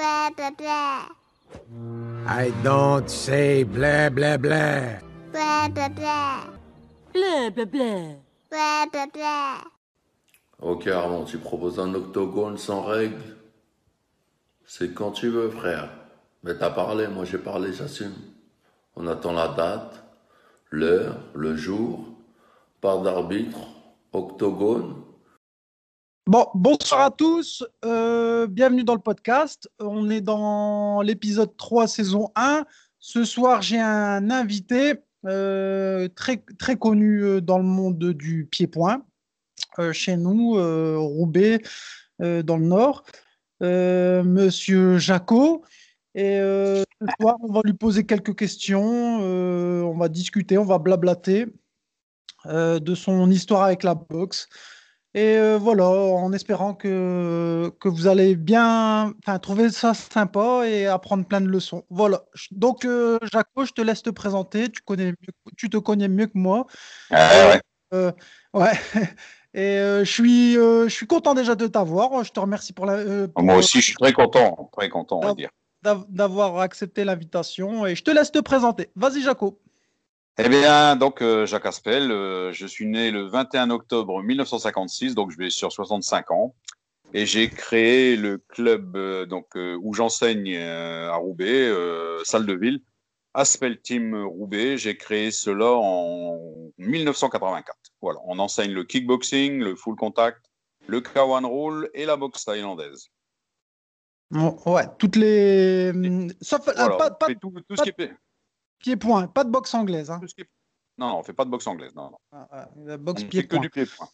Blah, blah, blah. I don't say blah blah blah. Blah, blah, blah. Bleu, bleu, bleu. Blah, blah, blah. Ok Armand, tu proposes un octogone sans règles? C'est quand tu veux frère. Mais t'as parlé, moi j'ai parlé, j'assume. On attend la date, l'heure, le jour, part d'arbitre, octogone. Bon, bonsoir à tous, euh, bienvenue dans le podcast. On est dans l'épisode 3, saison 1. Ce soir, j'ai un invité euh, très, très connu euh, dans le monde du pied-point, euh, chez nous, Roubaix, dans le Nord, Monsieur Jaco. Et ce soir, on va lui poser quelques questions, on va discuter, on va blablater de son histoire avec la boxe. Et euh, voilà, en espérant que, que vous allez bien trouver ça sympa et apprendre plein de leçons. Voilà. Donc, euh, Jaco, je te laisse te présenter. Tu, connais mieux- tu te connais mieux que moi. ouais. Euh, ouais. Et je suis, je suis content déjà de t'avoir. Je te remercie pour la, pour, Moi aussi, je suis très content, très content, on va Ah. dire. d'av- d'avoir accepté l'invitation. Et je te laisse te présenter. Vas-y, Jaco. Eh bien, donc, euh, Jacques Aspel, euh, je suis né le 21 octobre 1956, donc je vais sur 65 ans. Et j'ai créé le club euh, donc, où j'enseigne à Roubaix, salle de ville, Aspel Team Roubaix. J'ai créé cela en 1984. Voilà, on enseigne le kickboxing, le full contact, le K1 roll et la boxe thaïlandaise. Ouais, toutes les. Sauf Voilà, pas, tout, tout pas ce qui est... pied-point, pas de boxe anglaise. Hein. Non, on fait pas de boxe anglaise. Non, non. Ah, ah, la boxe fait que pied-point. du pied-point.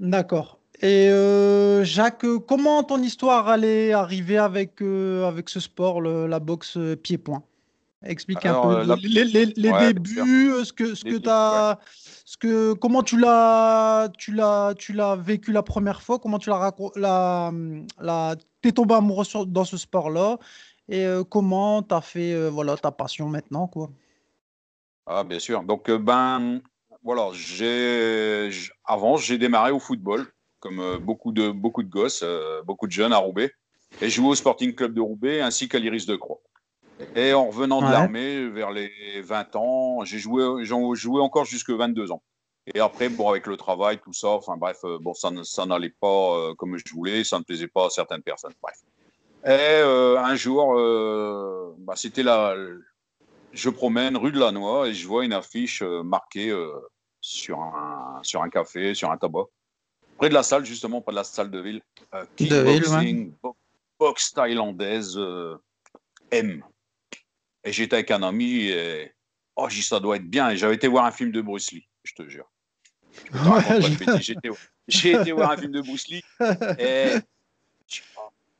D'accord. Et euh, Jacques, comment ton histoire allait arriver avec, euh, avec ce sport, le- la boxe pied-point? Explique un peu euh, la- les, les- les Ouais, bien débuts, ce que, ce Les que débuts, t'as, ce que, comment tu l'as, tu l'as, tu l'as vécu la première fois, comment tu l'as raconté, la, la, t'es tombé amoureux sur- dans ce sport-là, et euh, comment t'as fait, euh, voilà, ta passion maintenant, quoi? Ah, bien sûr. Donc, euh, ben, voilà, j'ai, avant, j'ai démarré au football, comme beaucoup de, beaucoup de gosses, beaucoup de jeunes à Roubaix. Et jouais au Sporting Club de Roubaix ainsi qu'à l'Iris de Croix. Et en revenant de Ouais. l'armée, vers les 20 ans, j'ai joué, j'en joué encore jusque 22 ans. Et après, bon, avec le travail, tout ça, enfin bref, bon, ça, n'allait pas comme je voulais, ça ne plaisait pas à certaines personnes. Bref. Et euh, un jour, euh, bah, c'était la, je promène rue de la Noix et je vois une affiche euh, marquée sur, un, sur un café, sur un tabac, près de la salle, justement, près de la salle de ville. Ouais. kickboxing, bo- boxe thaïlandaise, M. Et j'étais avec un ami et oh, j'ai ça doit être bien. Et j'avais été voir un film de Bruce Lee, je te jure. Je- j'ai été voir un film de Bruce Lee et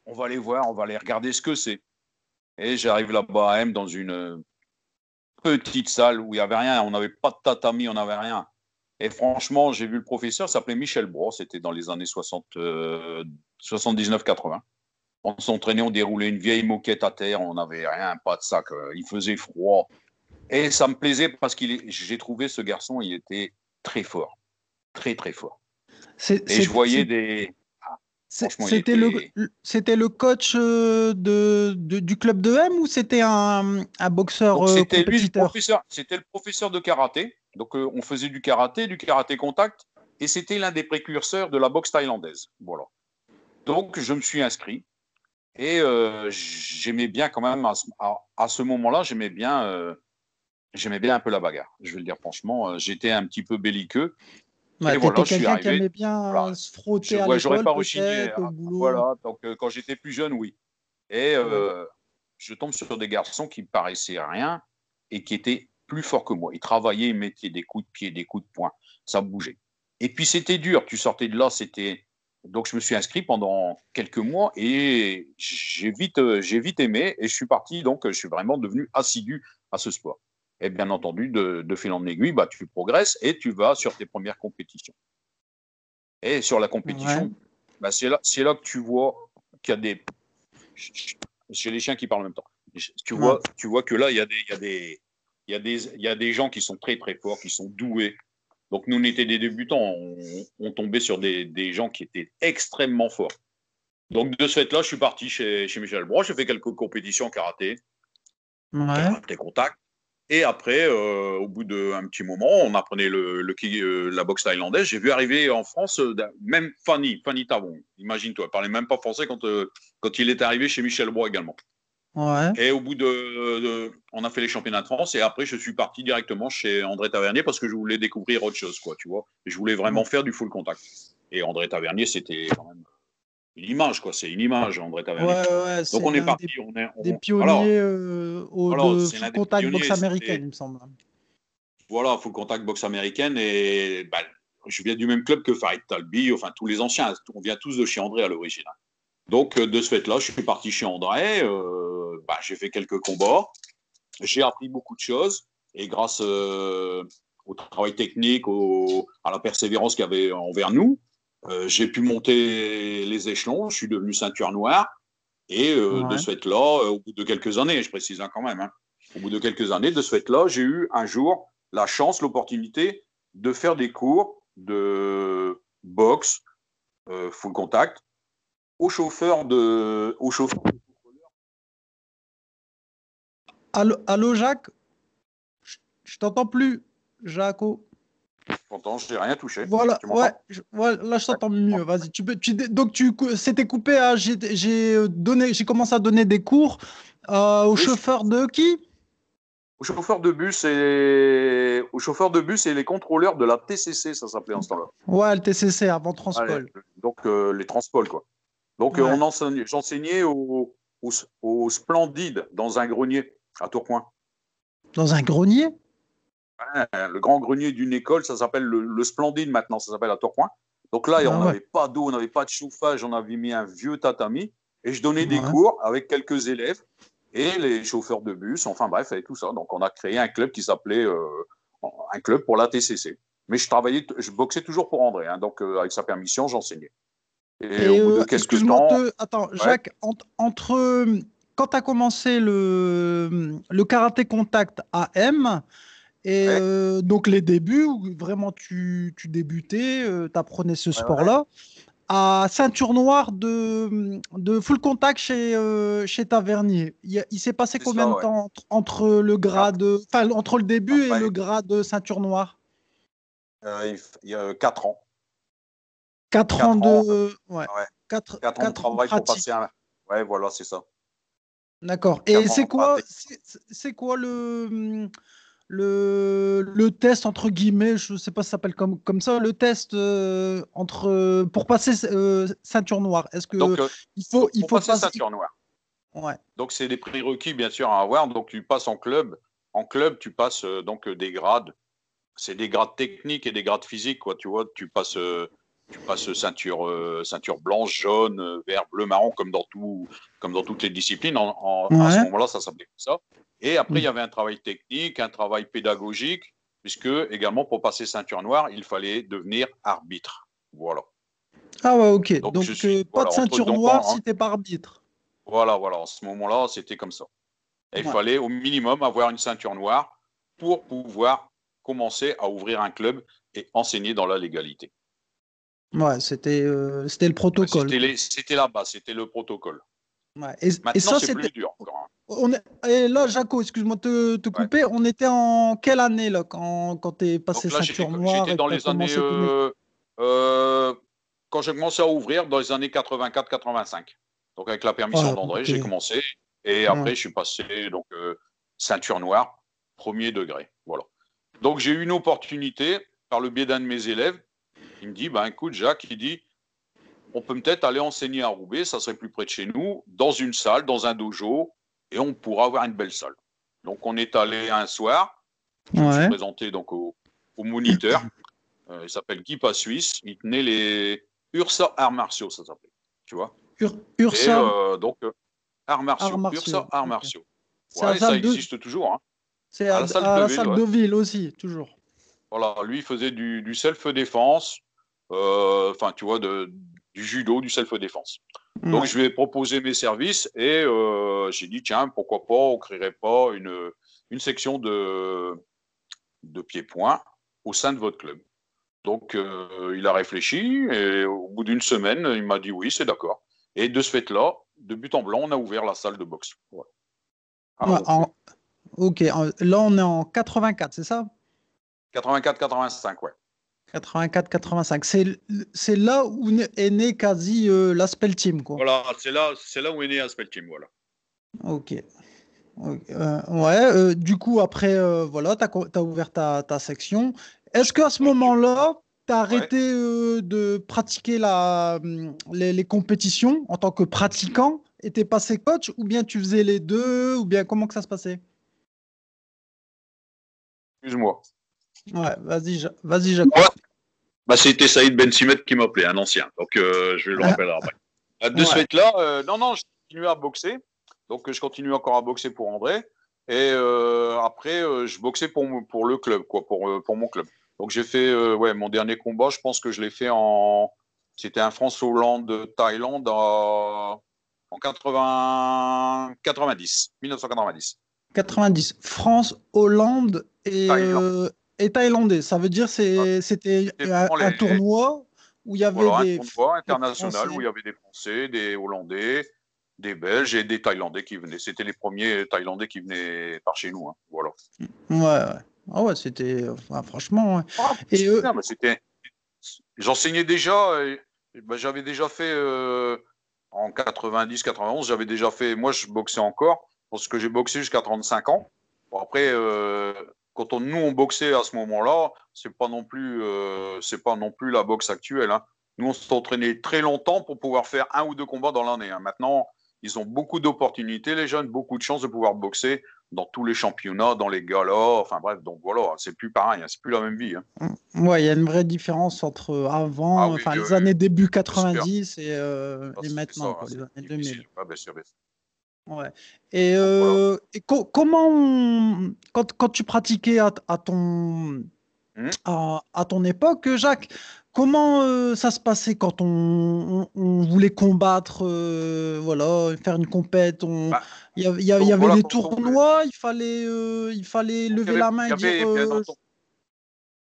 on va aller voir, on va aller regarder ce que c'est. Et j'arrive là-bas à M dans une euh, petite salle où il n'y avait rien, on n'avait pas de tatami, on n'avait rien. Et franchement, j'ai vu le professeur, il s'appelait Michel Bros, c'était dans les années 60, euh, 79-80. On s'entraînait, on déroulait une vieille moquette à terre, on n'avait rien, pas de sac, euh, il faisait froid. Et ça me plaisait parce que j'ai trouvé ce garçon, il était très fort, très très fort. Et je voyais des, C'était le, était- le- c'était le coach euh, de, de- du club de M ou c'était un, un boxeur euh, c'était lui le professeur. C'était le professeur de karaté. Donc euh, on faisait du karaté, du karaté contact, et c'était l'un des précurseurs de la boxe thaïlandaise. Voilà. Donc je me suis inscrit et euh, j'aimais bien quand même à ce, à- à ce moment-là, j'aimais bien, euh, j'aimais bien un peu la bagarre. Je vais le dire franchement, j'étais un petit peu belliqueux. Ouais, Et voilà, t'étais je suis quelqu'un qui aimait bien Voilà. se frotter Je- à ouais, j'aurais pas rechigné. Voilà. Donc euh, quand j'étais plus jeune, oui. Et euh, je tombe sur des garçons qui me paraissaient rien et qui étaient plus forts que moi. Ils travaillaient, ils mettaient des coups de pied, des coups de poing, ça bougeait. Et puis c'était dur. Tu sortais de là, c'était. Donc je me suis inscrit pendant quelques mois et j'ai vite, euh, j'ai vite aimé et je suis parti. Donc je suis vraiment devenu assidu à ce sport. Et bien entendu, de, de fil en aiguille, bah, tu progresses et tu vas sur tes premières compétitions. Et sur la compétition, Ouais. bah, c'est là, que tu vois qu'il y a des. J'ai les chiens qui parlent en même temps. Tu vois, tu vois que là, il y a des, il y a des, il y a des, il y a des gens qui sont très très forts, qui sont doués. Donc nous, on était des débutants, on, on tombait sur des, des gens qui étaient extrêmement forts. Donc de ce fait-là, je suis parti chez, chez Michel Broch. J'ai fait quelques compétitions en karaté, Ouais. karaté contact. Et après, euh, au bout d'un petit moment, on apprenait le, euh, la boxe thaïlandaise. J'ai vu arriver en France, euh, même Fanny, Fanny Tavon. Imagine-toi, elle parlait même pas français quand, quand il est arrivé chez Michel Broch également. Ouais. Et au bout de, de- on a fait les championnats de France et après je suis parti directement chez André Tavernier parce que je voulais découvrir autre chose, quoi, tu vois. Je voulais vraiment faire du full contact. Et André Tavernier, c'était quand même une image, quoi. C'est une image, André Ouais, Tavernier. ouais, c'est Donc on est parti, des, on est, on- des pionniers alors, euh, au alors, de contact boxe américaine, il me semble. voilà, full contact boxe américaine et bah, je viens du même club que Farid Talbi, enfin tous les anciens, on vient tous de chez André à l'origine. Donc euh, de ce fait-là, je suis parti chez André, euh, bah, j'ai fait quelques combats, j'ai appris beaucoup de choses et grâce euh, au travail technique, au- à la persévérance qu'il y avait envers nous, j'ai pu monter les échelons, je suis devenu ceinture noire et euh, Ouais. de ce fait-là, euh, au bout de quelques années, je précise hein, quand même, hein, au bout de quelques années, de ce fait-là, j'ai eu un jour la chance, l'opportunité de faire des cours de boxe, euh, full contact, au chauffeur de, au chauffeur. Allô, allô, Jacques? Je, je t'entends plus, Jaco. Pourtant, je n'ai rien touché. Voilà, ouais, je- ouais, là je t'entends mieux. Vas-y, tu peux, tu, donc tu, c'était coupé. J'ai euh, donné, j'ai commencé à donner des cours euh, au Oui, chauffeur de qui? Au chauffeur de bus et au chauffeur de bus et les contrôleurs de la TCC, ça s'appelait en ce temps-là. Ouais, le TCC avant Allez, Transpol. donc euh, les transports quoi. Donc Ouais. euh, on enseignait- j'enseignais au, au, au Splendide dans un grenier à Tourcoing. Dans un grenier? Ouais, le grand grenier d'une école, ça s'appelle le, le Splendide maintenant, ça s'appelle à Tourcoing. Donc là, Ah on ouais. n'avait pas d'eau, on n'avait pas de chauffage, on avait mis un vieux tatami et je donnais des Ouais. cours avec quelques élèves et les chauffeurs de bus, enfin bref, et tout ça. Donc on a créé un club qui s'appelait euh, un club pour la TCC. Mais je travaillais, je boxais toujours pour André, hein, donc euh, avec sa permission, j'enseignais. Et, Et, au bout de euh, quelques temps, te- attends, Jacques, ent- entre quand tu as commencé le, le karaté contact AM et Ouais. euh, donc les débuts où vraiment tu, tu débutais, tu apprenais ce sport-là, à ceinture noire de, de full contact chez, euh, chez Tavernier, il, il s'est passé combien de ouais. temps entre, entre le grade, enfin entre le début et le grade ceinture noire? Euh, il il y a 4 ans. 4 Quatre ans de. Ouais. Ouais. 4, 4 ans de travail pour pratique. passer un. Ouais, voilà, c'est ça. D'accord. Et c'est quoi, c'est quoi le, le, le test entre guillemets, je sais pas si ça s'appelle comme, comme ça, le test euh, entre pour passer euh, ceinture noire. Est-ce que Donc, euh, il faut, il faut passer passer- ceinture noire. Ouais. Donc, c'est des prérequis, bien sûr, à avoir. Donc, tu passes en club. En club, tu passes donc des grades. C'est des grades techniques et des grades physiques, quoi. Tu vois, tu passes, tu passes ceinture, ceinture blanche, jaune, vert, bleu, marron, comme dans, tout, comme dans toutes les disciplines. En, en- À ce moment-là, ça s'appelait comme ça. Et après, Mm. il y avait un travail technique, un travail pédagogique, puisque également, pour passer ceinture noire, il fallait devenir arbitre. Voilà. Ah ouais, ok. Donc, Donc, je suis- euh, pas de ceinture noire en- si t'es pas arbitre. Voilà, voilà. En ce moment-là, c'était comme ça. Et il fallait au minimum avoir une ceinture noire pour pouvoir commencer à ouvrir un club et enseigner dans la légalité. Ouais, c'était euh, c'était le protocole. C'était C'était là-bas, c'était le protocole. Ouais. Et, ça, c'est plus dur. encore, hein. On est... Et là, Jaco, excuse-moi de te, te Ouais. couper. On était en quelle année là quand, quand tu es passé Donc là, j'étais ceinture noire j'étais dans les années. euh, euh, quand j'ai commencé à ouvrir, dans les années 84-85. Donc avec la permission Ah, d'André, j'ai commencé. Et après, je suis passé donc euh, ceinture noire, premier degré. Voilà. Donc j'ai eu une opportunité par le biais d'un de mes élèves. Il me dit, ben écoute, Jacques, il dit, on peut peut-être aller enseigner à Roubaix, ça serait plus près de chez nous, dans une salle, dans un dojo, et on pourra avoir une belle salle. Donc on est allé un soir, je me suis Ouais. présenté donc au, au moniteur. Euh, il s'appelle Guy Suisse. Il tenait les Ursa Arts Martiaux, ça s'appelait. Tu vois Ur- Et Ursa, euh, donc, euh, Arts Martiaux. Ursa Arts. Martiaux. Ouais, ça de- existe toujours. hein. c'est à à, la salle à de la ville, salle ouais. de ville aussi, toujours. Voilà, lui, il faisait du, du self-défense, euh, enfin, tu vois, de, du judo, du self-défense. Donc, Ouais. je lui ai proposé mes services et euh, j'ai dit, tiens, pourquoi pas, on créerait pas une, une section de, de pieds-points au sein de votre club. Donc, euh, il a réfléchi et au bout d'une semaine, il m'a dit oui, c'est d'accord. Et de ce fait-là, de but en blanc, on a ouvert la salle de boxe. Ouais, en- Ok, là on est en 84, c'est ça? 84-85, ouais. 84-85. C'est l- c'est là où est né quasi euh, l'Aspel Team, quoi. Voilà, c'est là, c'est là où est né Aspel Team, voilà. Ok. Euh, ouais, euh, du coup, après, euh, voilà, tu as, ouvert ta, ta section. Est-ce qu'à ce moment-là, tu as arrêté euh, de pratiquer la, hum, les, les compétitions en tant que pratiquant et tu es passé coach ou bien tu faisais les deux ou bien comment que ça se passait? Excuse-moi. Ouais, vas-y, vas-y, Jacques. Ouais. Bah, c'était Saïd Ben Simet qui m'appelait, un ancien. Donc, euh, je vais le Ah. rappeler après. Euh, De Ouais. ce fait-là, euh, non, non, je continue à boxer. Donc, je continue encore à boxer pour André. Et euh, après, euh, je boxais pour, pour le club, quoi, pour, euh, pour mon club. Donc, j'ai fait, euh, ouais, mon dernier combat, je pense que je l'ai fait en. C'était un France-Hollande-Thaïlande en, en 80... 90, 1990. 90. France, Hollande et, Thaïlande. Et Thaïlandais. Ça veut dire c'est c'était C'était un, vraiment un les- tournoi où il y avait Voilà, des. un tournoi international où il y avait des Français, des Hollandais, des Belges et des Thaïlandais qui venaient. C'était les premiers Thaïlandais qui venaient par chez nous. hein. Voilà. Ouais, ouais. Ah ouais, c'était. enfin, franchement. ouais. Et c'était. J'enseignais déjà. ben, j'avais déjà fait euh, en 90-91. J'avais déjà fait. Moi, je boxais encore parce que j'ai boxé jusqu'à 35 ans. Bon, après, euh, quand on, nous on boxait à ce moment-là, c'est pas non plus, euh, c'est pas non plus la boxe actuelle. hein. Nous, on s'est entraîné très longtemps pour pouvoir faire un ou deux combats dans l'année. hein. Maintenant, ils ont beaucoup d'opportunités, les jeunes, beaucoup de chances de pouvoir boxer dans tous les championnats, dans les galas. Enfin bref, donc voilà, c'est plus pareil, hein, c'est plus la même vie. hein. Ouais, il y a une vraie différence entre avant, Ah oui, enfin les années début Bien sûr. 90 et, euh, Ah, et maintenant, ça, quoi, c'est les années difficile. 2000. Ouais, bien sûr, bien sûr. Ouais. Et, euh, et co- comment, on- quand, quand tu pratiquais à, à ton, Hmm? à, à ton époque, Jacques, comment euh, ça se passait quand on, on- on voulait combattre, euh, voilà, faire une compète Bah, Il y, a- il y a- il y donc avait voilà, on tournois, il fallait, il fallait lever la main et avait, dire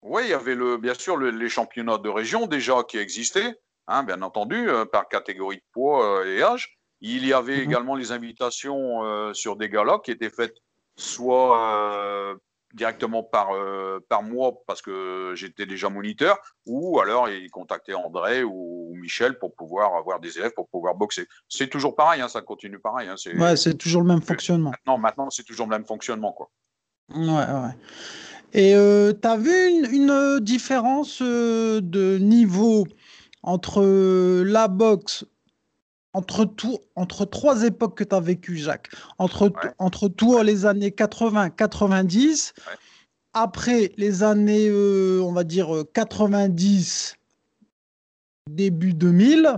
Oui, il y avait le, bien sûr le- les championnats de région déjà qui existaient, hein, bien entendu, par catégorie de poids et âge. Il y avait Mhm. également les invitations euh, sur des galas qui étaient faites soit euh, directement par, euh, par moi parce que j'étais déjà moniteur, ou alors ils contactaient André ou Michel pour pouvoir avoir des élèves pour pouvoir boxer. C'est toujours pareil, hein, ça continue pareil. hein, c'est- ouais, toujours le même fonctionnement. maintenant, maintenant c'est toujours le même fonctionnement. Quoi. Ouais, ouais. Et tu as vu une, une différence euh, de niveau entre euh, la boxe, entre, tout, entre trois époques que tu as vécues, Jacques, entre, Ouais. entre toi les années 80-90, Ouais. après les années, euh, on va dire, euh, 90, début 2000,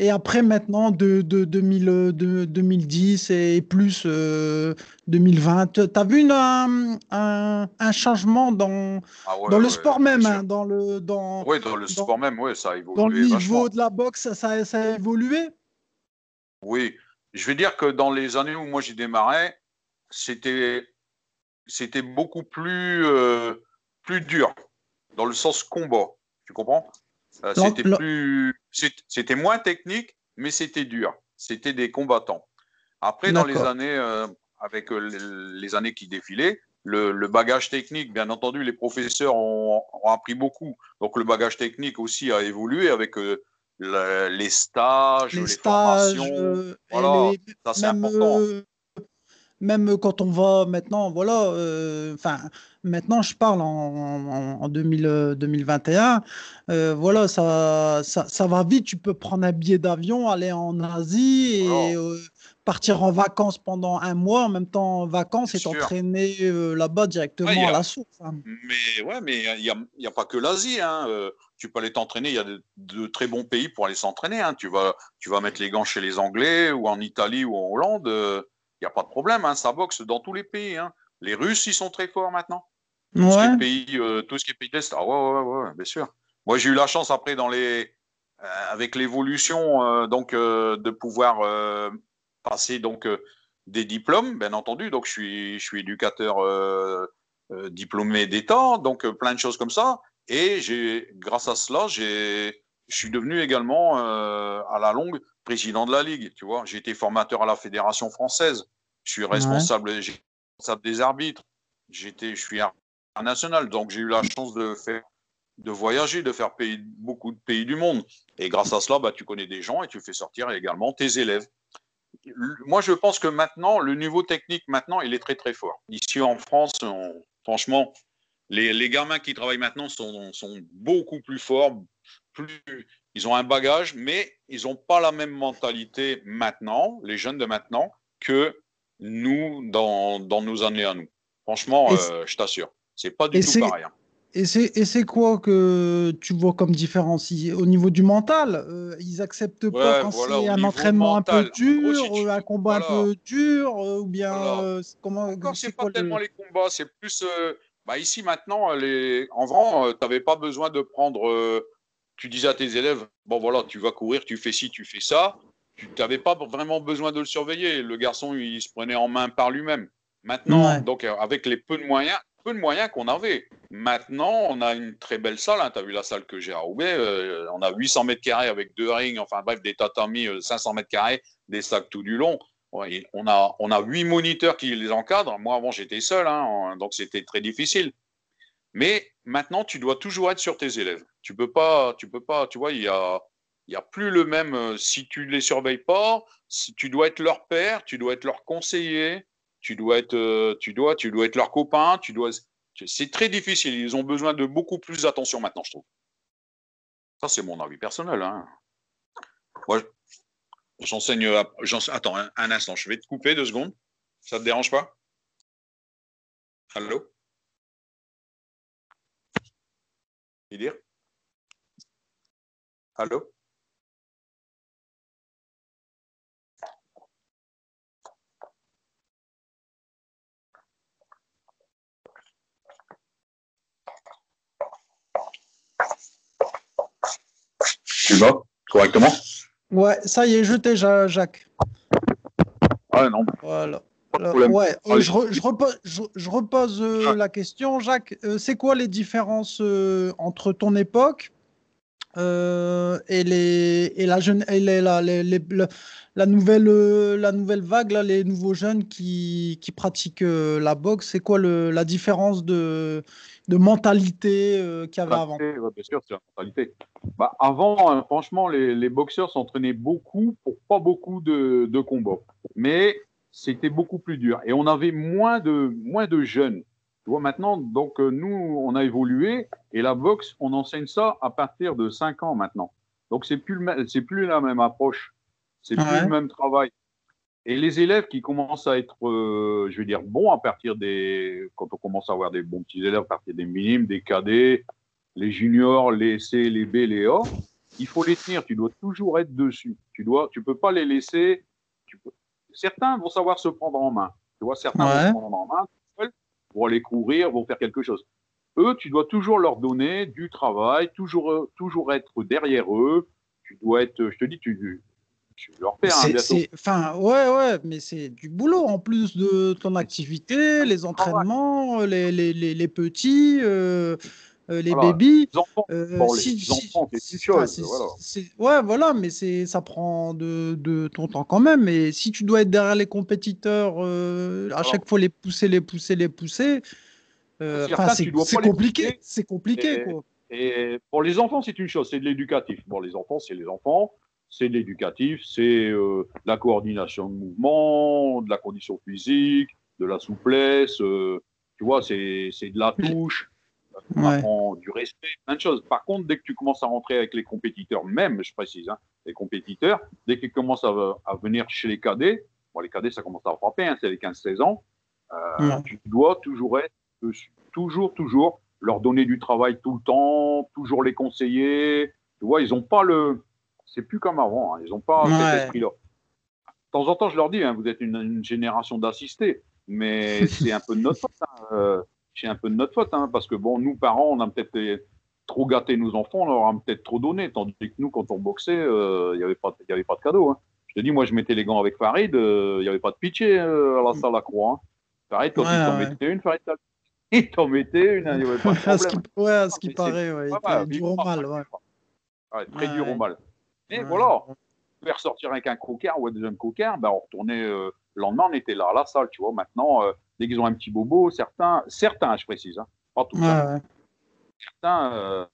et après maintenant de, de, 2000, euh, de 2010 et plus euh, 2020. Tu as vu une- un, un- un changement dans, Ah ouais, dans le ouais, sport même, hein, dans le, dans, Oui, dans le dans- sport même, oui, ça a évolué dans le niveau vachement. de la boxe, ça, ça a évolué Oui, je vais dire que dans les années où moi j'y démarrais, c'était c'était beaucoup plus euh, plus dur dans le sens combat. Tu comprends? Euh, C'était plus c'était moins technique, mais c'était dur. C'était des combattants. Après, dans les années euh, avec les, les années qui défilaient, le, le bagage technique, bien entendu, les professeurs ont, ont appris beaucoup. Donc le bagage technique aussi a évolué avec euh, le- les stages, les, les stages, formations. euh, voilà, les- Ça, c'est important. euh, même quand on va maintenant, voilà, euh, enfin, maintenant je parle en, en, en 2000, euh, 2021, euh, voilà, ça, ça, ça va vite, tu peux prendre un billet d'avion, aller en Asie et euh, partir en vacances pendant un mois, en même temps en vacances et t'entraîner euh, là-bas directement Ouais, a- à la source. hein. Mais ouais, mais il n'y a, a pas que l'Asie. Hein. Euh, tu peux aller t'entraîner. Il y a de, de très bons pays pour aller s'entraîner. Hein. Tu, vas, tu vas mettre les gants chez les Anglais ou en Italie ou en Hollande. euh, Il n'y a pas de problème. Hein. Ça boxe dans tous les pays. Hein. Les Russes, ils sont très forts maintenant. Tout ce qui Ouais. est pays, euh, tout ce qui est pays d'Est. Ah ouais, ouais, ouais, ouais, bien sûr. Moi, j'ai eu la chance après dans les, euh, avec l'évolution, euh, donc euh, de pouvoir euh, passer donc euh, des diplômes, bien entendu. Donc, je suis, je suis éducateur euh, euh, diplômé d'État, donc euh, plein de choses comme ça. Et grâce à cela, je suis devenu également euh, à la longue président de la Ligue, tu vois. J'ai été formateur à la Fédération française. Je suis responsable, des arbitres. J'étais, je suis international, donc j'ai eu la chance de faire, de voyager, de faire pays, beaucoup de pays du monde. Et grâce à cela, bah, tu connais des gens et tu fais sortir également tes élèves. Moi, je pense que maintenant, le niveau technique, maintenant, il est très, très fort. Ici en France, on- franchement, les, les gamins qui travaillent maintenant sont, sont beaucoup plus forts, plus, ils ont un bagage, mais ils n'ont pas la même mentalité maintenant, les jeunes de maintenant, que nous dans, dans nos années à nous. Franchement, euh, je t'assure, c'est pas du tout pareil. hein. Et c'est quoi que tu vois comme différence? Au niveau du mental euh, Ils acceptent pas quand voilà, c'est un entraînement un peu gros, dur, si tu euh, un combat voilà. un peu dur, euh, ou bien Voilà. comment Encore, c'est quoi pas le- tellement les combats, c'est plus. Euh, bah, ici, maintenant, les... en vrai, tu n'avais pas besoin de prendre. euh, tu disais à tes élèves bon, voilà, tu vas courir, tu fais ci, tu fais ça. Tu n'avais pas vraiment besoin de le surveiller. Le garçon, il se prenait en main par lui-même. Maintenant, Ouais. donc, euh, avec les peu de moyens, peu de moyens qu'on avait. Maintenant, on a une très belle salle. tu as vu la salle que j'ai à Roubaix. euh, on a 800 mètres carrés avec deux rings, enfin bref, des tatamis, euh, 500 mètres carrés, des sacs tout du long. On a on a huit moniteurs qui les encadrent. Moi avant j'étais seul, hein, donc c'était très difficile. Mais maintenant tu dois toujours être sur tes élèves. Tu peux pas, tu peux pas, tu vois, il y a il y a plus le même. euh, Si tu les surveilles pas, si tu dois être leur père, tu dois être leur conseiller, tu dois être, euh, tu dois, tu dois être leur copain, tu dois. C'est très difficile. Ils ont besoin de beaucoup plus d'attention maintenant, je trouve. Ça c'est mon avis personnel. Hein. Moi, J'enseigne. à- Attends, un, un instant, je vais te couper deux secondes. Ça te dérange pas? Allô? Idir? Allô? Tu vas correctement? Ouais, ça y est, jeté Ja- Jacques. Ah non, Voilà. Euh, ouais, euh, je, re- je repose, je, je repose euh, la question, Jacques. Euh, c'est quoi les différences euh, entre ton époque et, la nouvelle, vague, les nouveaux jeunes qui, pratiquent euh, la boxe C'est quoi la différence de, mentalité euh, qu'il y avait avant? Bien sûr, c'est la mentalité. Bah, avant, hein, franchement, les, boxeurs s'entraînaient beaucoup pour pas beaucoup de, de combats. Mais c'était beaucoup plus dur. Et on avait moins de jeunes. Tu vois, maintenant, donc, euh, nous, on a évolué. Et la boxe, on enseigne ça à partir de 5 ans maintenant. Donc, c'est plus, c'est plus la même approche. C'est plus Ouais. le même travail. Et les élèves qui commencent à être, euh, je veux dire, bons à partir des, quand on commence à avoir des bons petits élèves à partir des minimes, des cadets, les juniors, les C, les B, les A, il faut les tenir. Tu dois toujours être dessus. Tu dois, tu peux pas les laisser. Tu peux... Certains vont savoir se prendre en main. Tu vois, certains Ouais. vont se prendre en main, vont aller courir, vont faire quelque chose. Eux, tu dois toujours leur donner du travail, toujours, euh, toujours être derrière eux. Tu dois être, je te dis, tu, tu leur père hein, C'est- bientôt. c'est- Enfin, ouais, ouais, mais c'est du boulot en plus de ton activité, les entraînements, les, les, les, les petits, euh, euh, les Voilà. babies. Les enfants, Euh, Bon, si- enfants, voilà. Ouais, voilà, mais c'est ça prend de, de ton temps quand même. Et si tu dois être derrière les compétiteurs, euh, à chaque fois les pousser, les pousser, les pousser, euh, c'est compliqué. C'est compliqué, Et- quoi. Et pour les enfants, c'est une chose, c'est de l'éducatif. Bon, les enfants, c'est les enfants, c'est de l'éducatif, c'est de la coordination de mouvement, de la condition physique, de la souplesse, tu vois, c'est c'est de la touche, on Ouais. apprend du respect, plein de choses. Par contre, dès que tu commences à rentrer avec les compétiteurs, même, je précise, hein, les compétiteurs, dès qu'ils commencent à, à venir chez les cadets, bon, les cadets, ça commence à frapper, hein, c'est les 15-16 ans, euh, Ouais. tu dois toujours être. Toujours, toujours leur donner du travail tout le temps, toujours les conseiller. Tu vois, ils n'ont pas le. C'est plus comme avant, hein, ils n'ont pas Ouais. cet esprit-là. De temps en temps, je leur dis, hein, vous êtes une, une génération d'assistés, mais c'est un peu de notre faute. Euh, c'est un peu de notre faute, hein, parce que bon, nous, parents, on a peut-être euh, trop gâté nos enfants, on leur a peut-être trop donné, tandis que nous, quand on boxait, euh, il n'y avait, pas- il y avait pas de cadeau. hein. Je te dis, moi, je mettais les gants avec Farid, euh, il n'y avait pas de pitché euh, à la salle à croix. hein. Farid, quand Ouais, il t'en ouais. mettait une, Farid, il t'en mettait une, il n'y avait pas de À ce problème. qui, ouais, à ce qui paraît, ouais, il était dur au mal, ouais. très dur au mal. Mais voilà, pouvait ressortir avec un coquin ou un deuxième coquin, ben on retournait euh, le lendemain, on était là à la salle, tu vois. Maintenant, euh, dès qu'ils ont un petit bobo, certains, certains, je précise, hein, pas tous, Ouais, hein, ouais. certains, euh,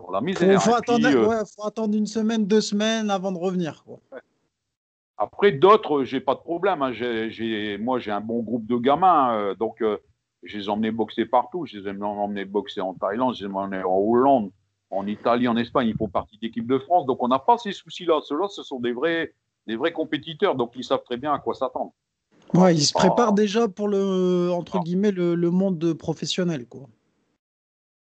ont la Faut, misère. faut Et puis, attendre, euh, ouais, faut attendre une semaine, deux semaines avant de revenir. quoi. Après, d'autres, j'ai pas de problème. hein. Moi, j'ai un bon groupe de gamins, euh, donc je les ai emmenés boxer partout. Je les ai emmenés boxer en Thaïlande, je les ai emmenés en Hollande, en Italie, en Espagne. Ils font partie d'équipe de France, donc on n'a pas ces soucis-là. Ceux-là, ce sont des vrais, des vrais compétiteurs, donc ils savent très bien à quoi s'attendre. Ouais, ils se Ah. préparent déjà pour le entre guillemets le, le monde professionnel, quoi.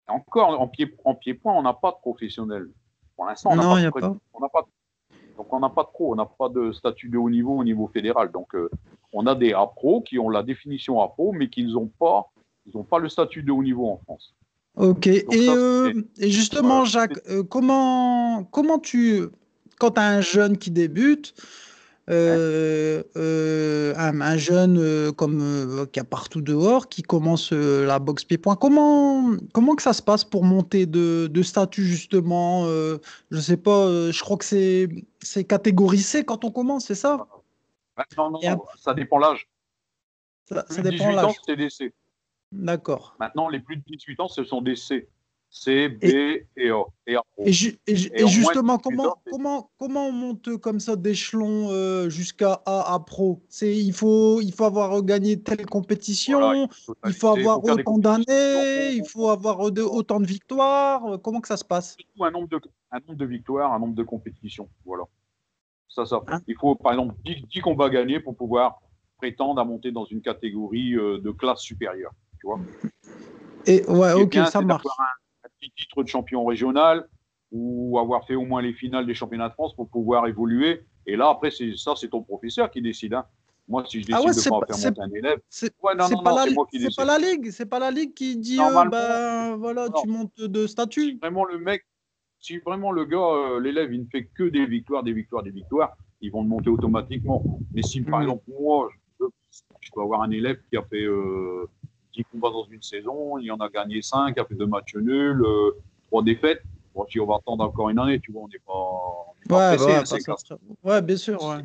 Encore, en pied, en pied-point, on n'a pas de professionnels. Pour l'instant, on n'a Non, pas, de pas. on n'a pas de- Donc, on n'a pas de pro, on n'a pas de statut de haut niveau au niveau fédéral. Donc, euh, on a des A-pro qui ont la définition A-pro, mais qui n'ont pas, ils ont pas le statut de haut niveau en France. Ok. Et, ça, euh, et justement. Jacques, euh, comment comment tu quand tu as un jeune qui débute, euh, euh, un, un jeune euh, comme euh, qui a partout dehors, qui commence euh, la boxe pied-point, comment comment que ça se passe pour monter de, de statut justement euh, Je sais pas. euh, je crois que c'est c'est catégorisé quand on commence, c'est ça? Maintenant, non, non, ça dépend l'âge. Ça, Plus ça de dépend 18 ans, l'âge. c'est des C. D'accord. Maintenant, les plus de 18 ans, ce sont des C. C, B et, A. Et A-pro. Et, ju- et ju- Et et en moins justement, de 18 comment, comment, comment on monte comme ça d'échelon euh, jusqu'à A à pro? Il faut, il faut avoir gagné telle compétition, Voilà, il faut avoir autant d'années, il faut avoir de- autant de victoires. euh, Comment que ça se passe? Un nombre de, un nombre de victoires, un nombre de compétitions. Voilà. Ça, ça. Hein? Il faut, par exemple, 10, 10 combats gagnés pour pouvoir prétendre à monter dans une catégorie euh, de classe supérieure. Tu vois. Et ouais, ok, bien, ça marche. Petit titre de champion régional ou avoir fait au moins les finales des championnats de France pour pouvoir évoluer. Et là, après, c'est ça, c'est ton professeur qui décide. hein. Moi, si je décide Ah ouais, de pas pas- faire monter un élève, C'est ouais, non, c'est non, pas, la, décide. pas ligue, c'est pas la ligue qui dit, euh, ben voilà, non. tu montes de statut. vraiment le mec, si vraiment le gars, euh, l'élève, il ne fait que des victoires, des victoires, des victoires, ils vont le monter automatiquement. Mais si par Mm. exemple moi, je, je dois avoir un élève qui a fait euh, 10 combats dans une saison, il en a gagné 5, a fait deux matchs nuls, euh, trois défaites. Bon, si on va attendre encore une année, tu vois, on n'est pas, on n'est pas Ouais, pressé, ouais, hein, pas ouais, bien sûr. Ouais.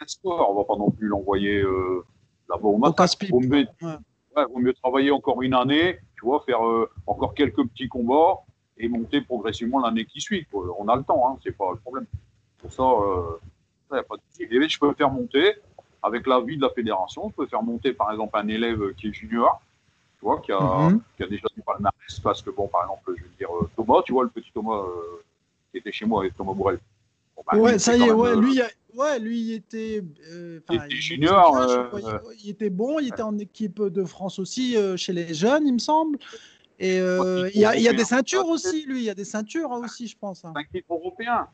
Un sport, on va pas non plus l'envoyer euh, là-bas au matin. Vaut mieux, Ouais. mieux travailler encore une année, tu vois, faire euh, encore quelques petits combats et monter progressivement l'année qui suit. quoi. On a le temps, hein, c'est pas le problème. Pour ça, euh, ça, y a pas de souci. Et je peux faire monter, avec l'avis de la fédération, je peux faire monter par exemple un élève qui est junior, vois, qui a, Mhm. qui a déjà du palmarès, parce que bon, par exemple, je veux dire, euh, Thomas, tu vois, le petit Thomas euh, qui était chez moi avec Thomas Bourrel. Bon, bah, Ouais, lui, ça y est, quand ouais, euh, lui, il a- ouais, lui, il était, euh, Il était junior, euh, il, il était bon, il était en équipe de France aussi euh, chez les jeunes, il me semble. Et euh, il y a, il y a des ceintures aussi, lui, il y a des ceintures aussi, je pense. hein. cinq titres européens,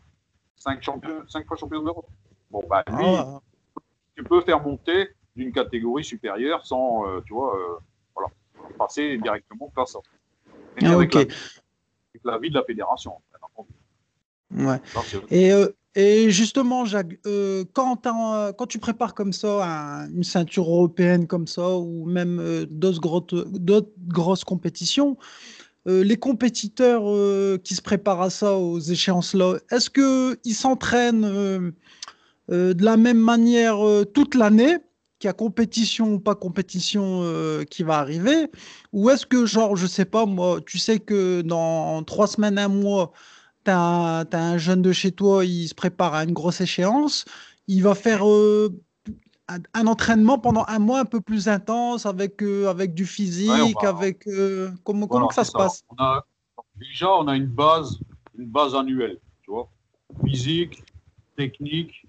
cinq, champions, cinq fois champion d'Europe. Bon, bah, lui, Ah, tu peux faire monter d'une catégorie supérieure sans, euh, tu vois, euh, passer directement classe A. Et Ah, avec, la, avec l'avis de la fédération. entendu. ouais. Ça, Et, euh, et justement, Jacques, euh, quand, quand tu prépares comme ça un- une ceinture européenne comme ça, ou même euh, d'autres grosses, grosses compétitions, les compétiteurs qui se préparent à ça, aux échéances-là, est-ce qu'ils s'entraînent de la même manière toute l'année qu'il y a compétition ou pas compétition euh, qui va arriver Ou est-ce que, genre, je sais pas, moi, tu sais que dans trois semaines, un mois, tu as, un jeune de chez toi, il se prépare à une grosse échéance, il va faire euh, un, un entraînement pendant un mois un peu plus intense avec, euh, avec du physique, Ouais, on va- avec... comment, Voilà, comment que ça se passe? On a, déjà, on a une base, une base annuelle, tu vois. Physique, technique,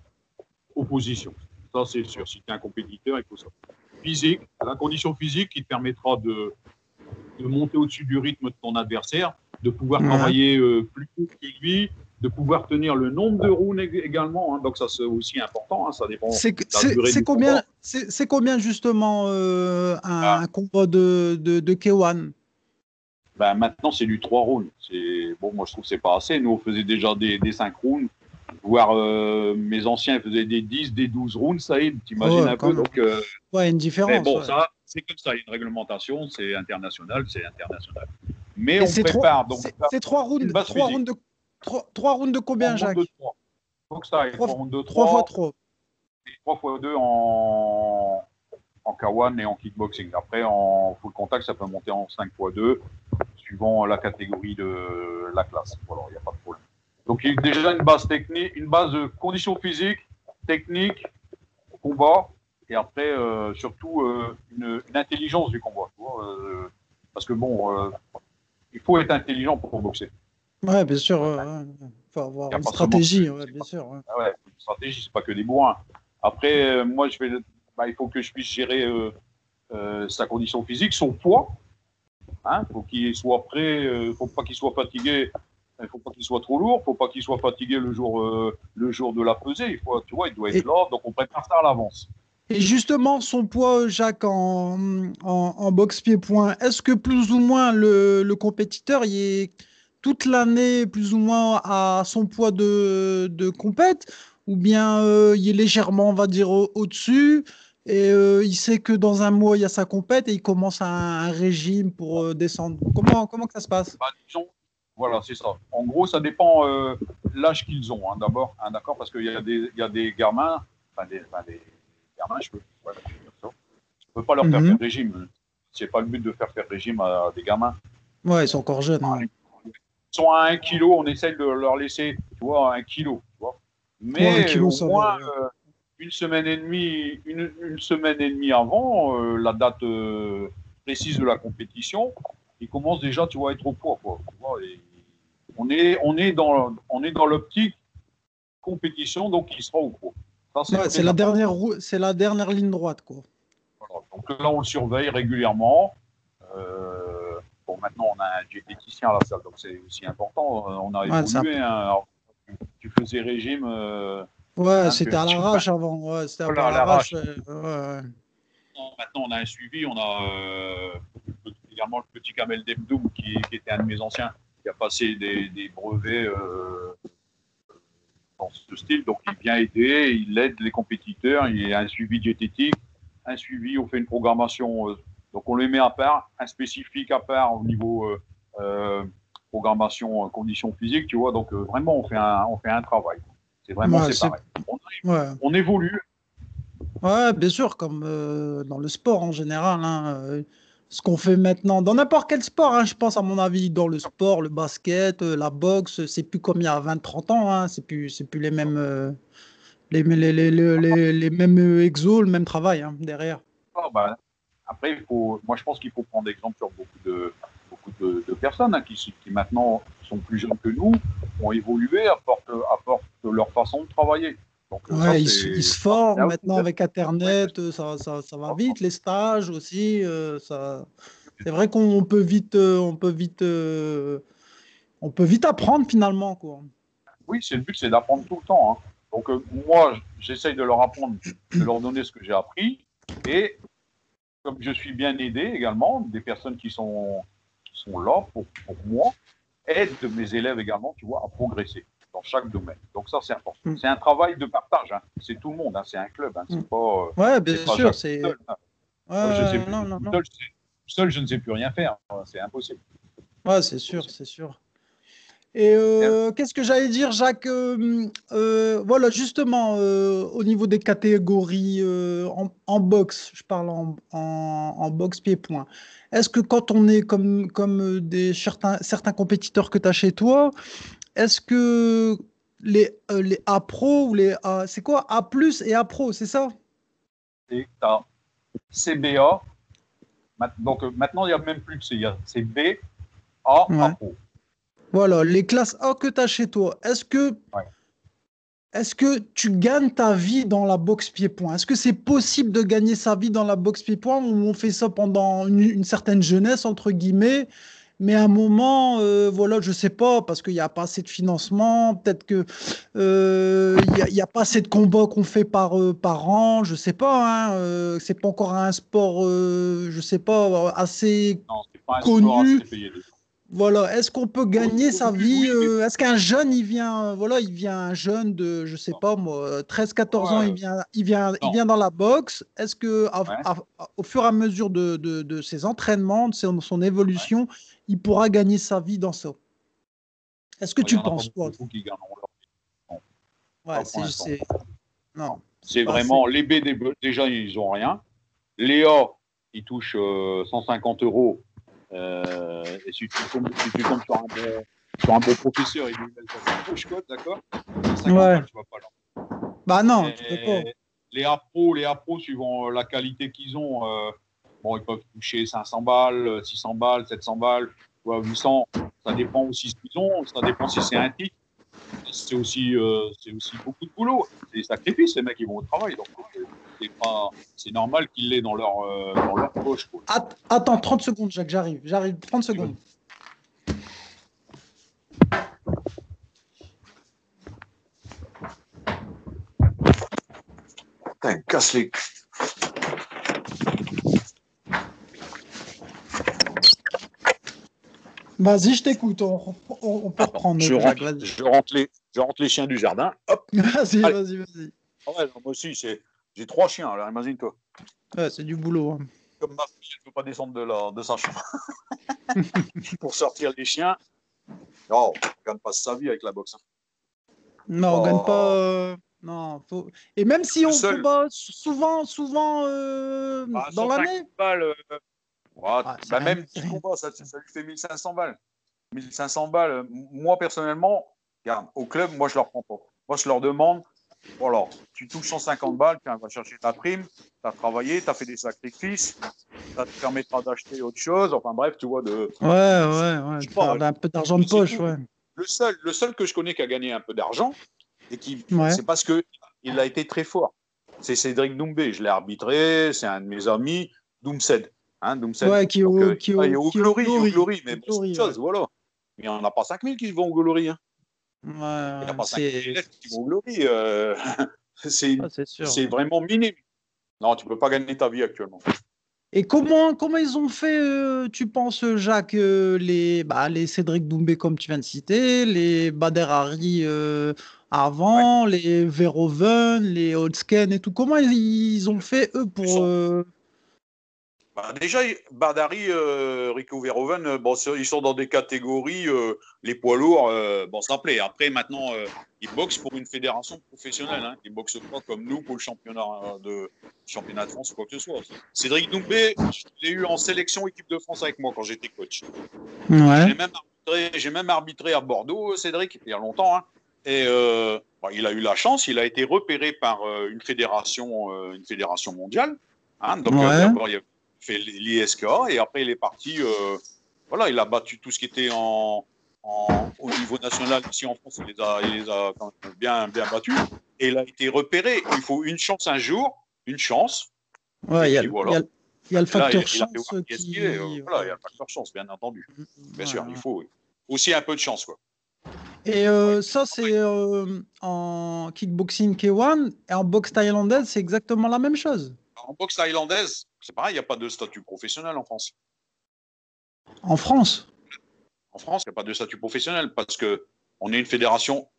opposition. Ça, c'est sûr. Si tu es un compétiteur, il faut ça. Physique, la condition physique qui te permettra de, de monter au-dessus du rythme de ton adversaire, de pouvoir Ouais. travailler euh, plus tôt que lui, de pouvoir tenir le nombre de rounds ég- également. hein. Donc, ça, c'est aussi important. hein. Ça dépend. C'est combien, c'est justement euh, un, Ah. un combat de, de, de K1 Ben, maintenant, c'est du 3 rounds. C'est bon, moi je trouve que c'est pas assez. Nous, on faisait déjà des, des 5 rounds. Voire euh, mes anciens faisaient des 10, des 12 rounds, ça y est, t'imagines Ouais, un peu. même. Donc, euh, Ouais, une mais différence. bon, ouais. ça, c'est comme ça. Il y a une réglementation, c'est international, c'est international. Mais Et on c'est prépare. trois, donc, c'est- ça, trois rounds, trois rounds de trois, trois rounds de combien, en Jacques de trois. box taille, Trois- 3 rounds de 3 3, x 3. et 3 fois 2 en, en K1 et en kickboxing. Après, en full contact, ça peut monter en 5 x 2, suivant la catégorie de la classe. Voilà, il n'y a pas de problème. Donc, il y a déjà une base technique, une base de conditions physiques, technique, combat, et après, euh, surtout, euh, une, une intelligence du combat. vois, euh, parce que bon, il faut être intelligent pour boxer. Ouais, bien sûr. ouais. faut avoir une stratégie, ouais, bien sûr. ouais. Ah ouais, une stratégie, c'est pas que des bourrins. Après, moi, je vais, bah, il faut que je puisse gérer sa condition physique, son poids. Hein, faut qu'il soit prêt, faut pas qu'il soit fatigué, il faut pas qu'il soit trop lourd, faut pas qu'il soit fatigué le jour, euh, le jour de la pesée. Il faut, tu vois, il doit être Et- là, donc on prépare ça à l'avance. Et justement, son poids, Jacques, en, en, en boxe pied-point, est-ce que plus ou moins le, le compétiteur il est toute l'année plus ou moins à son poids de, de compète? Ou bien euh, il est légèrement, on va dire, au- au-dessus et euh, il sait que dans un mois, il y a sa compète et il commence un, un régime pour euh, descendre? Comment, comment que ça se passe? Bah, disons, voilà, c'est ça. En gros, ça dépend euh, l'âge qu'ils ont, hein, d'abord, hein, d'accord, parce qu'il y a des, y a des gamins, enfin des, enfin, des gamins, je peux, voilà, je peux pas leur faire Mhm. faire régime. C'est pas le but de faire faire régime à des gamins. Ouais, ils sont encore jeunes. Ils sont à un kilo, on essaye de leur laisser, tu vois, un kilo, tu vois. Mais Ouais, un kilo, au moins euh, une semaine et demie, une, une semaine et demie avant euh, la date précise de la compétition, ils commencent déjà, tu vois, à être au poids, quoi. On est, on est dans, on est dans l'optique compétition, donc il sera au Ouais, très c'est la dernière roue- c'est la dernière ligne droite quoi. Voilà. Donc là, on le surveille régulièrement. Euh, bon, maintenant, on a un diététicien à la salle, donc c'est aussi important. On a Ouais, évolué. hein. Alors, tu- faisais régime. euh, Ouais, Hein, c'était à l'arrache avant. Ouais, c'était Voilà, à l'arrache. euh, maintenant, on a un suivi. On a également le petit Kamel Demdoum, qui, qui était un de mes anciens, qui a passé des, des brevets euh, dans ce style. Donc, il vient aider, il aide les compétiteurs. Il y a un suivi diététique, un suivi, on fait une programmation. euh, donc, on les met à part, un spécifique à part au niveau euh, programmation, conditions physiques, tu vois. Donc, vraiment, on fait un, on fait un travail. C'est vraiment Ouais, séparé. On, Ouais. on évolue. Ouais, bien sûr, comme euh, dans le sport en général. hein, euh, ce qu'on fait maintenant, dans n'importe quel sport, hein, je pense, à mon avis, dans le sport, le basket, euh, la boxe, c'est plus comme il y a 20-30 ans. Hein, c'est plus, plus les mêmes, euh, les, mêmes euh, exos, le même travail hein, derrière. Ah, bah, après, moi, je pense qu'il faut prendre exemple sur beaucoup de, beaucoup de, de personnes hein, qui, qui maintenant sont plus jeunes que nous, ont évolué, apportent, apportent leur façon de travailler. Donc, ça, Ouais, ils, se- ils se forment maintenant avec Internet, euh, ça, ça, ça va vite, les stages aussi. euh, ça... C'est vrai qu'on peut vite, euh, on peut vite, euh, on peut vite apprendre finalement, quoi. Oui, c'est le but, c'est d'apprendre tout le temps. hein. Donc, moi, j'essaye de leur apprendre, de leur donner ce que j'ai appris. Et comme je suis bien aidé également, des personnes qui sont, sont là pour, pour moi, aident mes élèves également, tu vois, à progresser dans chaque domaine. Donc, ça, c'est important. Mm. C'est un travail de partage. hein. C'est tout le monde, hein. c'est un club. hein. C'est Mm. pas. euh, Ouais, bien sûr, c'est. seul, hein. Je. Seul, ne sais plus rien faire. C'est impossible. Ouais, c'est sûr, c'est sûr. Et euh, qu'est-ce que j'allais dire, Jacques? Euh, euh, voilà, justement, au niveau des catégories en, en boxe, je parle en, en, en boxe pied-point. Est-ce que quand on est comme, comme des, certains, certains compétiteurs que tu as chez toi, est-ce que les, euh, les A Pro ou les A, c'est quoi? A plus et A Pro, c'est ça? Tu as CBA. Donc, euh, maintenant, il n'y a même plus de C. il y a- C'est B, A, Ouais. A Pro. Voilà, les classes A que tu as chez toi, est-ce que, Ouais. est-ce que tu gagnes ta vie dans la boxe pied-point? Est-ce que c'est possible de gagner sa vie dans la boxe pied-point ou on fait ça pendant une, une certaine jeunesse, entre guillemets, mais à un moment, euh, voilà, je sais pas, parce qu'il n'y a pas assez de financement, peut-être que euh, il n'y a, il y a pas assez de combats qu'on fait par, euh, par an, je sais pas, hein, euh, c'est pas encore un sport, je sais pas, assez Non, pas un Connu. sport assez payé. Voilà, est-ce qu'on peut gagner sa vie euh, Est-ce qu'un jeune, il vient, euh, voilà, il vient un jeune de, je sais pas moi, 13-14 ans, il vient, il vient, il vient dans la boxe. Est-ce que, à- à- au fur et à mesure de, de, de ses entraînements, de son, son évolution, il pourra gagner sa vie dans ça? Est-ce que Il tu penses, toi? Ouais, c'est. Non. C'est vraiment les B déjà ils ont rien. Les A ils touchent euh, 150 euros. Euh, et si tu tombes, si tu tombes sur un bon, sur un bon professeur, il nous met quoi, d'accord? 150 Ouais. balles, tu vas pas là. Bah non, Et tu peux pas. Les A Pro, les suivant euh, la qualité qu'ils ont, euh, bon ils peuvent toucher 500 balles, euh, 600 balles, 700 balles, tu vois, 800. Ça dépend aussi ce qu'ils ont. Ça dépend si c'est un titre. C'est aussi, euh, c'est aussi beaucoup de boulot. C'est des sacrifices, les mecs, ils vont au travail. Donc, euh, c'est pas, c'est normal qu'ils l'aient dans leur, euh, dans leur poche. Quoi. Attends, 30 secondes, Jacques, j'arrive. J'arrive, 30 secondes. Putain, casse les. Vas-y, je t'écoute. On, on- on peut reprendre. Je rentre, je, rentre les, je rentre les chiens du jardin. Hop. Vas-y, vas-y, vas-y. Ah ouais, moi aussi, j'ai trois chiens, alors imagine-toi. Ouais, c'est du boulot. hein. Comme ma fille, elle ne peut pas descendre de, la, de sa chambre. Pour sortir les chiens. Non, on ne gagne pas sa vie avec la boxe. hein. Non, on Oh. gagne pas. euh, Non, faut... Et même si on combat souvent, souvent euh, Ah, dans 150 l'année. euh, ouais, Ah, bah, même c'est petit rien. combat, ça, ça lui fait 1500 balles. 1500 balles. euh, Moi, personnellement, regarde, au club, moi, je leur prends pas. Moi, je leur demande, voilà, tu touches 150 balles, tiens, va chercher ta prime, tu as travaillé, tu as fait des sacrifices, ça te permettra d'acheter autre chose. Enfin, bref, tu vois, de... Ouais, ouais, ouais. Je de sais pas, faire un peu d'argent de poche, ouais. le seul, le seul que je connais qui a gagné un peu d'argent, et qui, Ouais. c'est parce que il a été très fort. C'est Cédric Doumbé. Je l'ai arbitré, c'est un de mes amis, Doomsed. Hein, Doomsed. Ouais, qui est Donc, au, euh, qui est il est au, au qui Glory, au Glory. Mais c'est autre chose, voilà. Mais il n'y en a pas 5000 qui vont au Glory. Hein. Ouais, Il n'y a ouais, pas 5000 c'est élèves qui vont au Glory. euh, c'est ah, vraiment minime. Non, tu ne peux pas gagner ta vie actuellement. Et comment, comment ils ont fait, euh, tu penses, Jacques, euh, les, bah, les Cédric Doumbé, comme tu viens de citer, les Bader Hari euh, avant, les Verhoeven, les Holtzken et tout. Comment ils, ils ont fait, eux, Ils pour. Bah, déjà, Badari, euh, Rico Verhoeven, euh, bon, ils sont dans des catégories, euh, les poids lourds, euh, bon, ça plaît. Après, maintenant, ils boxent pour une fédération professionnelle. Hein. Ils boxent pas comme nous pour le championnat de, championnat de France ou quoi que ce soit. Cédric Doumbé, je l'ai eu en sélection équipe de France avec moi quand j'étais coach. Ouais. J'ai même, arbitré- j'ai même arbitré à Bordeaux, Cédric, il y a longtemps. hein. Et bon, il a eu la chance, il a été repéré par une fédération, une fédération mondiale. hein. Donc Ouais. d'abord, il a fait l'ISK et après il est parti. euh, voilà, il a battu tout ce qui était en, en- au niveau national ici en France. Il les a, il les a quand même bien, bien battus. Et il a été repéré. Il faut une chance un jour, une chance. Ouais, il y a, voilà. y y le Là, facteur il, il a chance qui euh, Voilà, il y a le facteur chance, bien entendu. Bien Ouais, sûr, il faut aussi un peu de chance. Quoi. Et euh, ça, c'est euh, en kickboxing K1 et en boxe thaïlandaise, c'est exactement la même chose. En boxe thaïlandaise, c'est pareil, il n'y a pas de statut professionnel en France. En France? En France, il n'y a pas de statut professionnel parce que on est une fédération,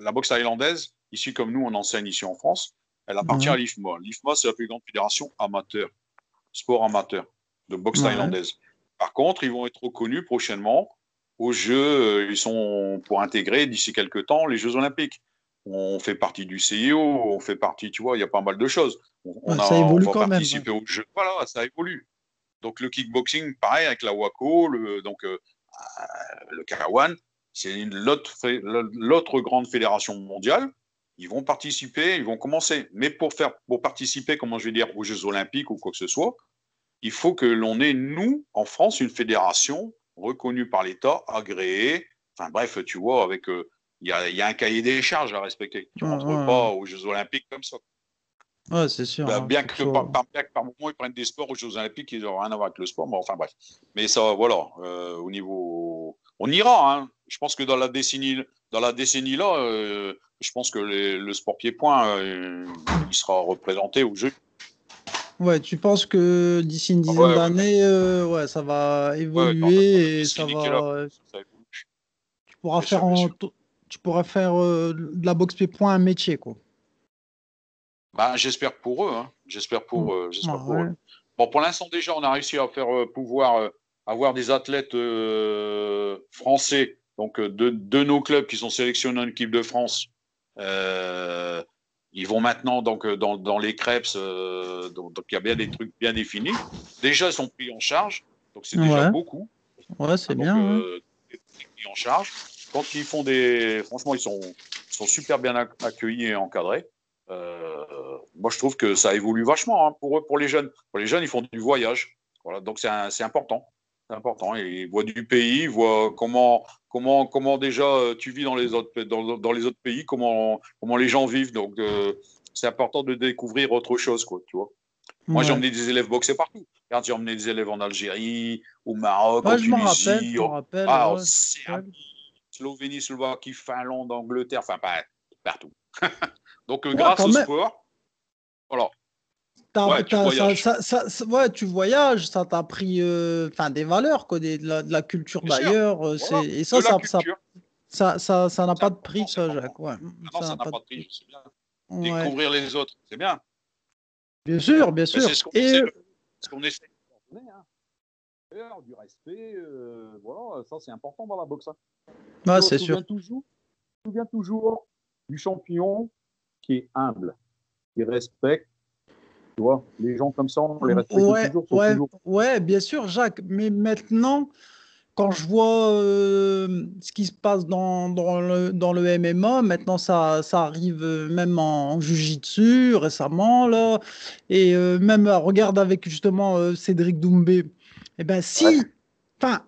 la boxe thaïlandaise, ici comme nous, on enseigne ici en France, elle appartient à l'IFMA. L'IFMA, c'est la plus grande fédération amateur, sport amateur de boxe thaïlandaise. Par contre, ils vont être reconnus prochainement aux Jeux, euh, ils sont pour intégrer d'ici quelques temps les Jeux Olympiques. On fait partie du CIO, on fait partie, tu vois, il y a pas mal de choses. On, Ouais, ça évolue on va quand même, participer aux Jeux. Voilà, ça évolue. Donc le kickboxing, pareil avec la WACO, le, donc euh, euh, le Karawan, c'est l'autre grande fédération mondiale. Ils vont participer, ils vont commencer. Mais pour faire, pour participer, comment je vais dire, aux Jeux Olympiques ou quoi que ce soit, il faut que l'on ait nous en France une fédération reconnue par l'État, agréée. Enfin bref, tu vois, avec euh, il y, a, y a un cahier des charges à respecter. Tu Ouais, rentres ouais, pas aux Jeux Olympiques comme ça. Ouais, c'est sûr. Bah, hein, bien, que, par, par- bien que par moment ils prennent des sports aux Jeux Olympiques, ils n'ont rien à voir avec le sport, mais enfin bref. Mais ça, voilà, euh, au niveau. On ira, hein. Je pense que dans la décennie, dans la décennie là, euh, je pense que les- le sport pied-point, euh, il sera représenté aux Jeux. Ouais, tu penses que d'ici une dizaine ouais. d'années, ouais, ça va évoluer et ça va. Ça. Tu pourras Bien faire sûr, en- tu pourras faire de la boxe pied-point un métier, quoi. Bah, j'espère pour eux, hein. J'espère pour, eux, j'espère Ah, pour ouais. eux. Bon, pour l'instant déjà, on a réussi à faire euh, pouvoir euh, avoir des athlètes euh, français, donc euh, de, de nos clubs qui sont sélectionnés en équipe de France, Euh, ils vont maintenant donc euh, dans, dans les crêpes, euh, donc, il y a bien des trucs bien définis. Déjà, ils sont pris en charge, donc c'est déjà Ouais. beaucoup. Ouais, c'est Donc, bien. euh, c'est pris en charge. Quand ils font des, franchement, ils sont, ils sont super bien ac- accueillis et encadrés. Euh, moi, je trouve que ça évolue vachement hein, pour eux, pour les jeunes. Pour les jeunes, ils font du voyage. Voilà, donc c'est important. C'est important. Ils voient du pays, ils voient comment, comment, comment déjà euh, tu vis dans les autres, dans, dans les autres pays, comment, comment les gens vivent. Donc, euh, c'est important de découvrir autre chose, quoi, tu vois. Moi, j'ai emmené des élèves boxer partout. Regarde, j'ai emmené des élèves en Algérie, au Maroc, Ouais, en Tunisie, m'en rappelle. ah, en ouais. Slovénie, Slovaquie, Finlande, Angleterre, enfin, partout. Donc, euh, Ouais, grâce au même. sport, voilà. Ouais, tu ça- voyages. ça- ça- ça- ouais, tu voyages, ça t'a appris euh, des valeurs, quoi, des- de, la, de la culture d'ailleurs. euh, Voilà. Et ça, ça, ça, ça, n'a pas de prix, ça. Jacques. Ouais. Ah non, ça n'a pas de prix, c'est bien. Découvrir les autres, c'est bien. Bien sûr, bien sûr. c'est ce qu'on Et essaie, ce qu'on essaie de hein. Du respect, euh, voilà, ça c'est important dans la boxe. hein. Je c'est sûr. toujours, je me souviens toujours du champion qui est humble, qui respecte. Tu vois, les gens comme ça, on les respecte Ouais, toujours. ouais, toujours- ouais, bien sûr, Jacques. Mais maintenant, quand je vois euh, ce qui se passe dans, dans le, dans le MMA, maintenant ça, ça arrive euh, même en, en Jiu-Jitsu récemment, là. Et euh, même, regarde avec justement euh, Cédric Doumbé. Eh ben, si, Ouais.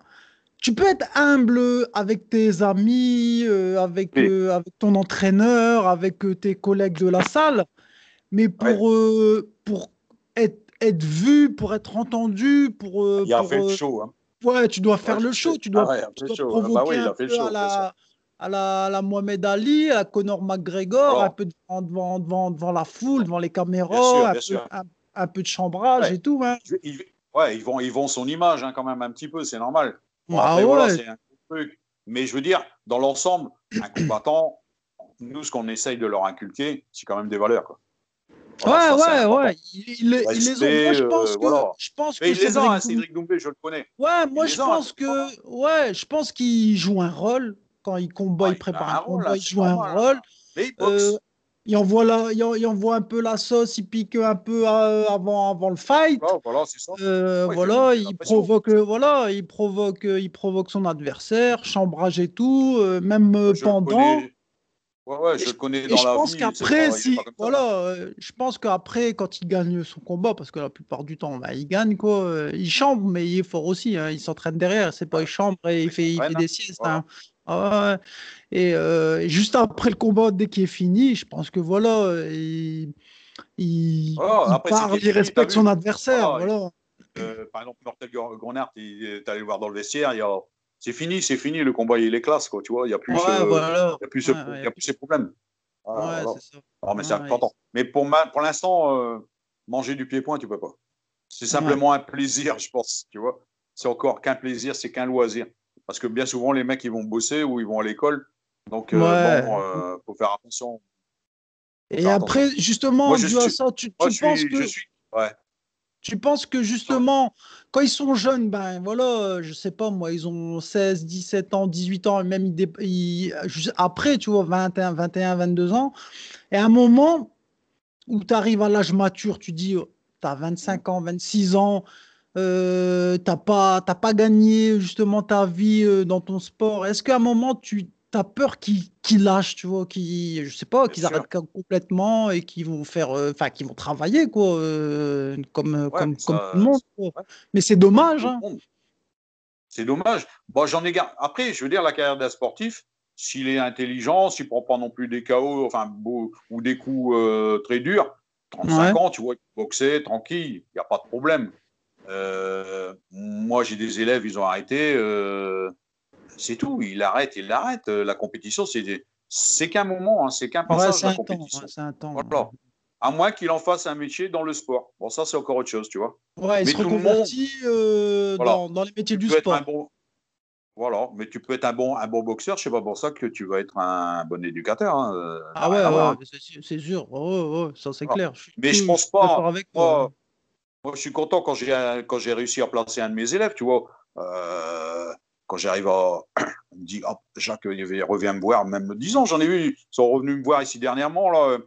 Tu peux être humble avec tes amis, euh, avec, Oui. euh, avec ton entraîneur, avec euh, tes collègues de la salle, mais pour, euh, pour être, être vu, pour être entendu, pour, euh, Il a pour, fait le euh, show. Hein. ouais, tu dois faire Ouais, le show, tu dois, Ah ouais, tu dois show. Ah bah provoquer oui, un peu show, à la, à la, à la Mohamed Ali, à la Conor McGregor, Voilà. un peu devant, devant, devant, devant la foule, devant les caméras, Bien sûr, un, peu, sûr. un, un peu de chambrage et tout. Hein. Ils, ouais, ils vont, ils vont son image hein, quand même un petit peu, c'est normal. Bon, Ah après, voilà, c'est un truc. Mais je veux dire, dans l'ensemble, un combattant, nous, ce qu'on essaye de leur inculquer, c'est quand même des valeurs. Quoi. Voilà, ça, c'est ouais, ouais, ouais. Ils, ils les- ont. Moi, je pense euh, que, voilà. je pense que il les a, Cédric Doumbé- je le connais. Ouais, moi Il je pense que ouais, je pense qu'il joue un rôle quand il combat, Ouais, il il prépare un rôle, combat, il joue un rôle. Mais il boxe. Euh, il envoie la, il, en- il envoie un peu la sauce, il pique un peu euh, avant, avant le fight. Voilà, voilà, c'est ça. Euh, Ouais, il voilà, provoque, euh, voilà, il provoque, euh, il provoque son adversaire, chambrage et tout, euh, même euh, Je pendant. connais- Ouais, ouais, je le connais dans je la pense qu'après, si, ça, voilà, hein. euh, je pense qu'après, quand il gagne son combat, parce que la plupart du temps, bah, il gagne quoi, euh, il chambre, mais il est fort aussi, hein, il s'entraîne derrière, c'est pas il chambre et il fait, il fait des hein, siestes. voilà. hein. Ah ouais. Et euh, juste après le combat, dès qu'il est fini, je pense que voilà, il, il, Voilà, il après, respecte son adversaire, voilà. Euh, par exemple, Mortel Grenard, il est allé le voir dans le vestiaire, il y a... c'est fini, c'est fini, le combat, il est classe, quoi, tu vois, il n'y a plus, Ouais, voilà. y a plus, ce... Ouais, il y ouais. a plus ces problèmes. Ça. Non, mais c'est important. Mais pour, ma... pour l'instant, euh, manger du pied-point, tu peux pas. C'est simplement un plaisir, je pense, tu vois. C'est encore qu'un plaisir, c'est qu'un loisir. Parce que bien souvent, les mecs, ils vont bosser ou ils vont à l'école. Donc, euh, Ouais. bon, euh, faut faire attention. Et Faire après, justement, Moi, je dû à ça, tu, Moi, tu je penses suis, que je suis, ouais. Tu penses que justement, quand ils sont jeunes, ben voilà, je sais pas moi, ils ont 16, 17 ans, 18 ans, et même ils, ils- après, tu vois, 21, 21, 22 ans, et à un moment où tu arrives à l'âge mature, tu dis, tu as 25 ans, 26 ans, euh, tu n'as pas, t'as pas gagné justement ta vie euh, dans ton sport, est-ce qu'à un moment, tu as peur qu'ils qu'ils lâchent, tu vois, qu'ils, je sais pas, qu'ils arrêtent com- complètement et qu'ils vont faire, euh, enfin, qu'ils vont travailler, quoi, euh, comme, euh, Ouais, comme, ça- comme tout le monde. ouais. Mais c'est dommage, hein. C'est dommage. Bon, j'en ai gar- Après, je veux dire, la carrière d'un sportif, s'il est intelligent, s'il prend pas non plus des KO, enfin, beau- ou des coups euh, très durs, 35 Ouais. ans, tu vois, boxer, tranquille, il n'y a pas de problème. Euh, moi, j'ai des élèves, ils ont arrêté. euh, c'est tout. Il arrête, il arrête. Euh, La compétition, c'est des- c'est qu'un moment, hein, c'est qu'un Ouais, passage, la temps, compétition. ouais, c'est un temps. Voilà. À moins qu'il en fasse un métier dans le sport. Bon, ça, c'est encore autre chose, tu vois. Ouais, il Mais se tout le monde- reconvertit euh, Voilà. dans, dans les métiers tu du peux être sport. un bon. Voilà, mais tu peux être un bon, un bon boxeur, c'est pas pour ça que tu vas être un bon éducateur. hein, Ah ouais, ouais, c'est sûr-. Ouais, ouais, ça c'est Voilà. clair. Mais je pense pas, avec moi, moi, je suis content quand j'ai quand j'ai réussi à placer un de mes élèves, tu vois. Euh, quand j'arrive à. On me dit, Jacques, il revient me voir, même 10 ans, j'en ai vu. Ils sont revenus me voir ici dernièrement. Là.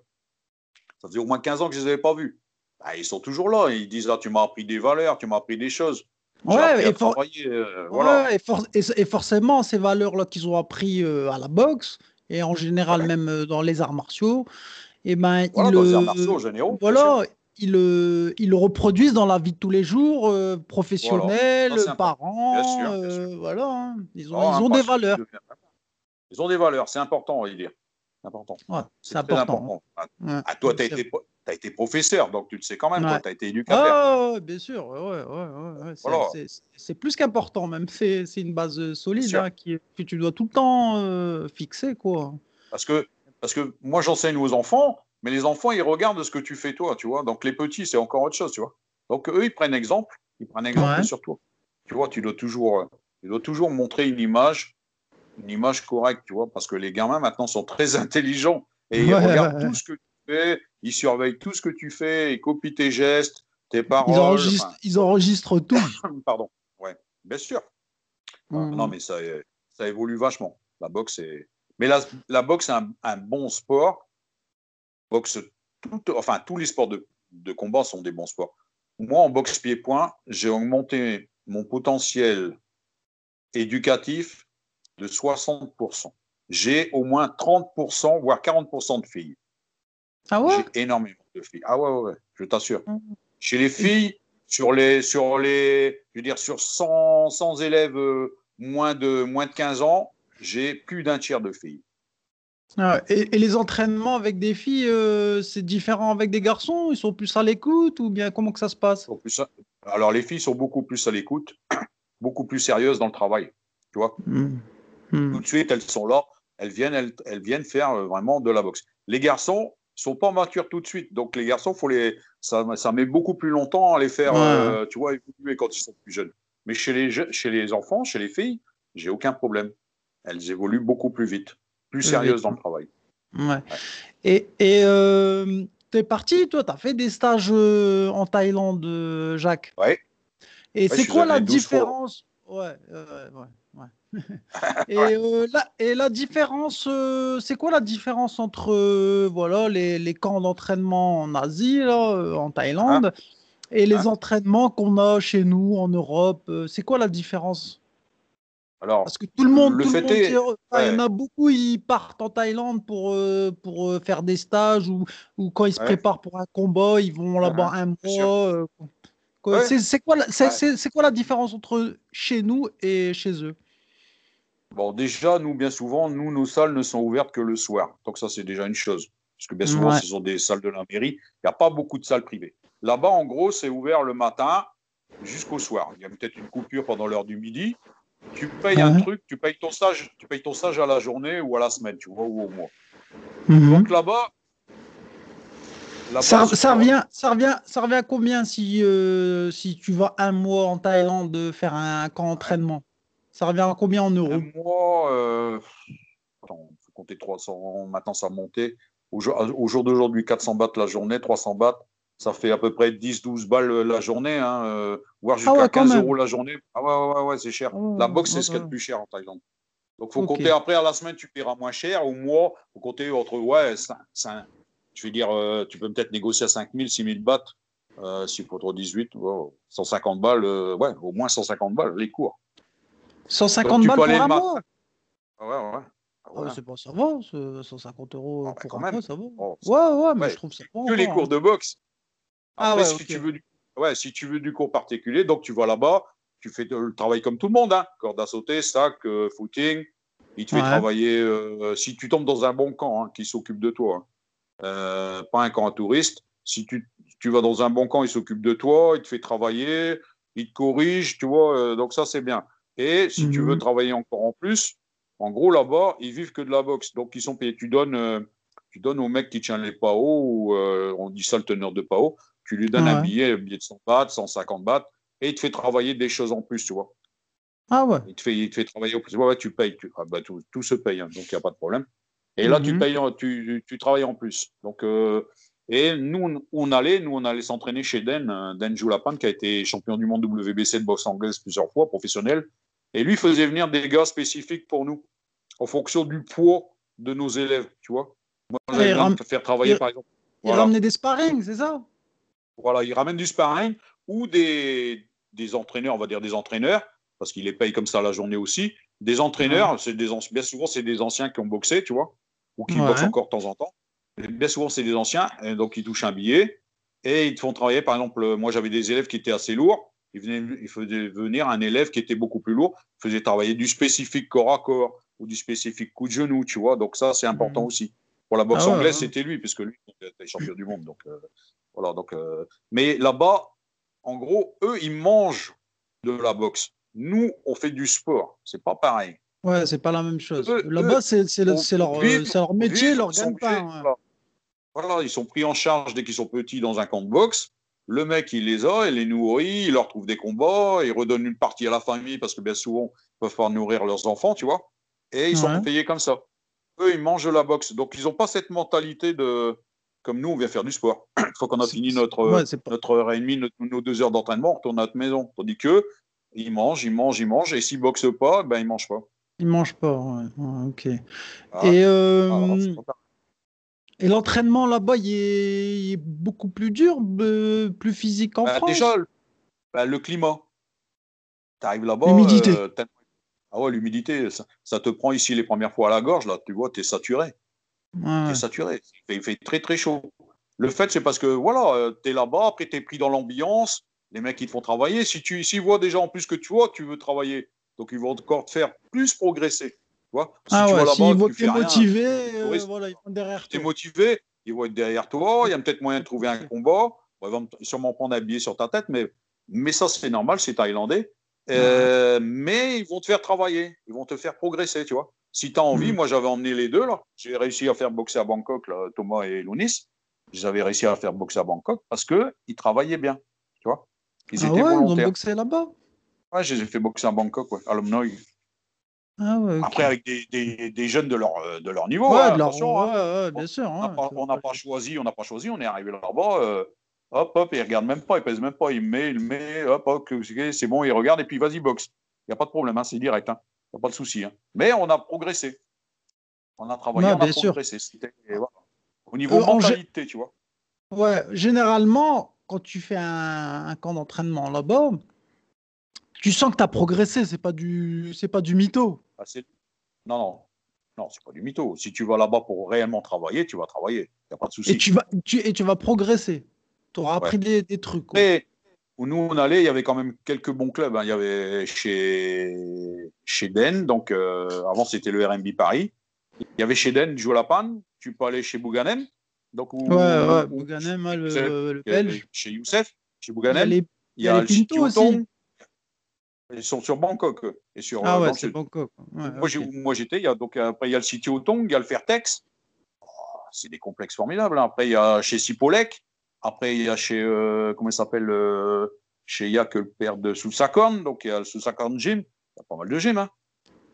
Ça faisait au moins 15 ans que je ne les avais pas vus. Bah, ils sont toujours là. Ils disent, ah, tu m'as appris des valeurs, tu m'as appris des choses. Ouais, et, for- euh, voilà. ouais, et, for- et- et forcément, ces valeurs-là qu'ils ont appris euh, à la boxe, et en général Ouais. même dans les arts martiaux, et ben, Voilà, ils, dans les arts martiaux généraux. voilà, ils, le- ils le reproduisent dans la vie de tous les jours, euh, professionnels, parents, Bien sûr, bien euh, voilà, hein. ils ont, Oh, ils ont des valeurs. de- Ils ont des valeurs, c'est important, on va dire. C'est important. Ouais, c'est important. important. Ouais. Ah, toi, tu as as été professeur, donc tu le sais quand même, Ouais. tu as été éducateur. Ah, ouais, bien sûr, ouais, ouais, ouais, ouais, ouais, c'est- Voilà. c'est- plus qu'important, même. C'est une base euh, solide hein, qui, que tu dois tout le temps euh, fixer, quoi. Parce que, parce que moi, j'enseigne aux enfants, mais les enfants, ils regardent ce que tu fais toi, tu vois. Donc les petits, c'est encore autre chose, tu vois. Donc eux, ils prennent exemple, ils prennent exemple Ouais. sur toi. Tu vois, tu dois toujours, euh, tu dois toujours montrer une image, une image correcte, tu vois, parce que les gamins maintenant sont très intelligents et ils Ouais, regardent ouais, tout ce que tu fais, ils surveillent tout ce que tu fais, ils copient tes gestes, tes paroles. Ils enregistrent, enfin, ils enregistrent tout. pardon. Ouais, bien sûr. Mhm. Non, mais ça, euh, ça évolue vachement. La boxe est. Mais la, la boxe est un, un bon sport. Boxe, tout- enfin, tous les sports de, de combat sont des bons sports. Moi, en boxe pied-point, j'ai augmenté mon potentiel éducatif de 60%. J'ai au moins 30%, voire 40% de filles. Ah ouais? J'ai énormément de filles. Ah ouais, ouais, ouais, je t'assure. Mhm. Chez les filles, sur les, sur les, je veux dire, sur 100, 100 élèves euh, moins de, moins de 15 ans, j'ai plus d'un tiers de filles. Ah, et, et les entraînements avec des filles, euh, c'est différent avec des garçons? Ils sont plus à l'écoute ou bien comment que ça se passe? Alors, les filles sont beaucoup plus à l'écoute, beaucoup plus sérieuses dans le travail. Tu vois, Mhm. Mhm. tout de suite, elles sont là, elles viennent, elles, elles viennent faire euh, vraiment de la boxe. Les garçons sont pas matures tout de suite, donc les garçons, faut les, ça, ça met beaucoup plus longtemps à les faire, Ouais. euh, tu vois, évoluer quand ils sont plus jeunes. Mais chez les, je- chez les enfants, chez les filles, j'ai aucun problème. Elles évoluent beaucoup plus vite, plus vite. dans le travail. Ouais. Et, et euh, t'es parti, toi, t'as fait des stages euh, en Thaïlande, euh, Jacques? Ouais. Et Ouais, c'est quoi la allé 12 fois. différence? Ouais, euh, ouais, ouais. et, euh, la, et la différence, c'est quoi la différence entre voilà les, les camps d'entraînement en Asie, là, en Thaïlande, et les Hein? entraînements qu'on a chez nous en Europe C'est quoi la différence? Alors, Parce que tout le monde, Le tout le fait monde est- qui- enfin, il y en a beaucoup, ils partent en Thaïlande pour, euh, pour euh, faire des stages ou, ou quand ils se Ouais. préparent pour un combat, ils vont là-bas un mois. euh. C'est quoi, la- quoi différence entre chez nous et chez eux? Bon, déjà, nous, bien souvent, nous, nos salles ne sont ouvertes que le soir. Donc, ça, c'est déjà une chose. Parce que bien souvent, ce sont des salles de la mairie. Il n'y a pas beaucoup de salles privées. Là-bas, en gros, c'est ouvert le matin jusqu'au soir. Il y a peut-être une coupure pendant l'heure du midi. Tu payes un Ouais. truc, tu payes ton stage, tu payes ton stage à la journée ou à la semaine, tu vois, ou au mois. Mhm. Donc là-bas, ça, ça, revient, ça, revient, ça revient à combien si, euh, si tu vas un mois en Thaïlande de faire un camp d'entraînement? Ça revient à combien en euros? Un mois, euh, attends, faut compter 300, maintenant ça a monté. Au jour, au jour d'aujourd'hui, 400 bahts la journée, 300 bahts, ça fait à peu près 10-12 balles la journée, hein, euh, voire jusqu'à Ah ouais, quand 15 même. euros la journée. Ah ouais, ouais, ouais, ouais, c'est cher. Ah ouais, la boxe, c'est ouais, ce qu'il y a de ouais. plus cher en Thaïlande. Donc, faut Ok. compter après à la semaine, tu paieras moins cher. Au mois, faut compter entre, ouais, cin- cin- je vais dire, euh, tu peux peut-être négocier à 5 000, 6 000 bahts. Euh, si pour 18, ouais, 150 balles, euh, ouais, au moins 150 balles, les cours. 150 tu balles peux pour un mois Ah ouais, ouais. Ah Ah, ouais. C'est pas ça va, ce 150 euros Ah, bah, pour quand un même. mois, ça va. Oh, ouais, ouais, mais ouais. je trouve ça que bon. les encore, cours hein. de boxe. Ah Après, ouais, si, tu veux du, ouais, si tu veux du cours particulier, donc tu vas là-bas, tu fais le travail comme tout le monde, hein, corde à sauter, sac, euh, footing. Il te fait travailler, euh, si tu tombes dans un bon camp hein, qui s'occupe de toi, hein. Euh, pas un camp à touristes. Si tu, tu vas dans un bon camp, il s'occupe de toi, il te fait travailler, il te corrige, tu vois, donc ça c'est bien. Et si tu Mhm. veux travailler encore en plus, en gros là-bas, ils vivent que de la boxe, donc ils sont payés. Tu donnes, tu donnes au mec qui tient les PAO, ou on dit ça le teneur de PAO, tu lui donnes un Ouais. billet, un billet de 100 bahts, 150 bahts, et il te fait travailler des choses en plus, tu vois. Ah ouais. Il te fait, il te fait travailler au plus. Ouais, ouais, tu payes. Tu, ah bah, tout, tout se paye, hein, donc il n'y a pas de problème. Et là, tu, Mhm. payes, tu, tu travailles en plus. Donc, euh, et nous, on, allait, nous, on allait s'entraîner chez Den, euh, Den Julapan, qui a été champion du monde WBC de boxe anglaise plusieurs fois, professionnel. Et lui faisait venir des gars spécifiques pour nous, en fonction du poids de nos élèves, tu vois. Moi, j'avais besoin de faire travailler, par exemple. Il Voilà. ramenait des sparring, c'est ça? Voilà, il ramène du sparring ou des, des entraîneurs, on va dire des entraîneurs, parce qu'il les paye comme ça la journée aussi. Des entraîneurs, c'est des bien souvent, c'est des anciens qui ont boxé, tu vois, ou qui Ouais. boxent encore de temps en temps. Et bien souvent, c'est des anciens, et donc ils touchent un billet et ils te font travailler. Par exemple, moi, j'avais des élèves qui étaient assez lourds. Ils, venaient, ils faisaient venir un élève qui était beaucoup plus lourd, faisait travailler du spécifique corps à corps ou du spécifique coup de genou, tu vois. Donc ça, c'est important Mhm. aussi. Pour la boxe Ah anglaise, ouais. c'était lui, puisque lui, il était champion du monde. Donc euh, voilà. Donc, euh, mais là-bas, en gros, eux, ils mangent de la boxe. Nous, on fait du sport. C'est pas pareil. Ouais, c'est pas la même chose. Là-bas, c'est leur, leur métier, leur gagne-pain. obligés, ouais. Voilà. Voilà, ils sont pris en charge dès qu'ils sont petits dans un camp de boxe. Le mec, il les a, il les nourrit, il leur trouve des combats, il redonne une partie à la famille parce que bien souvent, ils peuvent pas nourrir leurs enfants, tu vois. Et ils sont payés comme ça. Eux, ils mangent de la boxe. Donc, ils n'ont pas cette mentalité de. Comme nous, on vient faire du sport. Une fois qu'on a fini notre, Ouais, notre heure et demie, notre- nos deux heures d'entraînement, on retourne à notre maison. Tandis que ils mangent, ils mangent, ils mangent, et s'ils boxent pas, ben ils mangent pas. Ils mangent pas. ouais. Ouais, ok. Et, euh, pareil. et l'entraînement là-bas, il est, il est beaucoup plus dur, plus physique en Bah, France? déjà, le- bah, le climat. Tu arrives là-bas. L'humidité. euh, ah ouais, l'humidité, ça, ça te prend ici les premières fois à la gorge, là, tu vois, tu es saturé. Ouais. T'es saturé. Il fait, très très chaud. Le fait, c'est parce que voilà, tu es là-bas, après tu es pris dans l'ambiance, les mecs ils te font travailler. Si tu s'ils voient déjà en plus que tu vois, tu veux travailler. Donc ils vont encore te faire plus progresser. Tu vois? Si ah tu ouais, vas voient tu t'es fais rien, motivé, euh, voilà, ils vont derrière tu es toi. motivé, ils vont être derrière toi, il y a peut-être moyen de trouver un combat, Bon, ils vont sûrement prendre un billet sur ta tête, mais, mais ça c'est normal, c'est thaïlandais. Euh, Mais ils vont te faire travailler, ils vont te faire progresser, tu vois. Si tu as envie, Mhm. moi j'avais emmené les deux, là. J'ai réussi à faire boxer à Bangkok, là, Thomas et Lounis. J'avais réussi à faire boxer à Bangkok parce qu'ils travaillaient bien, tu vois. Ils Ah étaient ouais, ils ont volontaires. boxé là-bas? Ouais, je les ai fait boxer à Bangkok, ouais, à Lomnoy. Ah ouais. Après, avec des, des, des jeunes de leur, euh, de leur niveau. ouais, hein, de leur- hein. bien sûr. On n'a ouais, pas, tu on n'a pas choisi, on n'a pas choisi, on est arrivé là-bas, euh, hop, hop, il regarde même pas, il pèse même pas, il met, il met, hop, hop, c'est bon, il regarde et puis vas-y, boxe. Il n'y a pas de problème, hein, c'est direct, il n'y a pas de souci. hein. Mais on a progressé. On a travaillé, on a progressé. Voilà. Au niveau Euh, en mentalité, tu vois. Ouais, généralement, quand tu fais un, un camp d'entraînement là-bas, tu sens que tu as progressé, c'est pas du c'est pas du mytho. Ah, c'est- Non, non, non, c'est pas du mytho. Si tu vas là-bas pour réellement travailler, tu vas travailler. Il n'y a pas de souci. Et tu vas tu, et tu vas progresser. Tu auras appris des, des trucs. quoi. Où nous on allait, il y avait quand même quelques bons clubs. hein. Il y avait chez, chez Den, donc euh, avant c'était le RMB Paris. Il y avait chez Den, du la panne. Tu peux aller chez Bouganem. Donc, où, Ouais, ouais, où- Bouganem, hein, le, le il y a- belge. Chez Youssef, Il y chez a Bouganem. les- il y a les Pinto aussi. Chiotong. Ils sont sur Bangkok et sur Ah euh, ouais, c'est. Bangkok. Ouais, Moi, j'étais, il y a, donc après il y a le City Otong, il y a le Fairtex. Oh, c'est des complexes formidables. hein. Après il y a chez Sipolek. Après il y a chez euh, comment il s'appelle euh, chez il y a que le père de Sousakorn, donc il y a le Sousakorn Gym. Il y a pas mal de gyms. hein.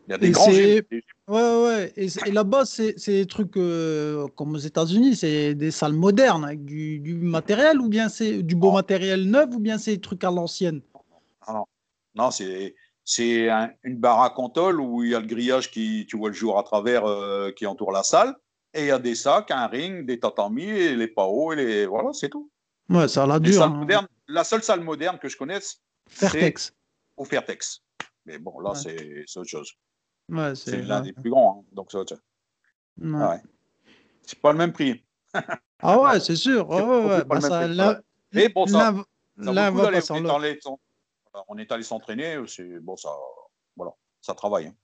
Il y a des Et grands c'est- gyms. Des- Ouais, ouais. Et, c'est- et là-bas, c'est c'est des trucs euh, comme aux États-Unis, c'est des salles modernes avec du, du matériel ou bien c'est du beau matériel neuf ou bien c'est des trucs à l'ancienne? Non, c'est c'est un- une baraque en tôle où il y a le grillage qui tu vois le jour à travers euh, qui entoure la salle. Et il y a des sacs, un ring, des tatamis, et les paos, et les voilà, c'est tout. Ouais, ça a la Les dure. salles hein. modernes, la seule salle moderne que je connaisse, Fairtex. au Fairtex. Mais bon, là, Ouais. c'est autre chose. Ouais, C'est l'un des plus grands. hein. Donc, c'est. Ouais. C'est pas le même prix. Ah ouais, c'est sûr. Bah, là. Mais bon, ça- sans on est allé s'en- voilà, on est allé s'entraîner. C'est bon, ça, voilà, ça travaille. hein.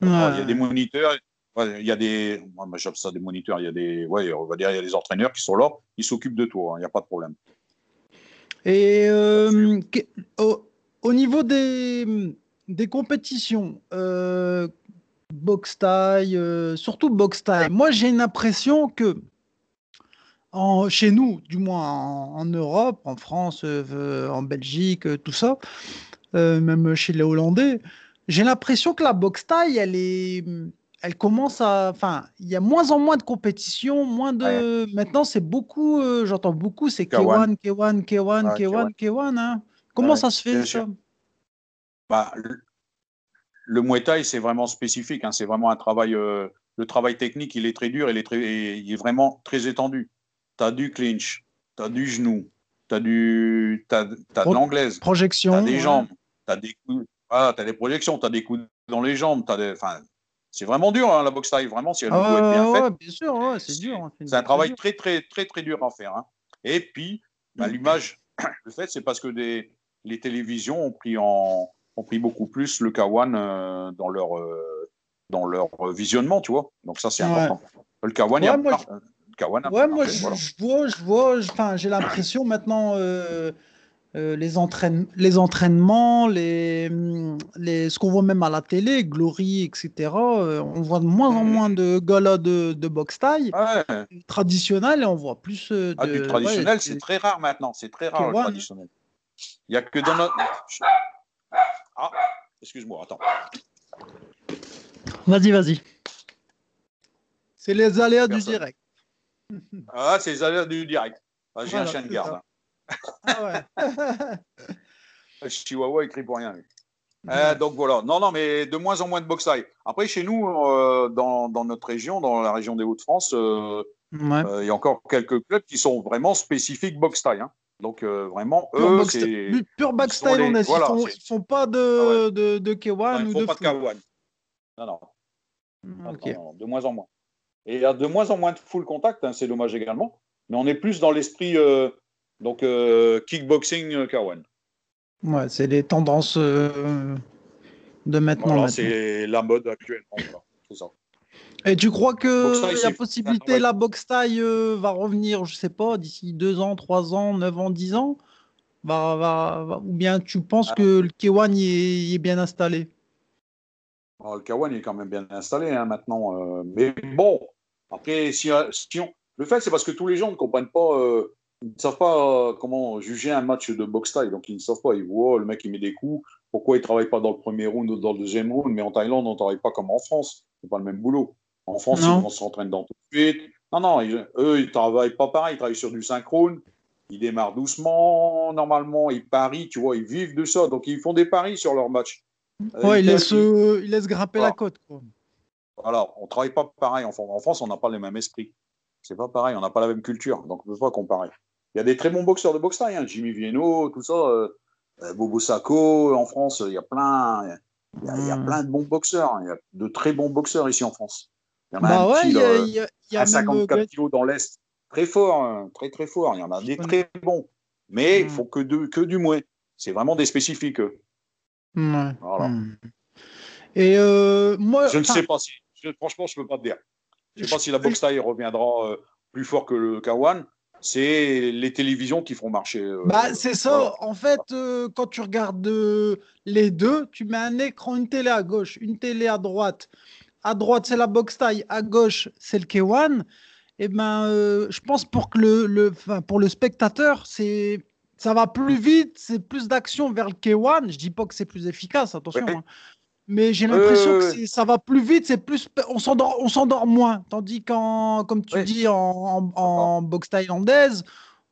Il y a des moniteurs. Ouais, il y a des, moi, j'appelle ça des moniteurs. Il y a des, ouais, on va dire, il y a des entraîneurs qui sont là. Ils s'occupent de toi. hein, Il n'y a pas de problème. Et euh, au, au niveau des, des compétitions, euh, boxe taille, euh, surtout boxe taille, moi j'ai une impression que en, chez nous, du moins en, en Europe, en France, euh, en Belgique, tout ça, même chez les Hollandais, j'ai l'impression que la boxe taille, elle est, elle commence à, enfin, il y a moins en moins de compétitions, moins de. Maintenant, c'est beaucoup, euh, j'entends beaucoup, c'est K1. K1, K1, K1, Ouais, K1, K1. hein. Comment Ouais, ça se fait ça? Bah, le- le Muay Thai, c'est vraiment spécifique. hein. C'est vraiment un travail. euh, le travail technique, il est très dur. Il est, très, il est vraiment très étendu. Tu as du clinch, tu as du genou, tu as, du, t'as, t'as de Pro- l'anglaise, Projection. tu as des ouais. jambes, tu as des coups. Voilà, t'as des projections, tu as des coups dans les jambes. t'as des, c'est vraiment dur, hein, la boxe taille. Vraiment, si elle Ah doit être bien ouais, faite. bien sûr, ouais, c'est dur. hein, C'est un travail dur. très, très, très, très dur à faire. hein. Et puis, bah, l'image, le fait, c'est parce que des, les télévisions ont pris, en, ont pris beaucoup plus le K1 euh, dans, leur, euh, dans leur visionnement, tu vois. Donc, ça, c'est Ouais. important. Le K1, il y a moi, par- le K1 a Ouais, moi, je, voilà. je vois, je vois, je- j'ai l'impression maintenant, euh, euh, les, entraîne- les entraînements, les, les, ce qu'on voit même à la télé, Glory, etc., euh, on voit de moins en Mhm. moins de galas de, de boxe taille Ouais. traditionnel et on voit plus euh, de. Ah, du traditionnel, c'est très rare maintenant. C'est très rare, le K1. traditionnel. Il n'y a que dans notre. Ah, excuse-moi, attends. Vas-y, vas-y. C'est les aléas du direct. Ah, c'est les aléas du direct. Ah, J'ai Voilà, un chien de garde. Ah ouais. Chihuahua écrit pour rien. lui. Euh, donc voilà. Non, non, mais de moins en moins de taille. Après, chez nous, euh, dans, dans notre région, dans la région des Hauts-de-France, euh, Ouais. il y a encore quelques clubs qui sont vraiment spécifiques boxe taille. hein. Donc vraiment, Pure eux, c'est. pu- pure sont les- thaïlandaise. voilà, ils, font, ils font pas de, Ah de, de K1 Non, ils ou font de pas de full. K1. Non, non, non, de moins en moins. Et il y a de moins en moins de full contact, hein, c'est dommage également. Mais on est plus dans l'esprit donc euh, kickboxing euh, K1. Ouais, c'est les tendances euh, de maintenant. Voilà, c'est la mode actuellement. ça. Et tu crois que la possibilité, la boxe taille euh, va revenir, je sais pas, d'ici deux ans, trois ans, neuf ans, dix ans? Va, va- va- Ou bien tu penses Ah. que le K1 y est, y est bien installé? Alors, le K1 il est quand même bien installé hein, maintenant. euh, mais bon, après, si, si on- le fait, c'est parce que tous les gens ne comprennent pas, euh, ils ne savent pas euh, comment juger un match de boxe taille. Donc, ils ne savent pas. Ils voient oh, le mec, il met des coups. Pourquoi il ne travaille pas dans le premier round ou dans le deuxième round? Mais en Thaïlande, on ne travaille pas comme en France. Ce n'est pas le même boulot. En France, Non. ils vont s'entraîner dans tout de suite. Non, non, ils- eux, ils ne travaillent pas pareil. Ils travaillent sur du synchrone. Ils démarrent doucement, normalement. Ils parient, tu vois. Ils vivent de ça. Donc, ils font des paris sur leur match. Euh, Ouais, ils- euh, il laisse grimper Voilà. la côte. Quoi. voilà, on travaille pas pareil. En France, en France on n'a pas le même esprit. C'est pas pareil, on n'a pas la même culture. Donc, on ne peut pas comparer. Il y a des très bons boxeurs de boxe taille, hein, Jimmy Vienno, tout ça, euh, euh, Bobo Sacco. En France, il y a plein, il y a, il y a Hmm. plein de bons boxeurs. Il y a de très bons boxeurs ici en France. Il y en a Bah un ouais, petit, il y a, il y a- il y a à même. 54 euh, kilos dans l'Est. Très fort, hein, très très fort. Il y en a des très bons. Mais il Hmm. faut que, de, que du moins. C'est vraiment des spécifiques. Voilà. Hmm. Et euh, moi, Je ne sais pas si. je- franchement, je ne peux pas te dire. Je ne sais pas si la boxe taille reviendra euh, plus fort que le K1. C'est les télévisions qui feront marcher. euh, Bah, c'est ça. voilà. En fait, euh, quand tu regardes euh, les deux, tu mets un écran, une télé à gauche, une télé à droite. À droite, c'est la box taille. À gauche, c'est le K1. Et ben, euh, je pense pour que le, pour le spectateur, c'est ça va plus vite, c'est plus d'action vers le K1. Je dis pas que c'est plus efficace, attention. Ouais. hein. Mais j'ai l'impression que ça va plus vite, c'est plus on s'endort, moins. Tandis qu'en, comme tu Ouais. dis, en, en, en boxe thaïlandaise,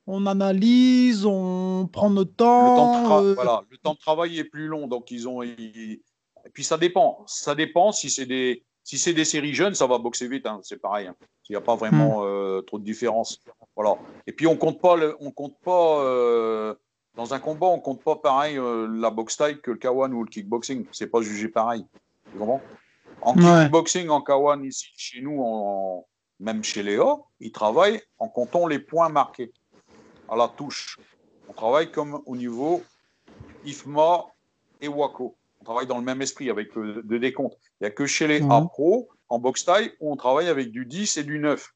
on analyse, on prend notre le, temps de temps. tra- euh, voilà, le temps de travail est plus long. Donc, ils ont. ils- Et puis, ça dépend. Ça dépend. Si c'est des, si c'est des séries jeunes, ça va boxer vite. hein, c'est pareil. hein. Il n'y a pas vraiment euh, trop de différence. Voilà. Et puis, on compte pas. le- on compte pas euh, dans un combat, on compte pas pareil euh, la boxe taille que le K1 ou le kickboxing. C'est pas jugé pareil. Tu comprends? En Ouais. kickboxing, en K1, ici, chez nous, en- même chez Léo, ils travaillent en comptant les points marqués à la touche. On travaille comme au niveau IFMA et WACO. On travaille dans le même esprit avec euh, de décompte. Il n'y a que chez les Mhm. A-Pro, en boxe taille, où on travaille avec du 10 et du 9,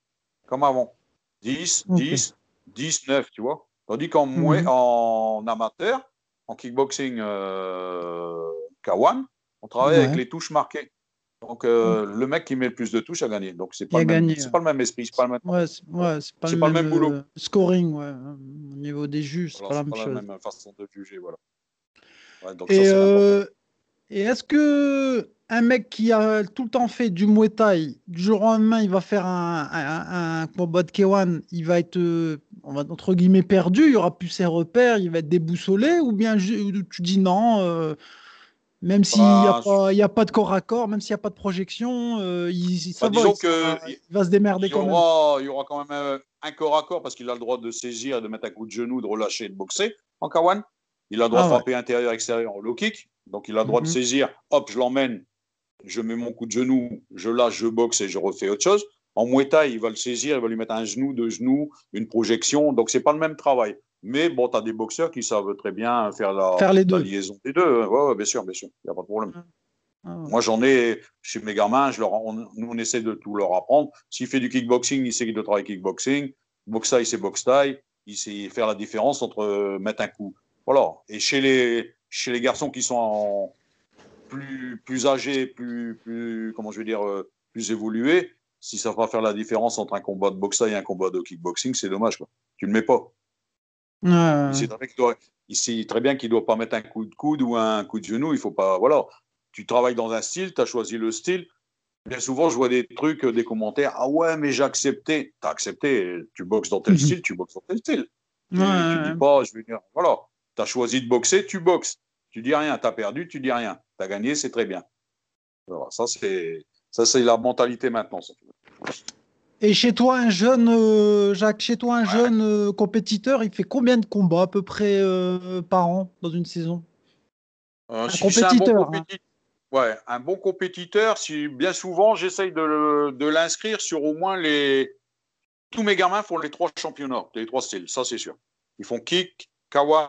comme avant. 10, Ok. 10, 10, 9, tu vois. Tandis qu'en Mhm. en amateur, en kickboxing euh, K1, on travaille Ouais. avec les touches marquées. Donc euh, le mec qui met le plus de touches a gagné. Donc c'est pas, le même- gagné, c'est ouais. pas le même esprit, c'est pas le même, Ouais, c'est pas, le pas le même, boulot. euh, scoring, ouais. Au niveau des juges, c'est voilà, pas la c'est même pas chose. la même façon de juger. Voilà. Donc Et, et est-ce que un mec qui a tout le temps fait du Muay Thai, du jour au lendemain, il va faire un, un- un combat de K1, il va être, euh, on va, entre guillemets, perdu, il y aura plus ses repères, il va être déboussolé, ou bien tu dis non, euh, Même s'il n'y a, Bah, a pas de corps à corps, même s'il n'y a pas de projection, euh, il, ça Bah, va, disons il, que sera- il va se démerder quand même. il y aura quand même euh, un corps à corps parce qu'il a le droit de saisir, de mettre un coup de genou, de relâcher et de boxer en Kawan. Il a le droit Ah de ouais. frapper intérieur-extérieur en low kick. Donc il a le droit Mhm. de saisir, hop, je l'emmène, je mets mon coup de genou, je lâche, je boxe et je refais autre chose. En Muay Thai, il va le saisir, il va lui mettre un genou, deux genoux, une projection. Donc c'est pas le même travail. Mais bon, tu as des boxeurs qui savent très bien faire la, Faire les la deux. liaison des deux. Ouais, ouais, bien sûr, bien sûr. Il n'y a pas de problème. Ah ouais. Moi, j'en ai chez mes gamins, je leur, on, nous, on essaie de tout leur apprendre. S'il fait du kickboxing, il sait qu'il doit travailler kickboxing. Boxe taille, c'est boxe taille. Il sait faire la différence entre euh, mettre un coup. Voilà. Et chez les, chez les garçons qui sont en- plus, plus âgés, plus, plus, comment je vais dire, euh, plus évolués, si ça va faire la différence entre un combat de boxe et un combat de kickboxing, c'est dommage. Quoi. Tu ne le mets pas. Ouais. Il sait très bien qu'il doit, qu'il doit pas mettre un coup de coude ou un coup de genou. Il faut pas. Voilà. Tu travailles dans un style, tu as choisi le style. Bien souvent, je vois des trucs, euh, des commentaires. Ah ouais, mais j'ai accepté. Tu as accepté. Tu boxes dans tel Mhm. style, tu boxes dans tel style. Tu, Ouais, tu dis pas, je veux dire, voilà. Tu as choisi de boxer, tu boxes. Tu dis rien. Tu as perdu, tu dis rien. Tu as gagné, c'est très bien. Voilà, ça, c'est. Ça, c'est la mentalité maintenant. ça. Et chez toi, un jeune, euh, Jacques, chez toi, un jeune euh, compétiteur, il fait combien de combats à peu près euh, par an dans une saison? Euh, Un si c'est un bon compétiteur, hein. Ouais, un bon compétiteur, si bien souvent j'essaye de, le- de l'inscrire sur au moins les. Tous mes gamins font les trois championnats, les trois styles, ça c'est sûr. Ils font kick, kawan,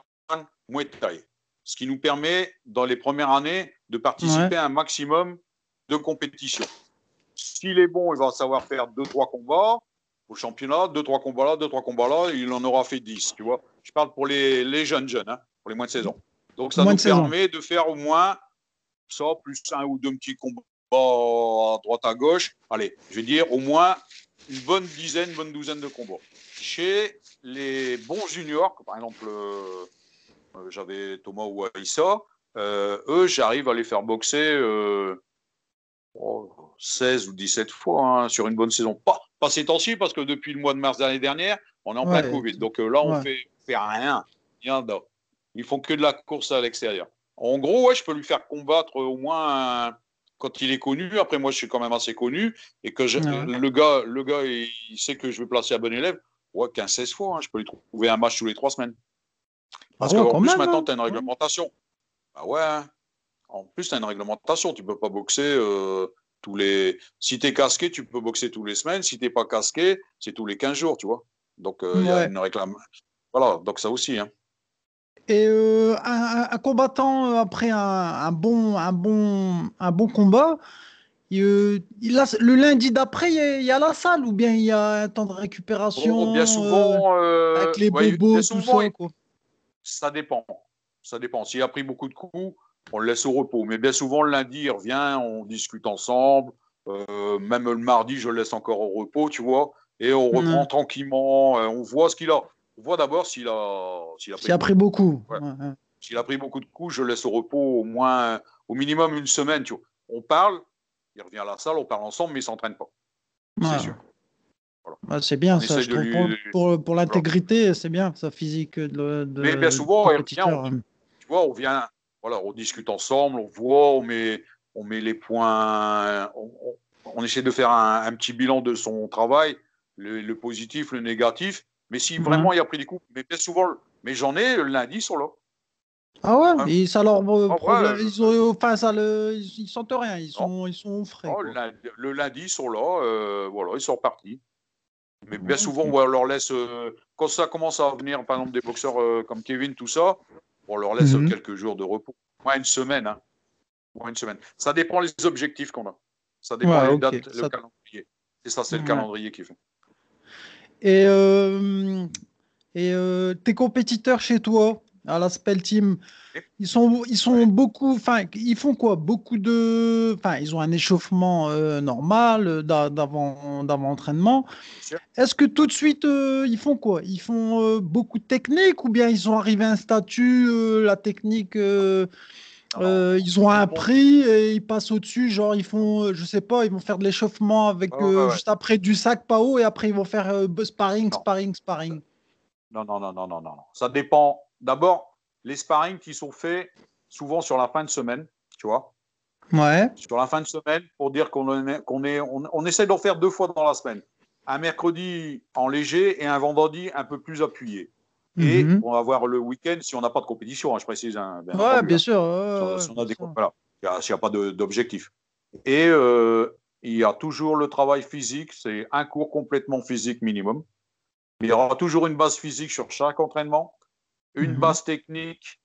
muay thai. Ce qui nous permet, dans les premières années, de participer à un maximum de compétitions. S'il est bon, il va savoir faire deux, trois combats au championnat, deux, trois combats là, deux, trois combats là, il en aura fait 10, tu vois. Je parle pour les, les jeunes jeunes, hein, pour les moins de 16 ans. Donc ça Moins nous de 16 ans. permet de faire au moins ça, plus un ou deux petits combats à droite à gauche. Allez, je vais dire au moins une bonne dizaine, bonne douzaine de combats. Chez les bons juniors, par exemple, euh, j'avais Thomas ou Aïssa, euh, eux, j'arrive à les faire boxer euh, oh, 16 ou 17 fois hein, sur une bonne saison. Pas, pas ces temps-ci, parce que depuis le mois de mars l'année dernière, on est en plein. Covid. Donc euh, là, on Ouais. fait, fait rien. Rien. Ils font que de la course à l'extérieur. En gros, ouais, je peux lui faire combattre au moins un- quand il est connu. Après, moi, je suis quand même assez connu et que je- Ouais. le gars, le gars, il, il sait que je vais placer à bon élève. Ouais, 15-16 fois, hein, je peux lui trouver un match tous les trois semaines. Parce Ah ouais, qu'en plus, même, maintenant, hein. tu as une réglementation. Ah ouais. hein. En plus, tu as une réglementation. Tu peux pas boxer euh, tous les. Si tu es casqué, tu peux boxer tous les semaines. Si tu pas casqué, c'est tous les 15 jours, tu vois. Donc, euh, il y a une réclame. Voilà, donc ça aussi. Hein. Et euh, un, combattant, euh, après un, un bon, un, bon, un bon combat, il, euh, il a, le lundi d'après, il y, a, il y a la salle ou bien il y a un temps de récupération Bon, bien euh, souvent. euh, avec les ouais, bobos, bien tout souvent, ça. Quoi? Ça dépend. Ça dépend. S'il a pris beaucoup de coups, on le laisse au repos. Mais bien souvent, le lundi, il revient, on discute ensemble. Euh, même le mardi, je le laisse encore au repos, tu vois. Et on reprend Mhm. tranquillement. euh, on voit ce qu'il a. On voit d'abord s'il a, s'il a pris Il a pris beaucoup. Ouais. Ouais, ouais. S'il a pris beaucoup de coups, je le laisse au repos au moins, au minimum une semaine. Tu vois. On parle, il revient à la salle, on parle ensemble, mais il s'entraîne pas. C'est sûr. Ouais, c'est bien On ça, essaye je de trouve. lui- Pour, pour, pour l'intégrité, c'est bien, ça physique de, de Mais bien souvent, on- tu vois, on vient, voilà, on discute ensemble, on voit, on met, on met les points, on, essaie de faire un, un petit bilan de son travail, le, le positif, le négatif. Mais si Mhm. vraiment il a pris des coups, mais bien souvent, mais j'en ai le lundi, ils sont là. Ah ouais, et ça leur euh, problème, ils ont, enfin ça le, ils, ils sentent rien, ils sont, ils sont frais. Oh, quoi. le, lundi, le lundi, ils sont là, euh, voilà, ils sont repartis. Mais bien souvent, on leur laisse, euh, quand ça commence à venir, par exemple, des boxeurs euh, comme Kevin, tout ça, on leur laisse Mhm. quelques jours de repos. Moins une semaine. Hein. Moins une semaine. Ça dépend les objectifs qu'on a. Ça dépend Ouais, les dates, le calendrier. C'est ça, c'est le calendrier qui fait. Et, euh, et tes compétiteurs chez toi, à la Spell Team, ils sont, ils sont beaucoup, enfin, ils font quoi? Beaucoup de, enfin, ils ont un échauffement euh, normal euh, d'a- d'avant, d'avant entraînement. Est-ce que tout de suite, euh, ils font quoi? Ils font euh, beaucoup de technique ou bien ils sont arrivés à un statut, la technique, ils ont un prix et ils passent au-dessus, genre ils font, je sais pas, ils vont faire de l'échauffement avec ouais. juste après du sac pas haut et après ils vont faire sparring, sparring, sparring. Non, non, non, non, non. non. Ça dépend. D'abord, les sparring qui sont faits souvent sur la fin de semaine, tu vois, Ouais. sur la fin de semaine, pour dire qu'on est- qu'on est, on, on essaie d'en faire deux fois dans la semaine. Un mercredi en léger et un vendredi un peu plus appuyé. Et Mhm. on va voir le week-end si on n'a pas de compétition, hein, je précise. hein, Ouais, bien sûr. Si on- si on a des voilà, s'il n'y a pas d'objectif. Et euh, il y a toujours le travail physique, c'est un cours complètement physique minimum. Il y aura toujours une base physique sur chaque entraînement, une Mhm. base technique,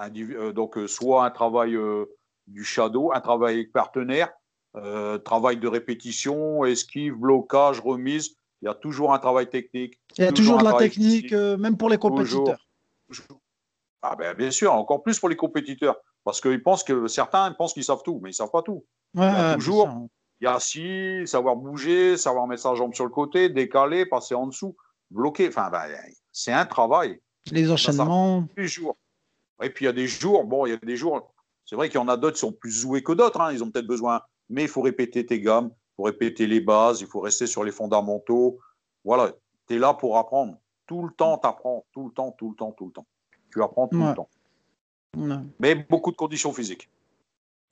euh, donc euh, soit un travail euh, du shadow, un travail avec partenaire, euh, travail de répétition, esquive, blocage, remise. Il y a toujours un travail technique. Il y a toujours de la technique, même pour les compétiteurs. Toujours. Ah ben, bien sûr, encore plus pour les compétiteurs. Parce qu'ils pensent que certains pensent qu'ils savent tout, mais ils ne savent pas tout. Ouais, Il y a toujours-. Il y a si, savoir bouger, savoir mettre sa jambe sur le côté, décaler, passer en dessous, bloquer. Enfin, ben, c'est un travail Les enchaînements. les jours. Et puis il y a des jours, bon, il y a des jours, c'est vrai qu'il y en a d'autres qui sont plus joués que d'autres, hein, ils ont peut-être besoin, mais il faut répéter tes gammes, il faut répéter les bases, il faut rester sur les fondamentaux. Voilà, tu es là pour apprendre. Tout le temps, tu apprends, tout le temps, tout le temps, tout le temps. Tu apprends tout Ouais. le temps. Ouais. Mais beaucoup de conditions physiques.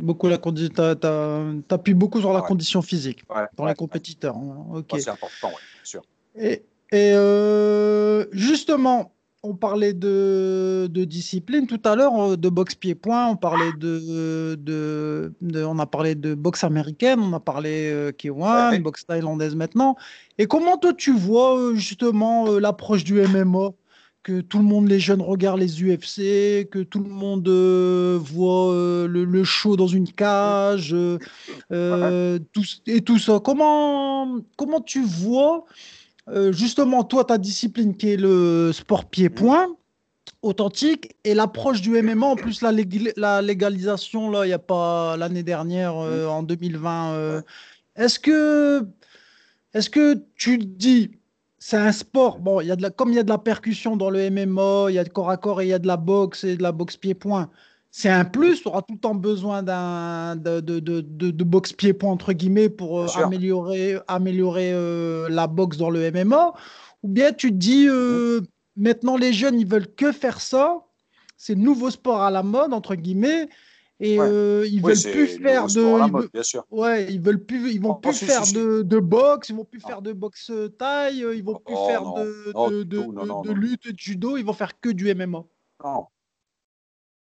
Beaucoup la condi- T'appuies beaucoup sur la Ouais. condition physique dans les compétiteurs. hein. Ok. c'est important, ouais, bien sûr. Et, et, euh, justement, on parlait de, de discipline tout à l'heure, euh, de boxe pied-point, on parlait de, de, de- on a parlé de boxe américaine, on a parlé euh, K1, Ouais. boxe thaïlandaise maintenant. Et comment toi tu vois euh, justement euh, l'approche du MMA? Que tout le monde, les jeunes regardent les UFC, que tout le monde euh, voit euh, le, le show dans une cage, euh, tout, et tout ça. Comment, comment tu vois euh, justement, toi, ta discipline qui est le sport pied-point, authentique, et l'approche du MMA, en plus la, lég- la légalisation, là, il n'y a pas l'année dernière, euh, en 2020. euh, est-ce que, est-ce que tu te dis, c'est un sport, bon, il y a de la, comme il y a de la percussion dans le MMA, il y a de corps à corps et il y a de la boxe et de la boxe pied-point, c'est un plus, tu auras tout le temps besoin d'un, de, de, de, de- de boxe pied-point, entre guillemets, pour euh, améliorer, améliorer euh, la boxe dans le MMA. Ou bien tu te dis, euh, maintenant les jeunes, ils veulent que faire ça, c'est le nouveau sport à la mode, entre guillemets, et Ouais. ils Oui, veulent plus le faire de. ils mode, veulent- bien sûr. Ouais, ils veulent plus, ils vont Oh, plus si, faire si, si. de, de boxe, ils vont plus Ah. faire de boxe taille, ils vont plus Oh, faire non. de, Non, tout, lutte, de judo, ils vont faire que du MMA. Non.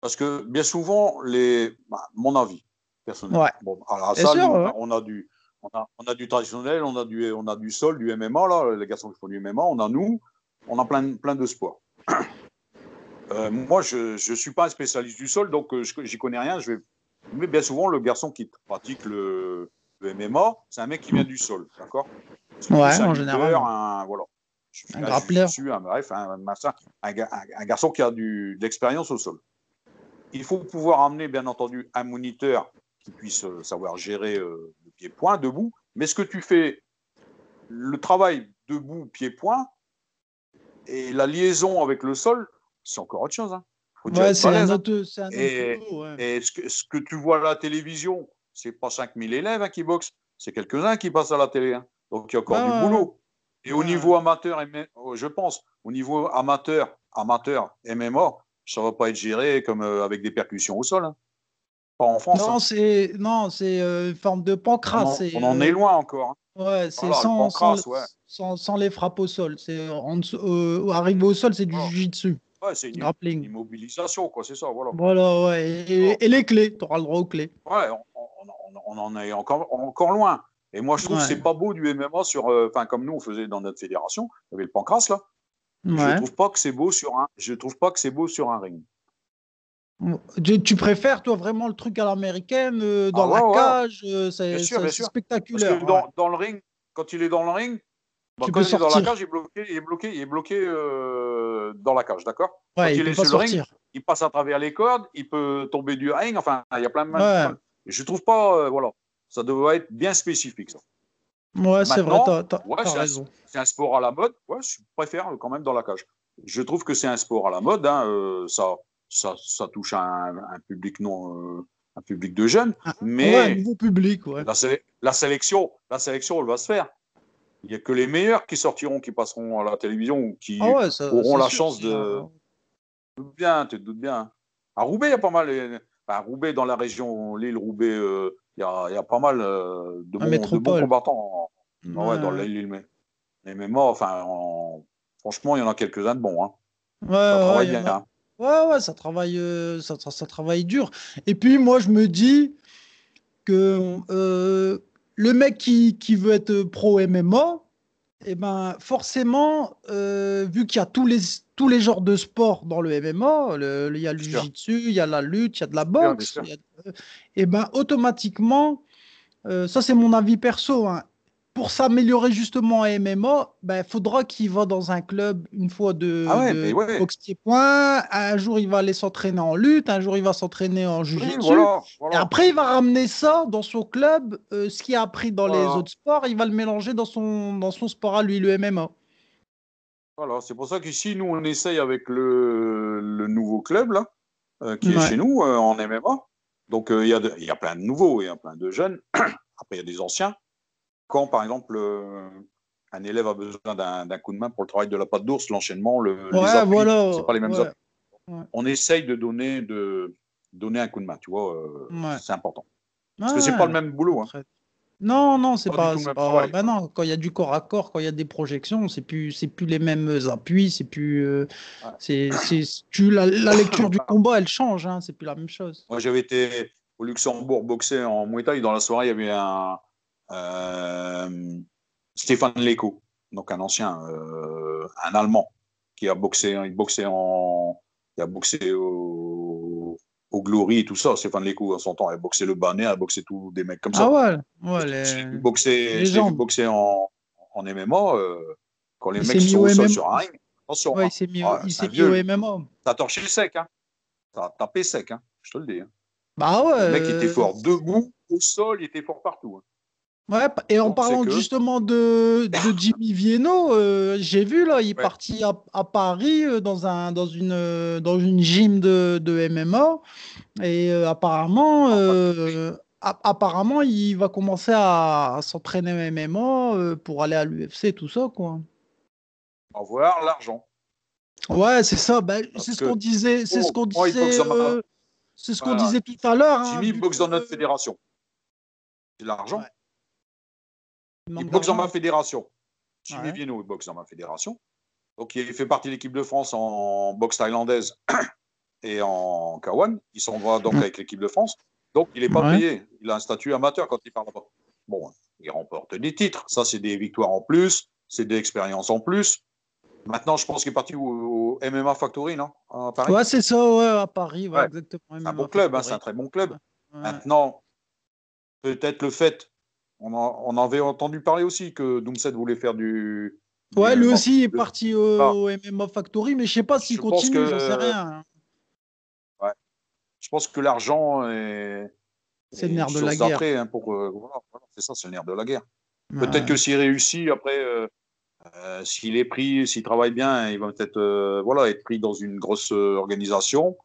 Parce que bien souvent, les, bah, mon avis personnel. Ouais. Bon, à la Bien salle, sûr, nous, ouais. on a du, on a, on a du traditionnel, on a du, on a du sol, du MMA là, les garçons qui font du MMA, on a nous, on a plein, plein de sports. Euh, moi, je ne suis pas un spécialiste du sol, donc euh, je j'y connais rien. Je vais... Mais bien souvent, le garçon qui pratique le, le MMA, c'est un mec qui vient du sol, d'accord? Ouais, en général. Un, voilà. Un jiu-jitsu, un, bref, un- un garçon qui a du, de l'expérience au sol. Il faut pouvoir amener, bien entendu, un moniteur qui puisse euh, savoir gérer euh, le pied-point, debout. Mais ce que tu fais, le travail debout, pied-point, et la liaison avec le sol, c'est encore autre chose. Hein. Ouais, c'est un hein. autre, c'est un Et- autre boulot, ouais. Et ce que, ce que tu vois à la télévision, c'est pas 5000 élèves hein, qui boxent, c'est quelques-uns qui passent à la télé. hein. Donc il y a encore du boulot. Et au niveau amateur, je pense, au niveau amateur, amateur, MMA, ça va pas être géré comme euh, avec des percussions au sol. hein. Pas en France. Non, hein. c'est non, c'est euh, une forme de On, pancras. en, on en euh, est loin encore. hein. Ouais, c'est sans, sans, ouais. sans, sans les frappes au sol. C'est euh, arrivé au sol, c'est du Voilà. jiu-jitsu, Ouais, c'est une, grappling. immobilisation, quoi, c'est ça, voilà. Voilà, ouais. Et, les clés, tu auras le droit aux clés. Ouais, on, on- on- on en est encore, encore loin. Et moi, je trouve Ouais. que c'est pas beau du MMA sur, euh, comme nous on faisait dans notre fédération, il y avait le pancras là. Je trouve pas que c'est beau sur un, je trouve pas que c'est beau sur un ring. Tu, tu préfères, toi, vraiment le truc à l'américaine, euh, dans Ah la ouais, ouais. cage, euh, c'est Bien sûr, c'est- bien c'est sûr. Parce spectaculaire. que dans, ouais. dans le ring, quand il est dans le ring, bah, quand il est dans la cage, il est bloqué, il est bloqué, il est bloqué euh, dans la cage, d'accord? Ouais, quand il est sur le ring. Il passe à travers les cordes, il peut tomber du ring, enfin, il y a plein de. Ouais. Je trouve pas, euh, voilà, ça doit être bien spécifique. Ça. Ouais, c'est vrai, t'as t'as- ouais, t'as c'est un- raison. c'est un sport à la mode. Ouais, je préfère quand même dans la cage. Je trouve que c'est un sport à la mode. hein, euh, ça, ça, ça touche un, un public non, euh, un public de jeunes. Mais Ouais, un nouveau public, ouais. la, sé- la sélection, la sélection, elle va se faire. Il n'y a que les meilleurs qui sortiront, qui passeront à la télévision ou qui Ah ouais, ça- auront la sûr, chance de- un- tu te doutes bien, tu te doutes bien. À Roubaix, il y a pas mal. Enfin, Roubaix, dans la région Lille-Roubaix, euh, il y, a, y a pas mal euh, de, bons, de bons combattants. Ouais, ouais, dans ouais. mais, mais même moi, enfin, en- franchement, il y en a quelques-uns de bons. Hein. Ouais, Ça travaille bien. a- hein. Ouais, ouais, ça travaille, euh, ça, ça- ça travaille dur. Et puis, moi, je me dis que euh, le mec qui, qui veut être pro MMA, eh ben, forcément, euh, vu qu'il y a tous les, tous les genres de sports dans le MMA, le- il y a le jiu-jitsu, il y a la lutte, il y a de la boxe, euh, eh ben, automatiquement, ça c'est mon avis perso, hein, pour s'améliorer justement en MMA, ben, faudra qu'il va dans un club une fois de, Ah ouais, de mais ouais. boxe pied-point. Un jour, il va aller s'entraîner en lutte. Un jour, il va s'entraîner en Oui, voilà, Et après, il va ramener ça dans son club. euh, ce qu'il a appris dans les autres sports, il va le mélanger dans son, dans son sport à lui, le MMA. Voilà, c'est pour ça qu'ici, nous, on essaye avec le, le nouveau club là, euh, qui est chez nous euh, en MMA. Donc, il y, a de- y a plein de nouveaux, il y a plein de jeunes. Après, il y a des anciens. Quand, par exemple, euh, un élève a besoin d'un coup de main pour le travail de la patte d'ours, l'enchaînement, le, les Ouais, appuis, voilà. c'est pas les mêmes ouais. appuis. On essaye de donner, de donner un coup de main, tu vois, euh, Ouais. c'est important. Parce que c'est pas le même boulot. Hein. Non, non, c'est Pas pas. pas- bah non, quand il y a du corps à corps, quand il y a des projections, c'est plus, c'est plus les mêmes appuis, c'est plus. euh, Ouais. c'est, tu, la, la lecture du combat, elle change, hein, c'est plus la même chose. Moi, j'avais été au Luxembourg boxer en Muay Thai. Dans la soirée, il y avait un Stéphane Leco, donc un ancien, euh, un Allemand, qui a boxé, il boxait en, il a boxé au, au Glory et tout ça. Stéphane Leco, à son temps, il a boxé le Banet, il a boxé tous des mecs comme ça. Ah ouais, ouais, les- vu boxer, boxer en, en MMA. euh, quand les Il mecs sont au sol sur un ring, attention, ouais, hein, il s'est mis, Ah, il c'est s'est un mis au vieux. MMA. t'as torché sec, hein. T'as tapé sec, hein. Je te le dis. hein. Bah ouais. Le mec était euh, fort debout, au sol, il était fort partout. hein. Ouais, et en Donc, parlant que- justement de, de Jimmy Vienno, euh, j'ai vu là, il est Ouais. parti à, à Paris euh, dans, un, dans, une, euh, dans une gym de, de MMA et euh, apparemment, euh, a- apparemment, il va commencer à, à s'entraîner MMA euh, pour aller à l'UFC, tout ça quoi. Au revoir, l'argent. Ouais, c'est ça, ben, c'est ce qu'on disait, c'est ce qu'on disait, euh, c'est ce qu'on disait tout à l'heure. hein, Jimmy boxe dans notre fédération. C'est l'argent. Ouais. Il boxe dans ma fédération. Jimmy Ouais. Vienno, il boxe dans ma fédération. Donc, il fait partie de l'équipe de France en boxe thaïlandaise et en Kawan. Il s'en va donc avec l'équipe de France. Donc, il n'est pas Ouais. payé. Il a un statut amateur quand il parle. Bon, il remporte des titres. Ça, c'est des victoires en plus. C'est des expériences en plus. Maintenant, je pense qu'il est parti au, au MMA Factory, non? À Paris? Ouais, c'est ça, ouais, à Paris, ouais, Ouais. exactement. C'est un bon club, hein, c'est un très bon club. Maintenant, peut-être le fait, on, avait entendu parler aussi que Doomset voulait faire du. du Ouais, lui aussi est parti au, Ah. au MMA Factory, mais je sais pas s'il continue, que- j'en sais rien. Je pense que l'argent est. C'est le nerf de la guerre. d'après, hein, pour, euh, voilà, voilà, c'est ça, c'est le nerf de la guerre. Ouais. Peut-être que s'il réussit, après, euh, euh, s'il est pris, s'il travaille bien, il va peut-être voilà, être pris dans une grosse organisation,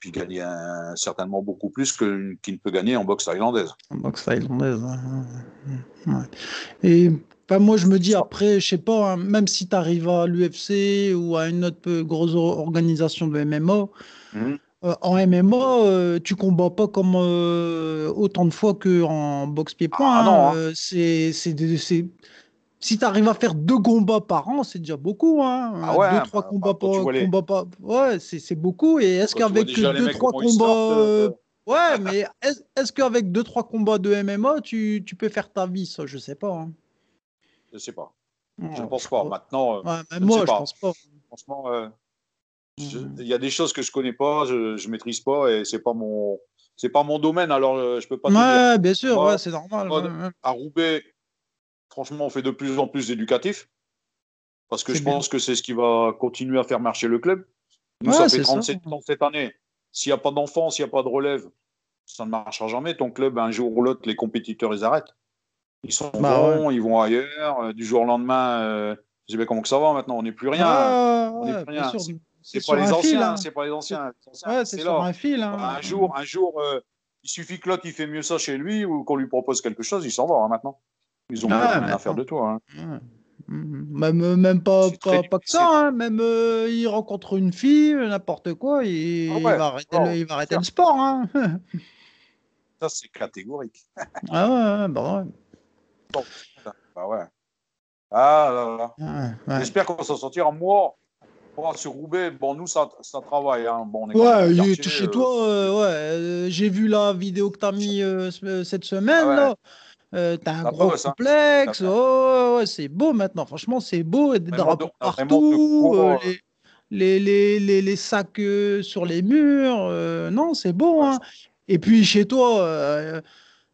puis gagner un- certainement beaucoup plus qu'il ne peut gagner en boxe thaïlandaise. En boxe thaïlandaise. ouais. Et enfin, moi, je me dis après, je sais pas, hein, même si tu arrives à l'UFC ou à une autre grosse or- organisation de MMA, Mhm. euh, en MMA, euh, tu combats pas comme euh, autant de fois qu'en boxe pied-point. Ah, hein. non, hein. Euh, c'est- Si tu arrives à faire deux combats par an, c'est déjà beaucoup. Hein. Ah ouais, deux, hein, trois bah, combats par les- combats par- Ouais, c'est, beaucoup. Et est-ce qu'avec deux, trois combats. sortent, euh, euh, Ouais, mais est-ce, qu'avec deux, trois combats de MMA, tu, tu peux faire ta vie? Ça, je sais pas. hein. Je sais pas. Ouais, Je ne pense pas. Maintenant, euh, Ouais, je ne moi, sais je pas. pense pas. franchement, euh, il y a des choses que je connais pas, je, je maîtrise pas et c'est pas mon, c'est pas mon domaine. Alors, euh, je peux pas te dire. Ouais, bien sûr, ouais, c'est normal. À Roubaix, franchement, on fait de plus en plus d'éducatif parce que je bien. pense que c'est ce qui va continuer à faire marcher le club. Nous, Ouais, ça fait ça. 37 ans cette année. S'il n'y a pas d'enfants, s'il n'y a pas de relève, ça ne marchera jamais. Ton club, un jour ou l'autre, les compétiteurs, ils arrêtent. Ils sont Bah bons, ils vont ailleurs. euh, Du jour au lendemain, euh, je dis, mais comment que ça va maintenant On n'est plus rien. Ouais, on ouais, plus rien. sûr. C'est- pas les anciens, hein. c'est pas les anciens. C'est sur un fil. hein. Un jour, un jour, euh, il suffit que l'autre il fait mieux ça chez lui ou qu'on lui propose quelque chose, il s'en va hein, maintenant. Ils ont Ah, rien à faire de toi. hein. Ouais. Mhm. Même, euh, même pas, pas, pas que ça, hein. même euh, il rencontre une fille, n'importe quoi, il, Ah ouais, il va arrêter, non, le, il va arrêter sûr. le sport. Hein. Ça, c'est catégorique. ah ouais, bah ouais. Bah ouais. Ah là là. Ouais. J'espère qu'on va s'en sortir. Moi, sur Roubaix, bon, nous, ça, ça travaille. Hein. Bon, on est Ouais, quartier, chez euh, toi, euh, ouais. euh, J'ai vu la vidéo que t'as mis euh, ce- cette semaine, Ah ouais. là. Euh, t'as un Ça gros bosse, hein. complexe. Oh, ouais, c'est beau maintenant. Franchement, c'est beau. Et des drapeaux de partout. euh, euh, les, les, les, les, les sacs euh, sur les murs. euh, non, c'est beau. Hein. Et puis chez toi,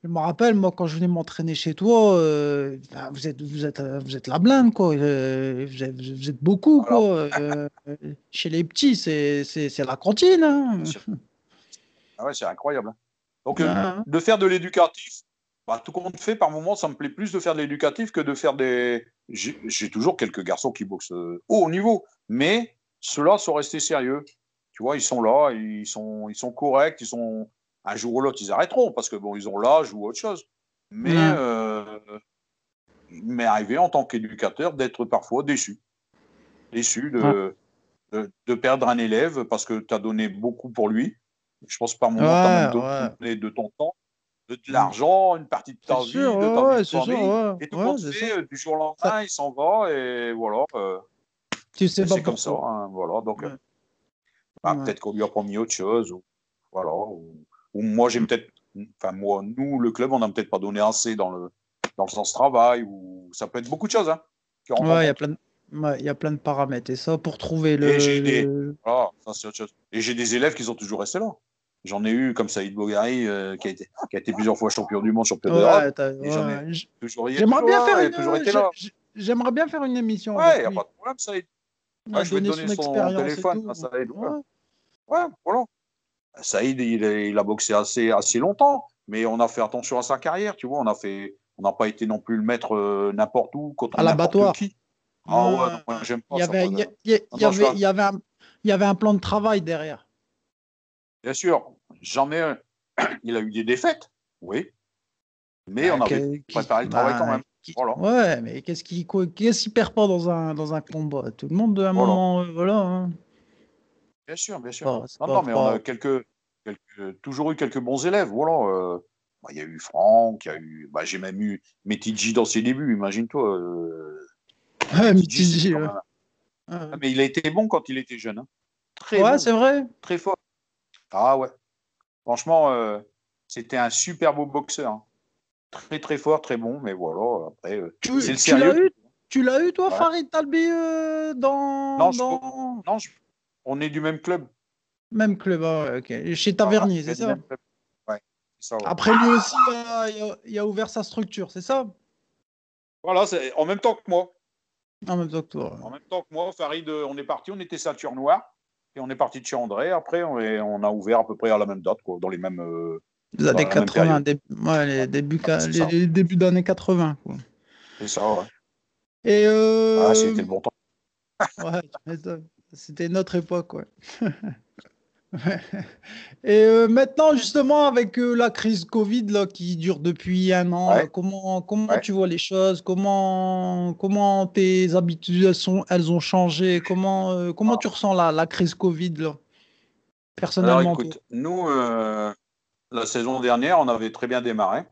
je me rappelle, moi, quand je venais m'entraîner chez toi, euh, bah, vous, êtes, vous, êtes, vous êtes la blinde, quoi. Euh, vous, êtes, vous êtes beaucoup, quoi. Euh, chez les petits, c'est c'est- c'est la cantine. hein. Ah ouais, c'est incroyable. hein. Donc, Ah, de faire de l'éducatif, bah, tout compte fait, par moment, ça me plaît plus de faire de l'éducatif que de faire des. J'ai toujours quelques garçons qui boxent euh, haut niveau, mais ceux-là sont restés sérieux. Tu vois, ils sont là, ils sont, ils sont corrects, ils sont. Un jour ou l'autre, ils arrêteront parce que bon, ils ont l'âge ou autre chose. Mais Ouais. euh, il m'est arrivé en tant qu'éducateur d'être parfois déçu. Déçu de, de, de perdre un élève parce que tu as donné beaucoup pour lui. Je pense par moment, tu as même Ouais, donné ouais. donné de ton temps, de, de l'argent, une partie de ta vie, sûr, de ta ouais, vie ouais. Et tout compte c'est fait, ça. du jour au lendemain, il s'en va et voilà. euh, Tu sais c'est comme ça. hein, voilà. Donc, Ouais. euh, bah, peut-être qu'on lui a promis autre chose. Ou, voilà. Ou, ou moi, j'ai peut-être. Enfin, moi, nous, le club, on n'a peut-être pas donné assez dans le, dans le sens travail. Ou ça peut être beaucoup de choses. Hein, il y a plein de, ouais, y a plein de paramètres. Et ça, pour trouver le. Et j'ai des- le- Voilà, ça, c'est autre chose. Et j'ai des élèves qui sont toujours restés là. J'en ai eu comme Saïd Bogari, euh, qui, a été, qui a été plusieurs fois champion du monde, champion d'Europe. Ouais, est J'aimerais bien faire une. J'aimerais bien faire émission. Ouais, il n'y a pas de problème, Saïd. Ouais, Ouais, je vais te donner son son téléphone, tout. à Saïd, ouais. Voilà. Saïd, il, il a boxé assez, assez longtemps, mais on a fait attention à sa carrière, tu vois. On a fait, on n'a pas été non plus le mettre euh, n'importe où, contre À n'importe l'abattoir. qui. Ah ouais, j'aime pas il y avait un plan de travail derrière. Bien sûr, j'en ai un. Il a eu des défaites, oui. Mais on avait qui- préparé le travail quand bah, même. qui- Voilà. Ouais, mais qu'est-ce qui, quoi- qu'est-ce qui perd pas dans un, dans un combat? Tout le monde, à un Voilà. moment, euh, voilà. hein. Bien sûr, bien sûr. Pas- c'est non, pas- non, mais on a quelques, quelques- toujours eu quelques bons élèves. Voilà. euh, bah, Il y a eu Franck, il y a eu. bah, J'ai même eu Metidji dans ses débuts, imagine-toi. euh, Metidji, quand ouais. même- Ouais. Ah, Mais il a été bon quand il était jeune. hein. Très Ouais, bon, c'est vrai. très fort. Ah ouais. Franchement, euh, c'était un super beau boxeur. hein. Très très fort, très bon, mais voilà, après, euh, Tu, c'est le sérieux. eu, tu l'as eu, toi, Ouais. Farid Talbi, euh, dans, Non, je- dans Non, je- on est du même club. même club, ah ok. Chez Tavernier, Voilà, c'est ça. Ouais, ouais. Après, lui aussi, il a, il a- il a ouvert sa structure, c'est ça? Voilà, c'est en même temps que moi. En même temps que toi. En même temps que moi, Farid, on est parti, on était ceinture noire. Et on est parti de chez André. Après, on, est- on a ouvert à peu près à la même date, quoi, dans les mêmes. euh, Les années la même 80, période. dé- ouais, les débuts, Ah, c'est les, ça. les débuts d'années 80. Quoi. c'est ça, ouais. Et euh, Ah, c'était le bon temps. ouais, c'était notre époque. Ouais. Et euh, maintenant, justement, avec euh, la crise Covid là, qui dure depuis un an, Ouais. comment, comment Ouais. tu vois les choses? Comment, comment tes habitudes elles, sont, elles ont changé? Comment, euh, comment Ah. tu ressens la, la crise Covid là, personnellement écoute, nous, la saison dernière, on avait très bien démarré.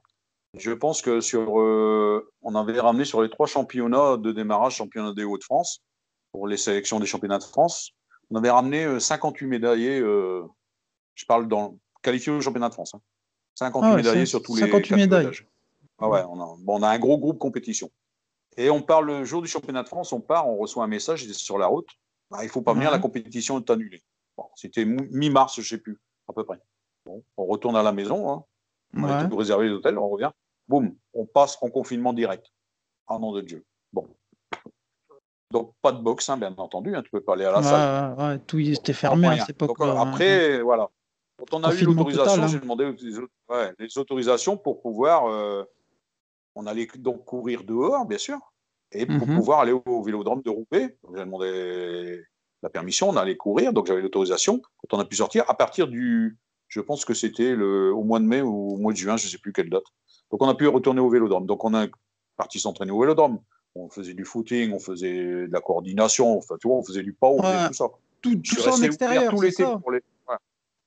Je pense que sur, on avait ramené sur les trois championnats de démarrage, championnat des Hauts-de-France, pour les sélections des championnats de France, on avait ramené euh, 58 médaillés. euh, je parle dans qualifiés au championnat de France. hein. 58 Ah ouais, médaillés sur tous les 58 catégories médailles. Ah ouais, on a, bon, on a un gros groupe compétition. Et on part le jour du championnat de France, on part, on reçoit un message, sur la route. Bah, il faut pas venir, la compétition est annulée. Bon, C'était mi- mi-mars, je sais plus, à peu près. Bon, on retourne à la maison, hein. on a tout réservé les hôtels, on revient. Boum, on passe en confinement direct. Un nom de Dieu. Donc, pas de boxe, hein, bien entendu, hein, tu peux pas aller à la Ouais, salle. ouais, tout était fermé à cette Donc, époque-là. hein. après, voilà. Quand on a eu l'autorisation, hein. j'ai demandé les, au- ouais, les autorisations pour pouvoir. euh, on allait donc courir dehors, bien sûr, et pour Mhm. pouvoir aller au, au vélodrome de Roubaix. J'ai demandé la permission, on allait courir, donc j'avais l'autorisation. Quand on a pu sortir, à partir du. Je pense que c'était au mois de mai ou au mois de juin, je ne sais plus quelle date. Donc on a pu retourner au vélodrome. Donc on a parti s'entraîner au vélodrome. On faisait du footing, on faisait de la coordination, enfin, tu vois, on faisait du power, on faisait tout ça. Tout, tout ça en extérieur, tout ça. pour les. ouais.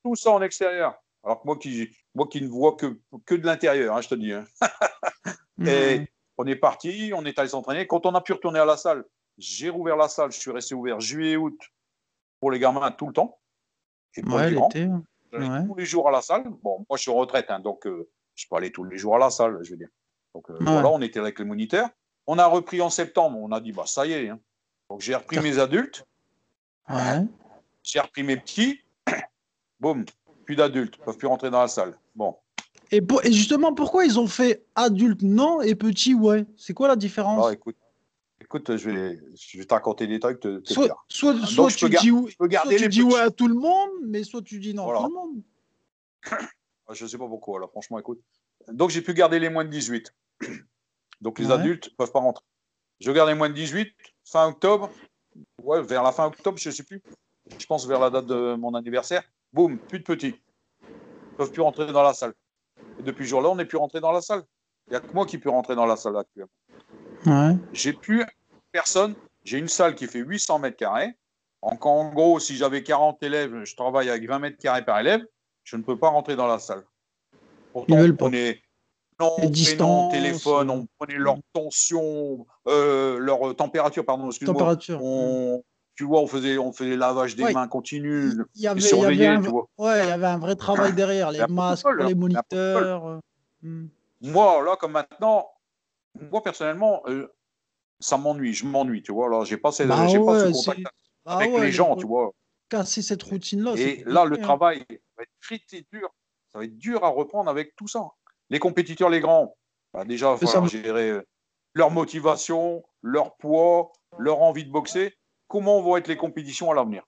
Tout ça en extérieur. Alors que moi qui, moi qui ne vois que, que de l'intérieur, hein, je te dis. hein. Et on est parti, on est allé s'entraîner. Quand on a pu retourner à la salle, j'ai rouvert la salle. Je suis resté ouvert juillet, août pour les gamins tout le temps. Et pour Ouais, les grands, ouais. tous les jours à la salle. Bon, moi je suis en retraite, hein, donc euh, je peux aller tous les jours à la salle, je veux dire. Donc euh, voilà, on était avec les moniteurs. On a repris en septembre. On a dit, bah ça y est. hein. Donc j'ai repris mes adultes, Ouais. j'ai repris mes petits. Boum, plus d'adultes, peuvent plus rentrer dans la salle. Bon, Et, pour- et justement, pourquoi ils ont fait adulte non et petit ouais? C'est quoi la différence? Alors écoute, écoute, je vais, je vais te raconter des trucs. Te, te Soit, Donc, soit tu dis, garder soit tu dis petits. ouais à tout le monde, mais soit tu dis non Voilà. à tout le monde. Je ne sais pas pourquoi, là, franchement, écoute. Donc, j'ai pu garder les moins de 18. Donc, les Ouais. adultes ne peuvent pas rentrer. Je garde les moins de 18, fin octobre. Ouais, vers la fin octobre, je ne sais plus. Je pense vers la date de mon anniversaire. Boum, plus de petits. Ils ne peuvent plus rentrer dans la salle. Et depuis ce jour-là, on n'est plus rentré dans la salle. Il n'y a que moi qui peux rentrer dans la salle actuellement. Ouais. J'ai plus personne. J'ai une salle qui fait 800 mètres carrés. En, en gros, si j'avais 40 élèves, je travaille avec 20 mètres carrés par élève. Je ne peux pas rentrer dans la salle. Pourtant, on pas. Prénom, distances, téléphone, euh, on prenait leur tension, euh, leur température, pardon, excuse-moi. Température. On, tu vois, on faisait, on faisait lavage des Ouais. mains continu. Il y avait, Ils il y avait surveillaient, un, tu vois. ouais, il y avait un vrai travail derrière, les masques, les moniteurs. euh, hmm. Moi, là, comme maintenant, moi, personnellement, euh, ça m'ennuie. Je m'ennuie, tu vois. Là, j'ai pas, cette- Bah j'ai pas ce contact c'est- Ah avec les le- gens, tu vois. Casser cette routine-là. Et là, le compliqué, hein. travail va être très, très dur. Ça va être dur à reprendre avec tout ça. Les compétiteurs, les grands, bah, déjà, il va gérer euh, leur motivation, leur poids, leur envie de boxer. Comment vont être les compétitions à l'avenir?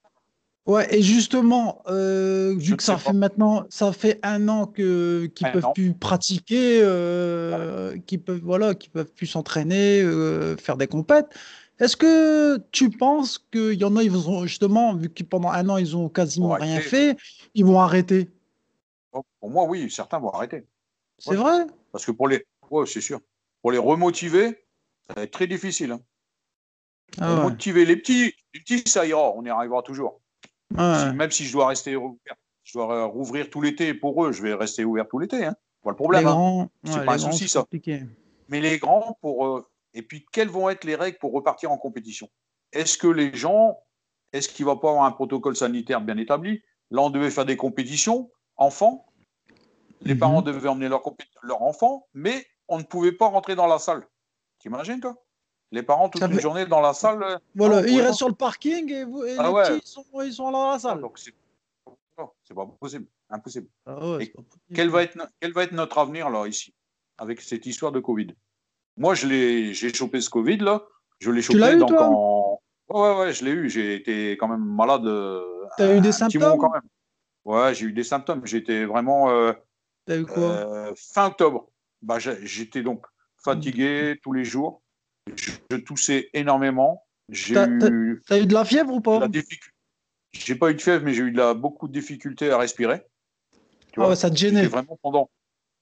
Ouais, et justement, euh, vu que ça fait pas. maintenant, ça fait un an que qu'ils peuvent an. plus pratiquer, euh, qu'ils peuvent voilà, qu'ils peuvent plus s'entraîner, euh, faire des compètes. Est-ce que tu penses qu'il y en a, ils vont justement, vu que pendant un an ils ont quasiment rien fait, ils vont arrêter? Bon, Pour moi, oui, certains vont arrêter. C'est Ouais. vrai? Parce que pour les, ouais, c'est sûr, pour les remotiver, ça va être très difficile. hein. Ah ouais. Motiver les petits, les petits, ça ira, on y arrivera toujours. Si- même si je dois rester ouvert, je dois euh, rouvrir tout l'été pour eux, je vais rester ouvert tout l'été. Hein. Pas le problème. hein. C'est pas un souci, ça. compliqué. Mais les grands, pour. euh, et puis, quelles vont être les règles pour repartir en compétition? Est-ce que les gens. Est-ce qu'il va pas avoir un protocole sanitaire bien établi? Là, on devait faire des compétitions, enfants? Les Mhm. parents devaient emmener leurs compé- leurs enfants, mais on ne pouvait pas rentrer dans la salle. T'imagines, toi? Les parents, toute Ça une fait- journée dans la salle. euh, Voilà, ils restent sur le parking et, vous, et Ah les ouais. petits, ils sont, ils sont dans la salle. Donc, c'est pas possible. Impossible. Ah ouais, Et c'est pas possible. Quel va, être, no- quel va être notre avenir, là, ici, avec cette histoire de Covid? Moi, je l'ai, j'ai chopé ce Covid, là. Je l'ai chopé l'as eu, donc toi? en. Ouais, ouais, je l'ai eu. J'ai été quand même malade. euh, T'as eu des symptômes? quand même. Ouais, j'ai eu des symptômes. J'étais vraiment. euh, T'as eu quoi? euh, fin octobre. Bah, j'étais donc fatigué tous les jours. Je, je toussais énormément. J'ai T'as- eu T'as eu de la fièvre ou pas? difficulté. J'ai pas eu de fièvre, mais j'ai eu de la, beaucoup de difficultés à respirer. Tu Ah vois, ouais, ça te gênait. vraiment pendant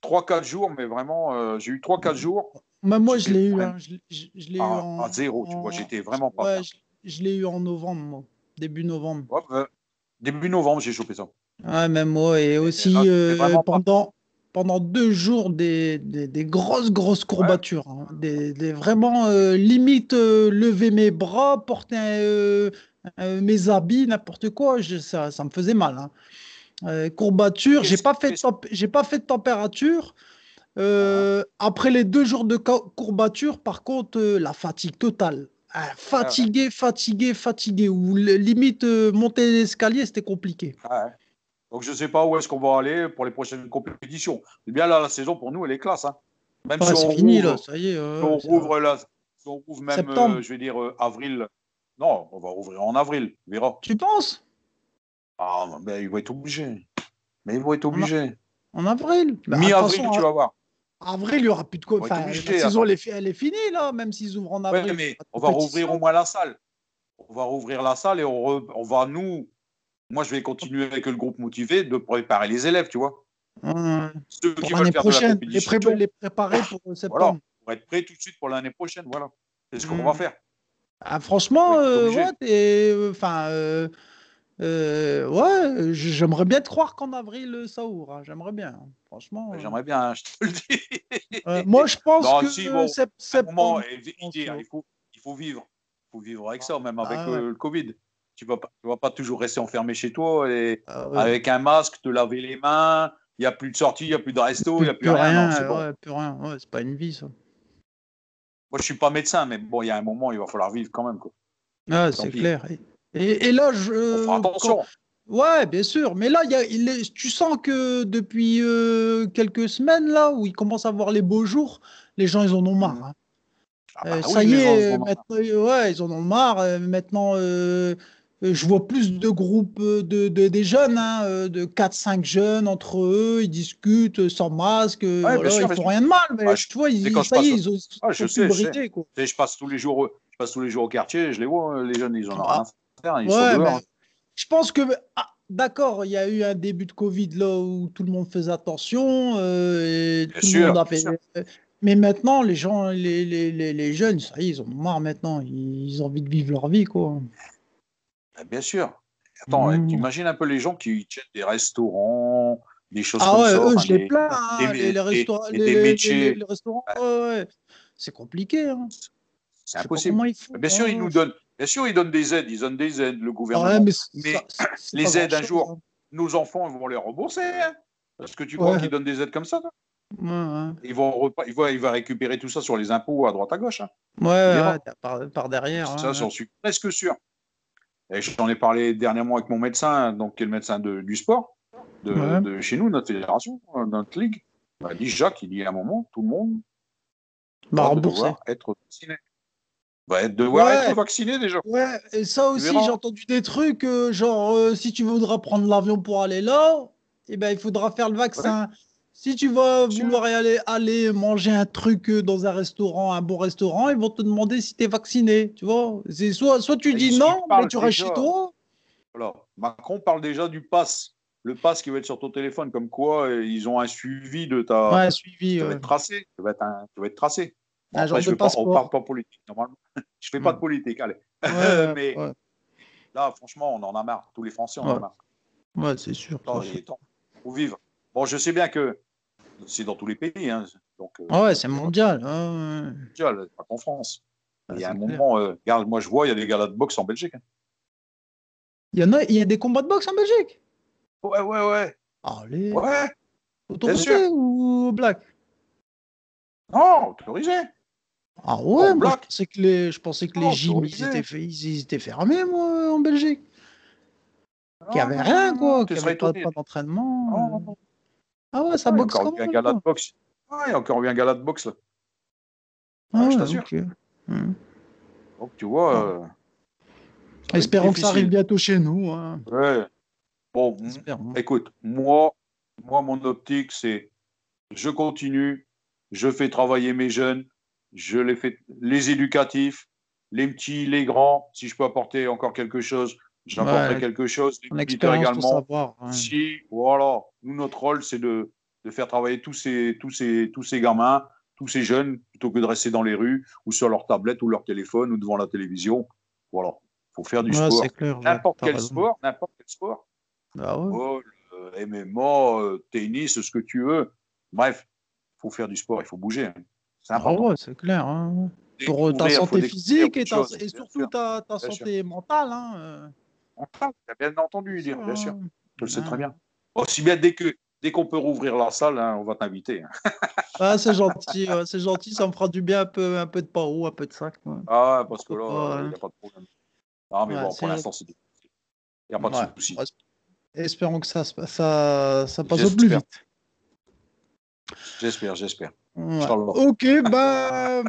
3-4 jours, mais vraiment, euh, j'ai eu 3-4 jours Même moi, je l'ai eu. hein, Je, l'ai- je- je l'ai eu à, en. à zéro, tu vois. en- J'étais vraiment pas Ouais, je, je l'ai eu en novembre, moi. Début novembre. Ouais, bah, début novembre, j'ai chopé ça. Ouais, même moi. Et aussi, euh, pendant, pendant deux jours, des, des, des grosses, grosses courbatures. hein. Des, des- vraiment, euh, limite, euh, lever mes bras, porter mes habits, n'importe quoi. je- ça, ça me faisait mal. hein. Courbature, j'ai pas fait j'ai pas fait de température. Euh, après les deux jours de courbature, par contre, la fatigue totale. Ah, fatigué, fatigué, fatigué. Ou limite monter l'escalier, c'était compliqué. Ouais. Donc, je sais pas où est-ce qu'on va aller pour les prochaines compétitions. Eh bien, là, la saison, pour nous, elle est classe. hein. Même si c'est on fini rouvre, là, ça y est. euh, si on rouvre là, si on rouvre même, euh, je vais dire, euh, avril. Non, on va rouvrir en avril, on verra. Tu penses? Ah, mais ils vont être obligés. Mais ils vont être obligés. En avril? Bah, Mi-avril, tu vas voir. Avril, il n'y aura plus de quoi. Enfin, obligé, la saison, elle est, fi- elle est finie là, même s'ils ouvrent en Ouais, avril. mais on va rouvrir au moins la salle. On va rouvrir la salle et on, re- on va, nous, moi, je vais continuer avec le groupe motivé de préparer les élèves, tu vois. Ouais. Ceux Pour qui l'année veulent faire de la prochaine, les, pré- les préparer pour septembre. pour être prêts tout de suite pour l'année prochaine, voilà. C'est ce qu'on va faire. Ah, franchement, euh, ouais, enfin, euh, euh, ouais, j'aimerais bien te croire qu'en avril, ça ouvre. hein, J'aimerais bien, hein, franchement. J'aimerais bien, hein, je te le dis. Moi, je pense Non, que si, bon, moment, septembre. que- il, faut, il faut vivre. Il faut vivre avec ça, même avec Ah ouais. le Covid. Tu ne vas, pas- tu vas pas toujours rester enfermé chez toi et Ah ouais. avec un masque, te laver les mains. Il n'y a plus de sortie, il n'y a plus de resto, il n'y a plus, rien. c'est bon. ouais, plus rien. Ouais, c'est pas une vie, ça. Moi, je ne suis pas médecin, mais bon, il y a un moment, il va falloir vivre quand même. Quoi. Tant c'est clair. Et, et- et là, je. On fera attention. quand- Ouais, bien sûr. Mais là, il y a, il est- tu sens que depuis euh, quelques semaines, là, où ils commencent à voir les beaux jours, les gens, ils en ont marre. hein. Ah Euh, bah ça oui, y est, maintenant, euh, ouais, ils en ont marre. euh, Maintenant, euh, euh, je vois plus de groupes euh, de, de- des jeunes, hein, euh, de 4-5 jeunes entre eux, ils discutent euh, sans masque, euh, bien voilà, sûr, ils font sûr. rien de mal, mais je- tu vois, ils, quand je y est, ils ont, Ah, je sais, je quoi. Passe tous les jours, au- je passe tous les jours au quartier, je les vois, les jeunes, ils en ont Ah. rien à faire, ils Ouais, sont dehors. mais je pense que, ah, d'accord, il y a eu un début de Covid là où tout le monde faisait attention, euh, et Bien tout sûr, le monde a fait. Mais maintenant, les gens, les, les, les, les jeunes, ça y est, ils ont marre maintenant. Ils ont envie de vivre leur vie, quoi. Ah, Bien sûr. Attends, Mmh. t'imagines un peu les gens qui tiennent des restaurants, des choses Ah comme ouais, ça. eux, enfin, je les plains, hein, des- les, les des- restaurants. métiers. les- restaurants, ouais. C'est compliqué. Hein. C'est impossible. ils font, Bien sûr, ils hein. nous donnent, bien sûr, ils donnent des aides, ils donnent des aides, le gouvernement. Ouais, mais, ça- les aides, un jour, hein. Nos enfants, ils vont les rembourser. Parce que tu crois qu'ils donnent des aides comme ça Ouais, ouais. ils vont, ils, ils vont récupérer tout ça sur les impôts à droite à gauche. hein. Ouais, par, par derrière. ça, j'en suis presque sûr. Et j'en ai parlé dernièrement avec mon médecin, donc qui est le médecin de- du sport, de, Ouais. de chez nous, notre fédération, euh, notre ligue. Dit, Jacques, il dit à un moment, tout le monde Bah, va devoir être vacciné. Va devoir Ouais. être vacciné déjà. Ouais, et ça aussi, j'ai entendu des trucs, euh, genre, euh, si tu voudras prendre l'avion pour aller là, eh ben, il faudra faire le vaccin. Si tu vas vouloir aller, aller manger un truc euh, dans un restaurant, un bon restaurant, ils vont te demander si tu es vacciné, tu vois. C'est soit, soit tu Et dis non, mais tu restes chez toi. Voilà. Macron parle déjà du pass. Le pass qui va être sur ton téléphone, comme quoi euh, ils ont un suivi de ta. Ouais, suivi. Tu vas ouais. être tracé. Tu vas être, un- tu vas être tracé. Bon, Un après, je passeport. parle pas politique, normalement. je fais pas de politique, allez. Ouais, Mais ouais. là, franchement, on en a marre. Tous les Français en ont marre. Ouais, c'est sûr. Est temps. faut vivre. Bon, je sais bien que c'est dans tous les pays. Hein. Donc, euh, Ah ouais, c'est mondial. mondial, pas qu'en France. Ah, il y a un clair. moment, euh, regarde, moi je vois, il y a des galas de boxe en Belgique. hein. Il y en a, il y a des combats de boxe en Belgique? Ouais, ouais, ouais. Allez, Ouais. autorisé ou black? Non, autorisé. Ah ouais, moi, je pensais que les, je pensais que les gyms, ils étaient, ils, étaient fermés, moi, en Belgique. Qu'il n'y avait rien, quoi. Qu'il n'y avait pas d'entraînement. Non, euh. non, non. Ah ouais, ça Ouais, boxe encore quand un même. gala de boxe. Ouais, il y a encore eu un gala de boxe là. Ah Ouais, je ouais, t'assure. Hmm. Donc tu vois. euh, va être Espérons que ça arrive bientôt chez nous. hein. Ouais. Bon, écoute, moi, moi, mon optique, c'est je continue, je fais travailler mes jeunes, je les fais, les éducatifs, les petits, les grands. Si je peux apporter encore quelque chose, j'apporterai Ouais. quelque chose. Militaires expérience pour également. savoir. ouais. Si, voilà, nous, notre rôle, c'est de, de faire travailler tous ces, tous, ces, tous ces gamins, tous ces jeunes, plutôt que de rester dans les rues ou sur leur tablette ou leur téléphone ou devant la télévision. Voilà, faut faire du Ouais, sport. N'importe quel sport, n'importe quel sport. Football, euh, MMA, euh, tennis, ce que tu veux. Bref, il faut faire du sport, il faut bouger. hein. C'est Ah important. c'est clair. hein. Pour euh, ta santé physique et, ta- et surtout ta, ta santé mentale. Hein. On parle, bien entendu dire, bien sûr. Hein. Je le sais Ouais. très bien. Aussi bien dès que dès qu'on peut rouvrir la salle, hein, on va t'inviter. hein. Ah, c'est gentil, ouais, c'est gentil, ça me fera du bien un peu, un peu de paro, un peu de sac. ouais. Ah, parce que là, il hein. n'y a pas de problème. Ah, mais bon, pour l'instant, c'est. Il n'y a pas de souci. Espérons que ça, ça, ça passe au plus vite. J'espère, j'espère. Ok, bah,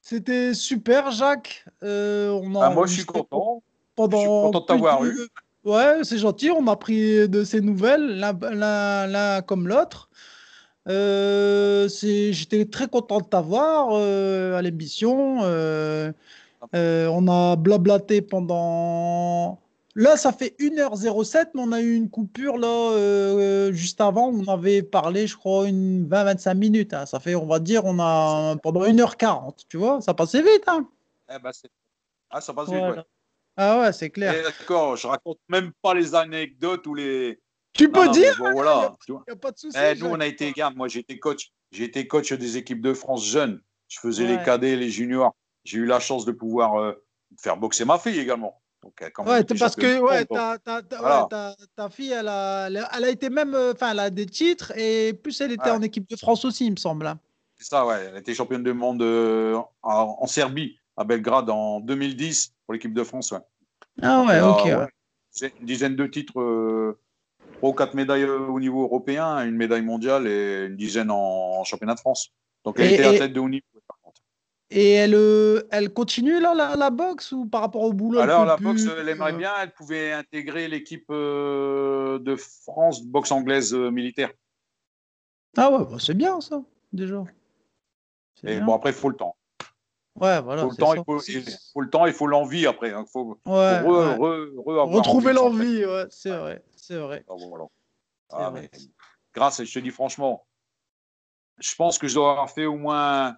c'était super, Jacques. Euh, on Ah, moi, je suis content. Pendant Je suis content de t'avoir eu. Ouais, c'est gentil. On a pris de ces nouvelles, l'un comme l'autre. Euh, c'est- J'étais très content de t'avoir euh, à l'émission. Euh, euh, on a blablaté pendant. Là, ça fait 1h07, mais on a eu une coupure là euh, juste avant. où On avait parlé, je crois, une 20-25 minutes. hein. Ça fait, on va dire, on a pendant 1h40. Tu vois, ça passait vite. Hein Eh ben, ah, ça passe vite, Voilà. ouais. Ah ouais, c'est clair. D'accord, je raconte même pas les anecdotes ou les. Tu peux Non, dire, bon, voilà. il n'y a pas de souci. Eh, nous, on a été, regarde, moi, j'étais coach. J'ai été coach des équipes de France jeunes. Je faisais Ouais. les cadets, les juniors. J'ai eu la chance de pouvoir euh, faire boxer ma fille également. Donc, quand Ouais, parce que ouais, ta, ta- ta- Voilà. ouais, ta- fille, elle a, elle a- été même, euh, enfin, elle a des titres et plus elle était en équipe de France aussi, il me semble. hein. C'est ça, ouais. Elle était championne du monde euh, en, en Serbie, à Belgrade, en 2010 pour l'équipe de France. Ouais. Ah ouais, ok. ouais. une dizaine de titres, euh, trois ou quatre médailles euh, au niveau européen, une médaille mondiale et une dizaine en, en championnat de France. Donc elle Et- était et- athlète de haut niveau. Et elle, euh, elle continue là, la, la boxe ou par rapport au boulot Alors la boxe, elle aimerait bien, elle pouvait intégrer l'équipe euh, de France boxe anglaise euh, militaire. Ah ouais, bah, c'est bien ça, déjà. Et bien. bon après, il faut le temps. Ouais, voilà. Il faut le temps, ça. il faut, il faut le temps, il faut l'envie après. Il faut, faut Ouais, re- ouais. re- re- avoir Retrouver l'envie, ouais, c'est vrai, c'est vrai. Ah, bon, voilà. c'est Ah, vrai. mais grâce, je te dis franchement, je pense que je dois avoir fait au moins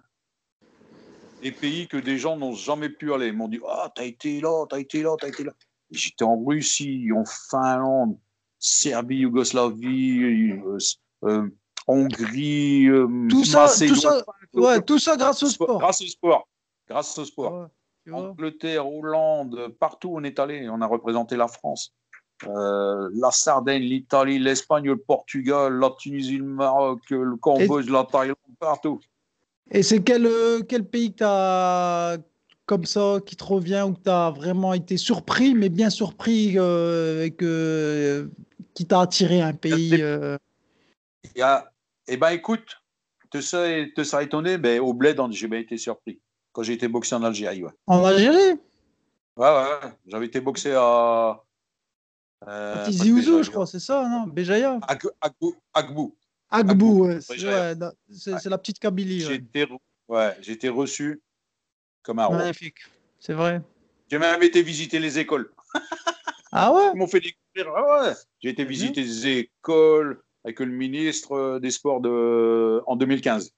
des pays que des gens n'ont jamais pu aller. Ils m'ont dit Ah, t'as été là, t'as été là, t'as été là. J'étais en Russie, en Finlande, Serbie, Yougoslavie, euh, euh, Hongrie, euh, Tout ça, Macédoine, tout ça, ouais, tout ça grâce au sport. Grâce au sport. Grâce au sport. Vois. Angleterre, Hollande, partout on est allé, on a représenté la France. Euh, la Sardaigne, l'Italie, l'Espagne, le Portugal, la Tunisie, le Maroc, le Cambodge, la Thaïlande, partout. Et c'est quel, euh, quel pays que tu as comme ça qui te revient ou que tu as vraiment été surpris, mais bien surpris euh, et que, qui t'a attiré un pays Eh ben écoute, te serais, te étonné, ben, au bled, j'ai bien été surpris. Quand j'ai été boxé en Algérie, ouais. en Algérie? Ouais, ouais, j'avais été boxé à. Euh, Ouzou, je crois, c'est ça, non? Béjaïa Ag- Agbou. Agbou. Agbou, ouais, c'est ouais, la petite Kabylie. J'ai ouais. été, ouais, été reçu comme un roi. Magnifique, c'est vrai. J'ai même été visiter les écoles. Ah ouais? Ils m'ont fait découvrir. ah ouais. J'ai été visiter des écoles avec le ministre euh, des Sports de, en 2015.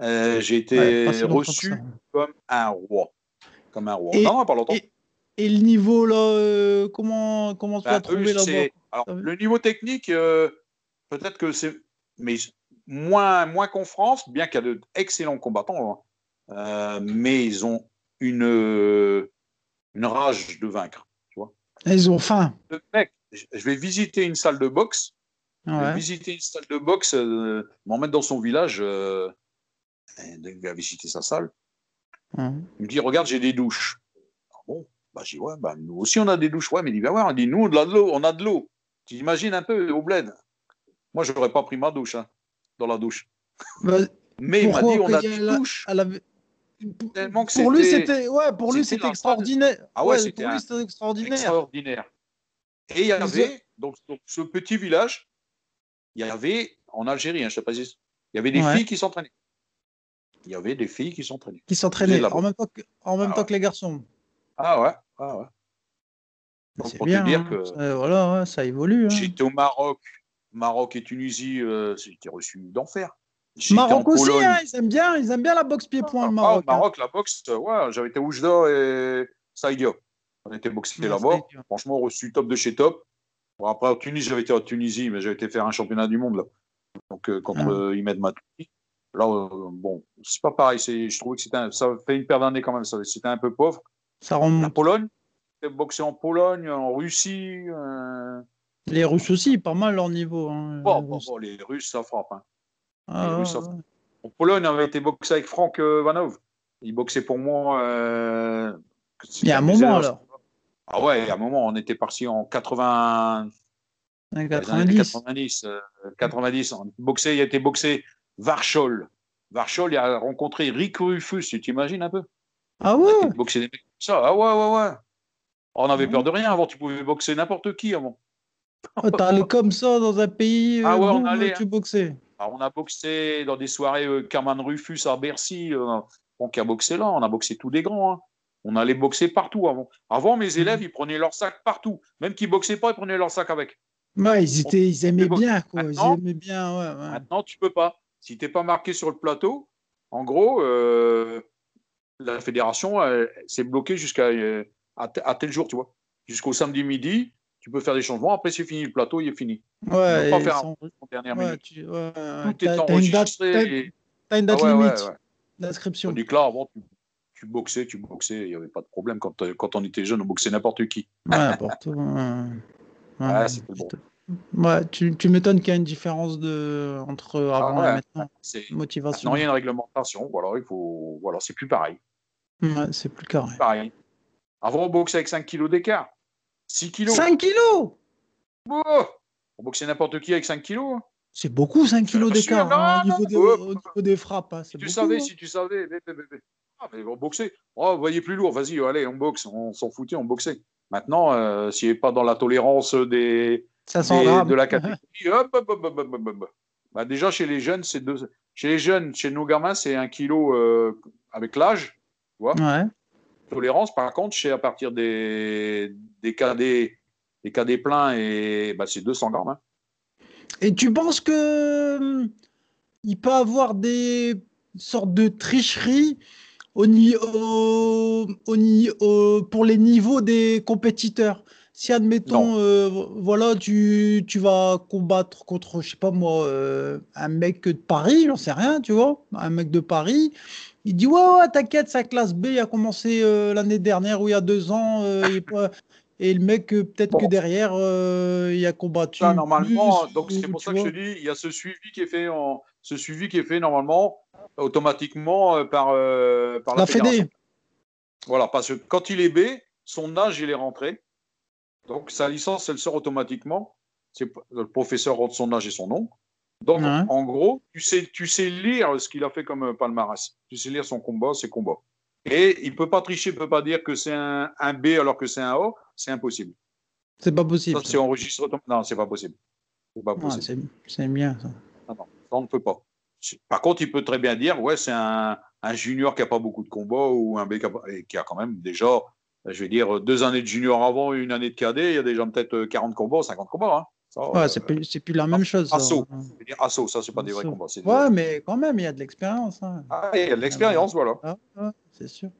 Euh, j'ai été Ouais, reçu comme un roi. Comme un roi. Et- non, pas longtemps. Et, et le niveau, là, euh, comment, comment tu Ben, l'as eux, trouvé là-bas? le niveau technique, euh, peut-être que c'est. Mais moins, moins qu'en France, bien qu'il y a d'excellents combattants, hein. Euh, mais ils ont une, une rage de vaincre. Ils ont faim. Le mec, je vais visiter une salle de boxe. Je vais Ouais. visiter une salle de boxe, euh, m'en mettre dans son village. Il va visiter sa salle. Ouais. Il me dit Regarde, j'ai des douches. Ah bon? Bah, J'ai dit Ouais, bah, nous aussi, on a des douches. Ouais, mais il dit Va voir. Il dit Nous, on a de l'eau. On a de l'eau. Tu imagines un peu au bled? Moi, je n'aurais pas pris ma douche hein, dans la douche. Bah, Mais il m'a dit On a des la- douches. elle avait- Tellement que Pour lui, c'était ouais, pour lui, c'était extraordinaire. Ah ouais, c'était un- c'était extraordinaire. extraordinaire. Et il y avait, donc, donc, ce petit village, il y avait, en Algérie, hein, je ne sais pas si il y avait des Ouais. filles qui s'entraînaient. Il y avait des filles qui s'entraînaient. Qui s'entraînaient en même temps que, en même Ah temps ouais. que les garçons. Ah ouais, ah ouais. Donc, pour bien. te dire hein. que voilà, ouais, ça évolue. hein. j'étais au Maroc, Maroc et Tunisie, euh, j'étais reçu d'enfer. Maroc aussi, hein, ils aiment bien, ils aiment bien la boxe pied-point, Ah, le Maroc. au Maroc, la boxe, euh, ouais, j'avais été Oujda et Saïdia. On était boxés Ouais, là-bas. Franchement, reçu top de chez top. Bon, après, en Tunisie, j'avais été en Tunisie, mais j'avais été faire un championnat du monde là. Donc, euh, contre Ah. euh, Imed Matoui. Là, euh, bon, c'est pas pareil. Je trouvais que c'était un- ça fait une paire d'années quand même. ça- C'était un peu pauvre. Ça La remonte. Pologne, j'ai boxé en Pologne, en Russie. euh, Les Russes aussi, pas mal leur niveau. hein, Bon, les bon, Russes. bon, les Russes, ça frappe. hein. Ah, les Russes, ça ouais, ouais. En Pologne, on avait été boxé avec Franck euh, Vanov. Il boxait pour moi. euh, Il y a un moment alors. Ah ouais, il y a un moment, on était parti en 80, Années les années 90. 90, euh, 90. On boxé, il a été boxé Varchol. Varchol, il a rencontré Rick Rufus, tu t'imagines un peu? Ah Il ouais été boxé des mecs comme ça. Ah ouais, ouais, ouais. On avait Ouais. peur de rien avant, tu pouvais boxer n'importe qui avant. Oh, comme ça dans un pays Ah euh, ouais, on allait, tu boxais? Alors, on a boxé dans des soirées euh, Carman Rufus à Bercy. Euh, donc, a boxé là, on a boxé tous des grands. hein. On allait boxer partout avant. Avant, mes élèves, Mhm. ils prenaient leur sac partout. Même qu'ils boxaient pas, ils prenaient leur sac avec. Ouais, ils, étaient, ils aimaient bien, quoi. Ils Maintenant- aimaient bien, ouais, ouais. Maintenant, tu peux pas. Si t'es pas marqué sur le plateau, en gros, euh, la fédération, euh, c'est bloqué jusqu'à euh, à, te- à tel jour, tu vois. Jusqu'au samedi midi, tu peux faire des changements. Après, c'est fini, le plateau, il est fini. Ouais, pas faire sans- En dernière ouais, minute. tu- ouais, Tout est t'as- t'as une date, et- Ah ouais, limite d'inscription. Tandis que là, avant, tu, tu boxais, tu boxais, il n'y avait pas de problème. Quand, euh, quand on était jeune, on boxait n'importe qui. Ouais, n'importe où, ouais. Ouais, Ouais, c'était bon. Ouais, tu, tu m'étonnes qu'il y a une différence de, entre avant ouais. et maintenant. C'est Motivation. maintenant, il y a une réglementation. Voilà, il faut, voilà, c'est plus pareil. Ouais, c'est plus carré. pareil. Avant, on boxait avec 5 kilos d'écart. 6 kilos. 5 kilos? Oh on boxait n'importe qui avec 5 kilos. hein. C'est beaucoup 5 kilos d'écart hein, au, non, niveau des, ouais. au niveau des frappes. hein, Si tu savais, hein. si tu savais. Ah, mais on boxait. Oh, voyez plus lourd, vas-y, allez, on boxe. On s'en foutait, on boxait. Maintenant, euh, s'il n'est pas dans la tolérance des, 500 des- de la catégorie, hop, hop, hop, hop, hop, hop, hop. Bah, déjà, chez les jeunes, c'est deux. Chez les jeunes, chez nos gamins, c'est un kilo euh, avec l'âge, tu vois. Ouais. tolérance. Par contre, chez à partir des, des cadets, des cadets pleins, et bah, c'est 200 grammes. hein. Et tu penses que hum, il peut avoir des sortes de tricheries au, au- pour les niveaux des compétiteurs? Si, admettons, euh, voilà, tu, tu vas combattre contre, je sais pas moi, euh, un mec de Paris, j'en sais rien, tu vois, un mec de Paris, il dit, ouais, ouais, t'inquiète, sa classe B a commencé euh, l'année dernière ou il y a deux ans, et le mec, peut-être Bon. que derrière, il a combattu. Ça, normalement, plus, donc c'est ou pour ça que je te dis, il y a ce suivi qui est fait, en, ce suivi qui est fait normalement automatiquement par, par la, La Fédé. Voilà, parce que quand il est B, son âge il est rentré, donc sa licence elle sort automatiquement. C'est le professeur rentre son âge et son nom. Donc en gros, tu sais, tu sais lire ce qu'il a fait comme euh, palmarès. Tu sais lire son combat, ses combats. Et il peut pas tricher, il peut pas dire que c'est un, un B alors que c'est un A. C'est impossible. C'est pas possible. Ça, c'est enregistré. Non, c'est pas possible. C'est pas Ouais, possible. c'est c'est bien ça. Non, non, ça, on ne peut pas. Par contre, il peut très bien dire, ouais, c'est un, un junior qui n'a pas beaucoup de combats ou un B a, qui a quand même déjà, je vais dire, deux années de junior avant et une année de cadet. Il y a déjà peut-être euh, 40 combats, 50 combats. Hein. Ça, Ouais, euh, c'est plus, c'est plus la même chose. ça. assaut. je veux dire assaut, ça, c'est pas des vrais combats. des- Ouais, mais quand même, il y a de l'expérience. hein. Ah, il y a de l'expérience, voilà. Ah, ouais, c'est sûr.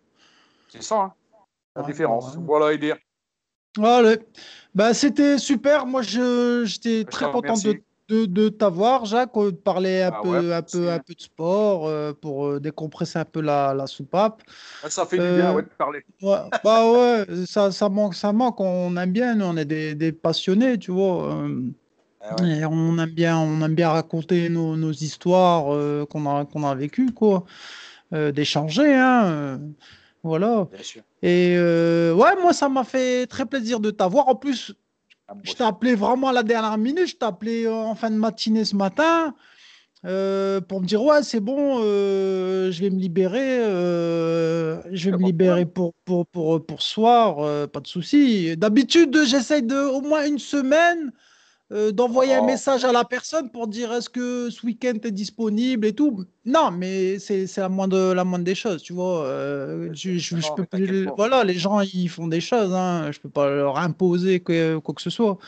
C'est ça, hein, la différence. Voilà. Allez. Bah, c'était super. Moi, je, j'étais très te content de. De, de t'avoir, Jacques, euh, de parler un, Ah peu, ouais, un, peu, un peu de sport euh, pour euh, décompresser un peu la, la soupape. Ah, Ça fait du bien ouais, de parler. Ouais, bah ouais, ça, ça manque, ça manque. On aime bien, nous, on est des, des passionnés, tu vois. Ah. Et on aime bien, on aime bien raconter nos, nos histoires euh, qu'on a, qu'on a vécues, quoi. D'échanger, hein. voilà. Bien sûr. Et ouais, moi, ça m'a fait très plaisir de t'avoir. En plus, je t'ai appelé vraiment à la dernière minute. Je t'ai appelé euh, en fin de matinée ce matin euh, pour me dire ouais, c'est bon, euh, je vais me libérer. euh, je vais me libérer pour, pour, pour, pour soir, pas de souci. D'habitude, j'essaye de au moins une semaine euh, d'envoyer un Oh. message à la personne pour dire est-ce que ce week-end est disponible et tout? Non, mais c'est la moindre, la moindre des choses, tu vois. euh, je, je, peux plus. Voilà, les gens, ils font des choses. Hein, je peux pas leur imposer que- quoi que ce soit.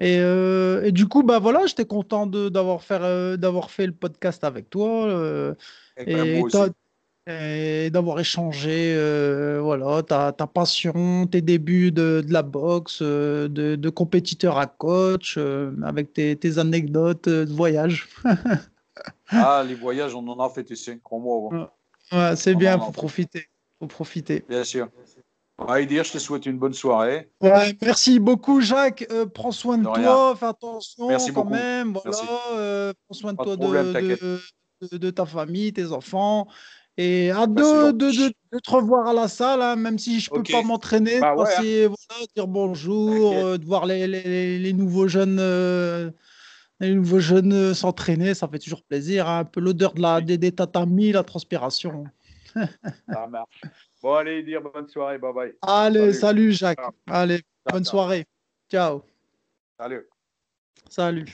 Et, euh, et du coup, bah voilà, j'étais content d'avoir fait, euh, fait le podcast avec toi euh, et, t'as- et d'avoir échangé euh, voilà, ta, ta passion, tes débuts de, de la boxe, euh, de, de compétiteur à coach, euh, avec tes, tes anecdotes de voyage. Ah, les voyages, on en a fait, sais, crois-moi. ouais. Ouais, c'est bien, non, faut profiter. Faut profiter. Bien sûr. Aidir, je te souhaite une bonne soirée. Ouais, merci beaucoup, Jacques. Euh, prends soin de, toi, fais attention Merci quand beaucoup. même. Voilà, euh, prends soin de Pas toi, problème, de- de ta famille, tes enfants. Et hâte Bah, c'est de, te revoir à la salle, hein, même si je peux Ok. pas m'entraîner, Bah ouais, voilà, dire bonjour, euh, de voir les, les, les nouveaux jeunes, euh, les nouveaux jeunes euh, s'entraîner, ça fait toujours plaisir. hein, un peu l'odeur de la, des, des tatamis, la transpiration. Ça marche. Bon, allez, dire bonne soirée. Bye bye. Allez, Salut. salut, Jacques. Allez, bonne soirée. Ciao. Salut. Salut.